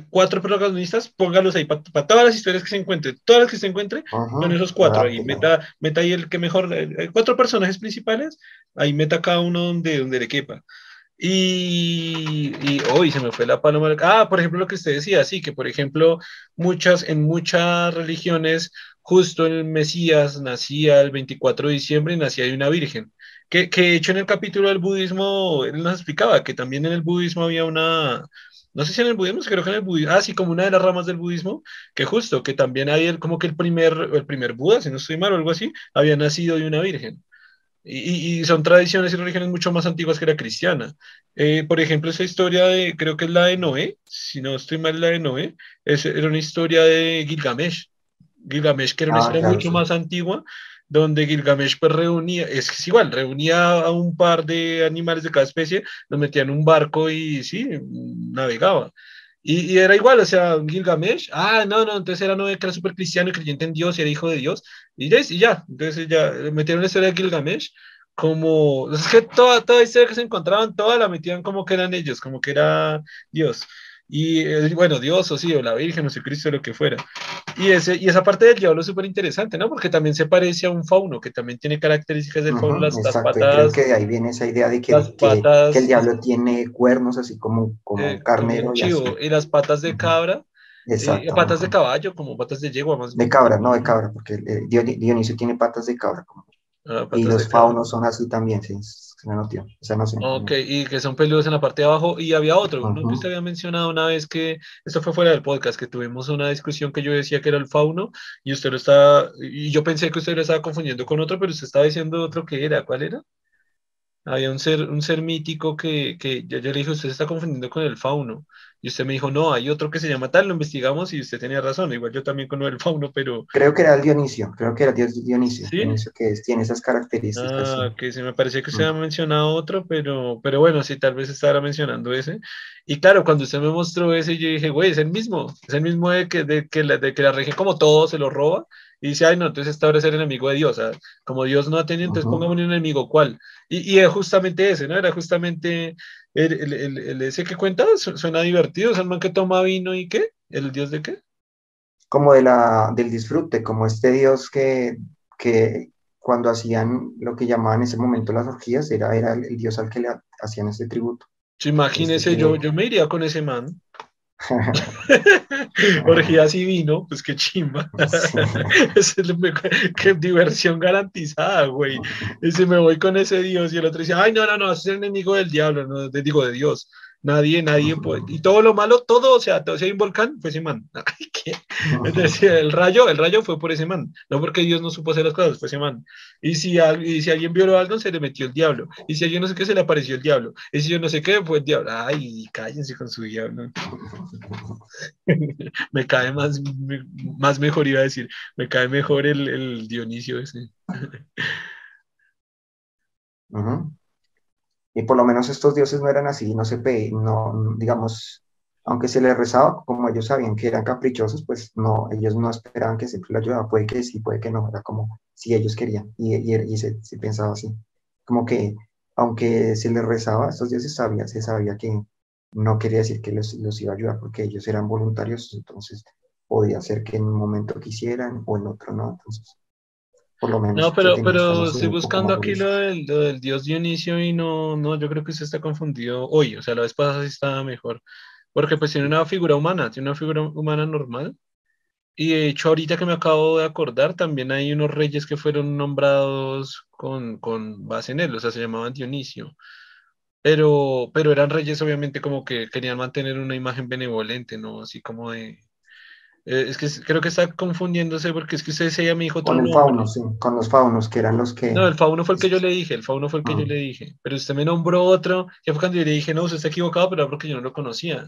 cuatro protagonistas, póngalos ahí para todas las historias que se encuentren, todas las que se encuentren, con esos cuatro. ahí meta, meta ahí el que mejor, eh, cuatro personajes principales, ahí meta cada uno donde, donde le quepa. Y, y hoy se me fue la paloma. Ah, por ejemplo, lo que usted decía, sí, que por ejemplo, muchas, en muchas religiones, justo el Mesías nacía el 24 de diciembre y nacía de una virgen. Que, que de hecho en el capítulo del budismo, él nos explicaba que también en el budismo había una, no sé si en el budismo, creo que en el budismo, ah, sí, como una de las ramas del budismo, que justo, que también hay el, como que el primer, el primer Buda, si no estoy mal o algo así, había nacido de una virgen. Y, y son tradiciones y religiones mucho más antiguas que la cristiana. Eh, por ejemplo, esa historia de, creo que es la de Noé, si no estoy mal, la de Noé, es, era una historia de Gilgamesh. Gilgamesh, que era una ah, historia mucho más antigua, donde Gilgamesh pues reunía, es igual, reunía a un par de animales de cada especie, los metía en un barco y sí, navegaba. Y, y, era igual, o sea, Gilgamesh, ah, no, no, entonces era no que era súper cristiano y creyente en Dios y era hijo de Dios, y ya, y ya, entonces ya metieron la historia de Gilgamesh como, <laughs> es que toda, toda historia que se encontraban, toda la metían como que eran ellos, como que era Dios. Y eh, bueno, Dios o sí, o la Virgen o Cristo, lo que fuera. Y, ese, y esa parte del diablo es súper interesante, ¿no? Porque también se parece a un fauno, que también tiene características del fauno, las, patas. Creo que ahí viene esa idea de que, que, el diablo tiene cuernos así como, como eh, carnero. y, las patas de cabra. Eh, patas de caballo, como patas de yegua más. De cabra, no de cabra, porque Dionisio tiene patas de cabra. Como. Ah, y los faunos son así también, sí, Ok, y que son peludos en la parte de abajo. Y había otro, ¿no? usted había mencionado una vez que, esto fue fuera del podcast, que tuvimos una discusión que yo decía que era el fauno, y usted lo estaba, y yo pensé que usted lo estaba confundiendo con otro, pero usted estaba diciendo otro que era, ¿cuál era? Había un ser, un ser mítico que, que yo, yo le dije, usted se está confundiendo con el fauno. Y usted me dijo, no, hay otro que se llama tal, lo investigamos y usted tenía razón. Igual yo también con el fauno, pero... Creo que era el Dionisio, creo que era Dios Dionisio, Dionisio que tiene esas características. Ah, que sí, me parecía que usted mm. había mencionado otro, pero, pero bueno, sí, tal vez estaba mencionando ese. Y claro, cuando usted me mostró ese, yo dije, güey, es el mismo, es el mismo de que, de que, la, de que la región como todo se lo roba y dice, ay, no, entonces esta hora es el enemigo de Dios. como Dios no ha tenido, entonces pongamos un enemigo, ¿cuál? Y, y, es justamente ese, ¿no? Era justamente el, el, el, ese que cuenta suena divertido, es el man que toma vino y qué, el dios de qué. Como de la, del disfrute, como este dios que, que cuando hacían lo que llamaban en ese momento las orgías, era, era el, dios al que le hacían ese tributo. imagínese, este yo, yo me iría con ese man. <laughs> Orgías y vino, pues qué chimba. <laughs> es qué diversión garantizada, güey. Y si me voy con ese Dios y el otro dice, ay, no, no, no, es el enemigo del diablo, no, digo de Dios. Nadie, nadie puede. Y todo lo malo, todo, o sea, todo, si hay un volcán, fue ese man. <laughs> Es decir, el rayo, el rayo fue por ese man. No porque Dios no supo hacer las cosas, fue ese man. Y si, y si alguien violó algo, se le metió el diablo. Y si alguien no sé qué, se le apareció el diablo. Y si yo no sé qué, fue el diablo. Ay, cállense con su diablo. <laughs> me cae más, más mejor, iba a decir. Me cae mejor el, el Dionisio ese. <laughs> Ajá. Y por lo menos estos dioses no eran así, no se no, digamos, aunque se les rezaba, como ellos sabían que eran caprichosos, pues no, ellos no esperaban que siempre lo ayudara, puede que sí, puede que no, era como si ellos querían, y, y, se, pensaba así, como que aunque se les rezaba, estos dioses sabían, se sabía que no quería decir que los, los iba a ayudar, porque ellos eran voluntarios, entonces podía ser que en un momento quisieran o en otro no, entonces no, pero, pero estoy buscando aquí lo del, del, dios Dionisio y no, no, yo creo que se está confundido hoy, o sea, la vez pasada sí estaba mejor, porque pues tiene una figura humana, tiene una figura humana normal, y de hecho ahorita que me acabo de acordar, también hay unos reyes que fueron nombrados con, con base en él, o sea, se llamaban Dionisio, pero, pero eran reyes obviamente como que querían mantener una imagen benevolente, ¿no? Así como de, eh, es que creo que está confundiéndose porque es que usted se mi hijo Con el fauno, sí, con los faunos, que eran los que. No, el fauno fue el que yo le dije, el fauno fue el que yo ah. le dije. Pero usted me nombró otro, ya fue cuando yo le dije, no, usted está equivocado, pero era porque yo no lo conocía.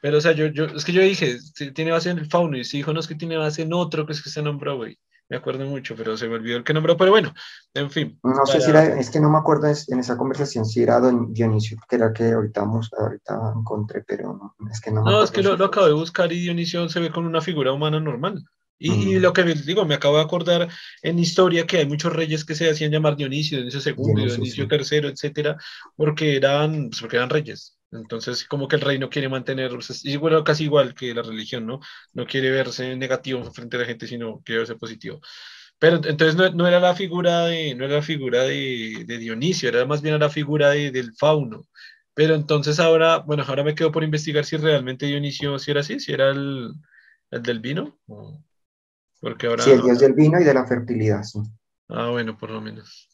Pero, o sea, yo, yo, es que yo dije, tiene base en el fauno, y usted dijo, no, es que tiene base en otro, que es que se nombró, güey me acuerdo mucho, pero se me olvidó el que nombró, pero bueno, en fin. No sé si era, es que no me acuerdo en esa conversación si era Don Dionisio, que era que ahorita, ahorita encontré, pero no, es que no No, es que lo, acabo de buscar y Dionisio se ve con una figura humana normal. Y, mm. lo que digo, me acabo de acordar en historia que hay muchos reyes que se hacían llamar Dionisio, Dionisio II, Dionisio, Dionisio III, etcétera, porque eran, pues, porque eran reyes. Entonces, como que el reino quiere mantener, y bueno, casi igual que la religión, ¿no? No quiere verse negativo frente a la gente, sino quiere verse positivo. Pero entonces no, era la figura de, no era la figura de, Dionisio, era más bien la figura del fauno. Pero entonces ahora, bueno, ahora me quedo por investigar si realmente Dionisio si era así, si era el, del vino. Porque ahora. Sí, el dios del vino y de la fertilidad, sí. Ah, bueno, por lo menos.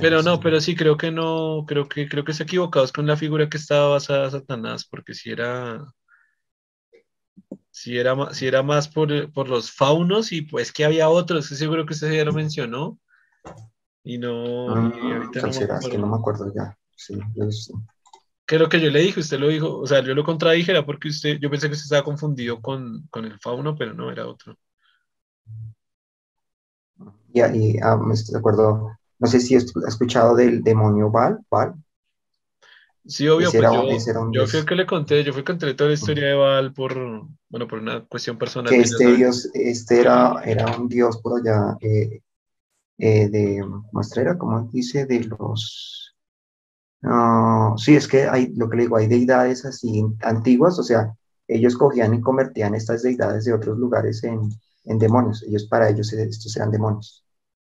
Pero no, pero sí creo que no, creo que creo que se equivocados con la figura que estaba basada Satanás, porque si era si era, si era más por, los faunos y pues que había otros, seguro que usted ya lo mencionó. Y no, ah, que no me acuerdo ya. Sí, Que lo que yo le dije, usted lo dijo, o sea, yo lo contradije, era porque usted, yo pensé que usted estaba confundido con, con el fauno, pero no, era otro. Y, y ah, me acuerdo, no sé si has escuchado del demonio Val, Val. Sí, obvio, pues yo, yo fui el que le conté, yo fui el que conté toda la historia de Val por, bueno, por una cuestión personal. Que este dios, este era, era un dios por allá eh, eh, de, muestra era? como dice? De los... sí, es que hay, lo que le digo, hay deidades así antiguas, o sea, ellos cogían y convertían estas deidades de otros lugares en, en demonios. Ellos, para ellos, estos eran demonios.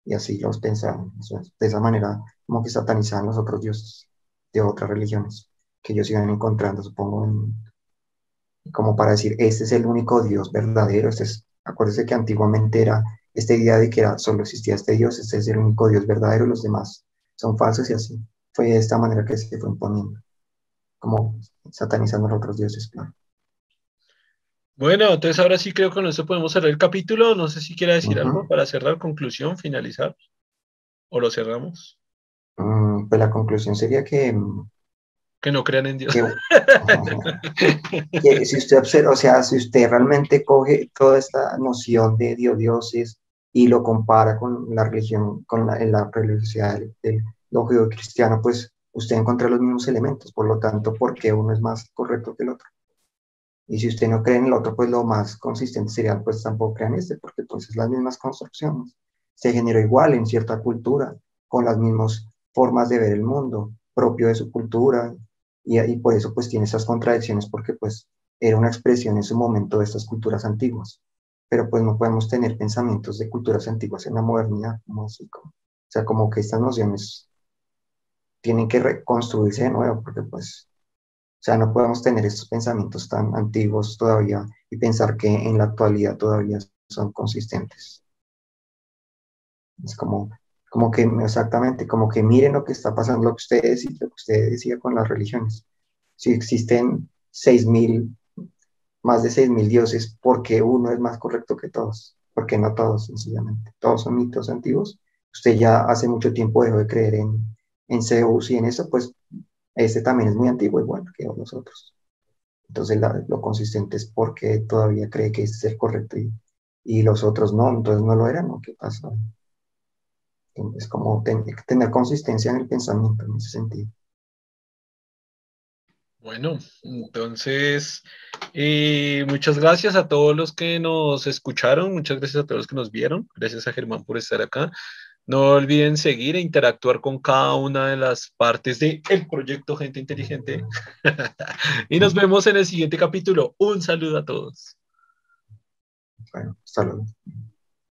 Y así los pensaban. De esa manera, como que satanizaban los otros dioses de otras religiones que ellos iban encontrando, supongo, como para decir, este es el único Dios verdadero. Este es, acuérdese que antiguamente era esta idea de que solo existía este Dios, este es el único Dios verdadero, los demás son falsos y así. Fue de esta manera que se fue imponiendo, como satanizando los otros dioses. Bueno, entonces ahora sí creo que con eso podemos cerrar el capítulo. No sé si quiera decir algo para cerrar, conclusión, finalizar. ¿O lo cerramos? Mm, pues la conclusión sería que... Mm, que no crean en Dios. Que, <laughs> <laughs> si usted observa, o sea, si usted realmente coge toda esta noción de Dios, dioses y lo compara con la religión, con la, la religiosidad del, del cristiano, pues usted encuentra los mismos elementos. Por lo tanto, ¿por qué uno es más correcto que el otro? Y si usted no cree en el otro, pues lo más consistente sería, pues tampoco crean este, porque pues es las mismas construcciones. Se generó igual en cierta cultura, con las mismas formas de ver el mundo, propio de su cultura, y, y por eso pues tiene esas contradicciones, porque pues era una expresión en su momento de estas culturas antiguas. Pero pues no podemos tener pensamientos de culturas antiguas en la modernidad, como así, como, o sea, como que estas nociones tienen que reconstruirse de nuevo, porque pues O sea, no podemos tener estos pensamientos tan antiguos todavía y pensar que en la actualidad todavía son consistentes. Es como, como que, exactamente, como que miren lo que está pasando, lo que ustedes y lo que usted decía con las religiones. Si existen seis mil, más de seis mil dioses, ¿por qué uno es más correcto que todos? Porque no todos, sencillamente. Todos son mitos antiguos. Usted ya hace mucho tiempo dejó de creer en, en Zeus y en eso, pues este también es muy antiguo igual que los otros. Entonces lo consistente es porque todavía cree que este es el correcto y, y los otros no, entonces no lo eran. ¿Qué pasa? Es como tener consistencia en el pensamiento en ese sentido. Bueno, entonces, eh, muchas gracias a todos los que nos escucharon, muchas gracias a todos los que nos vieron, gracias a Germán por estar acá. No olviden seguir e interactuar con cada una de las partes del el proyecto Gente Inteligente. <laughs> y nos vemos en el siguiente capítulo. Un saludo a todos. Bueno, saludos.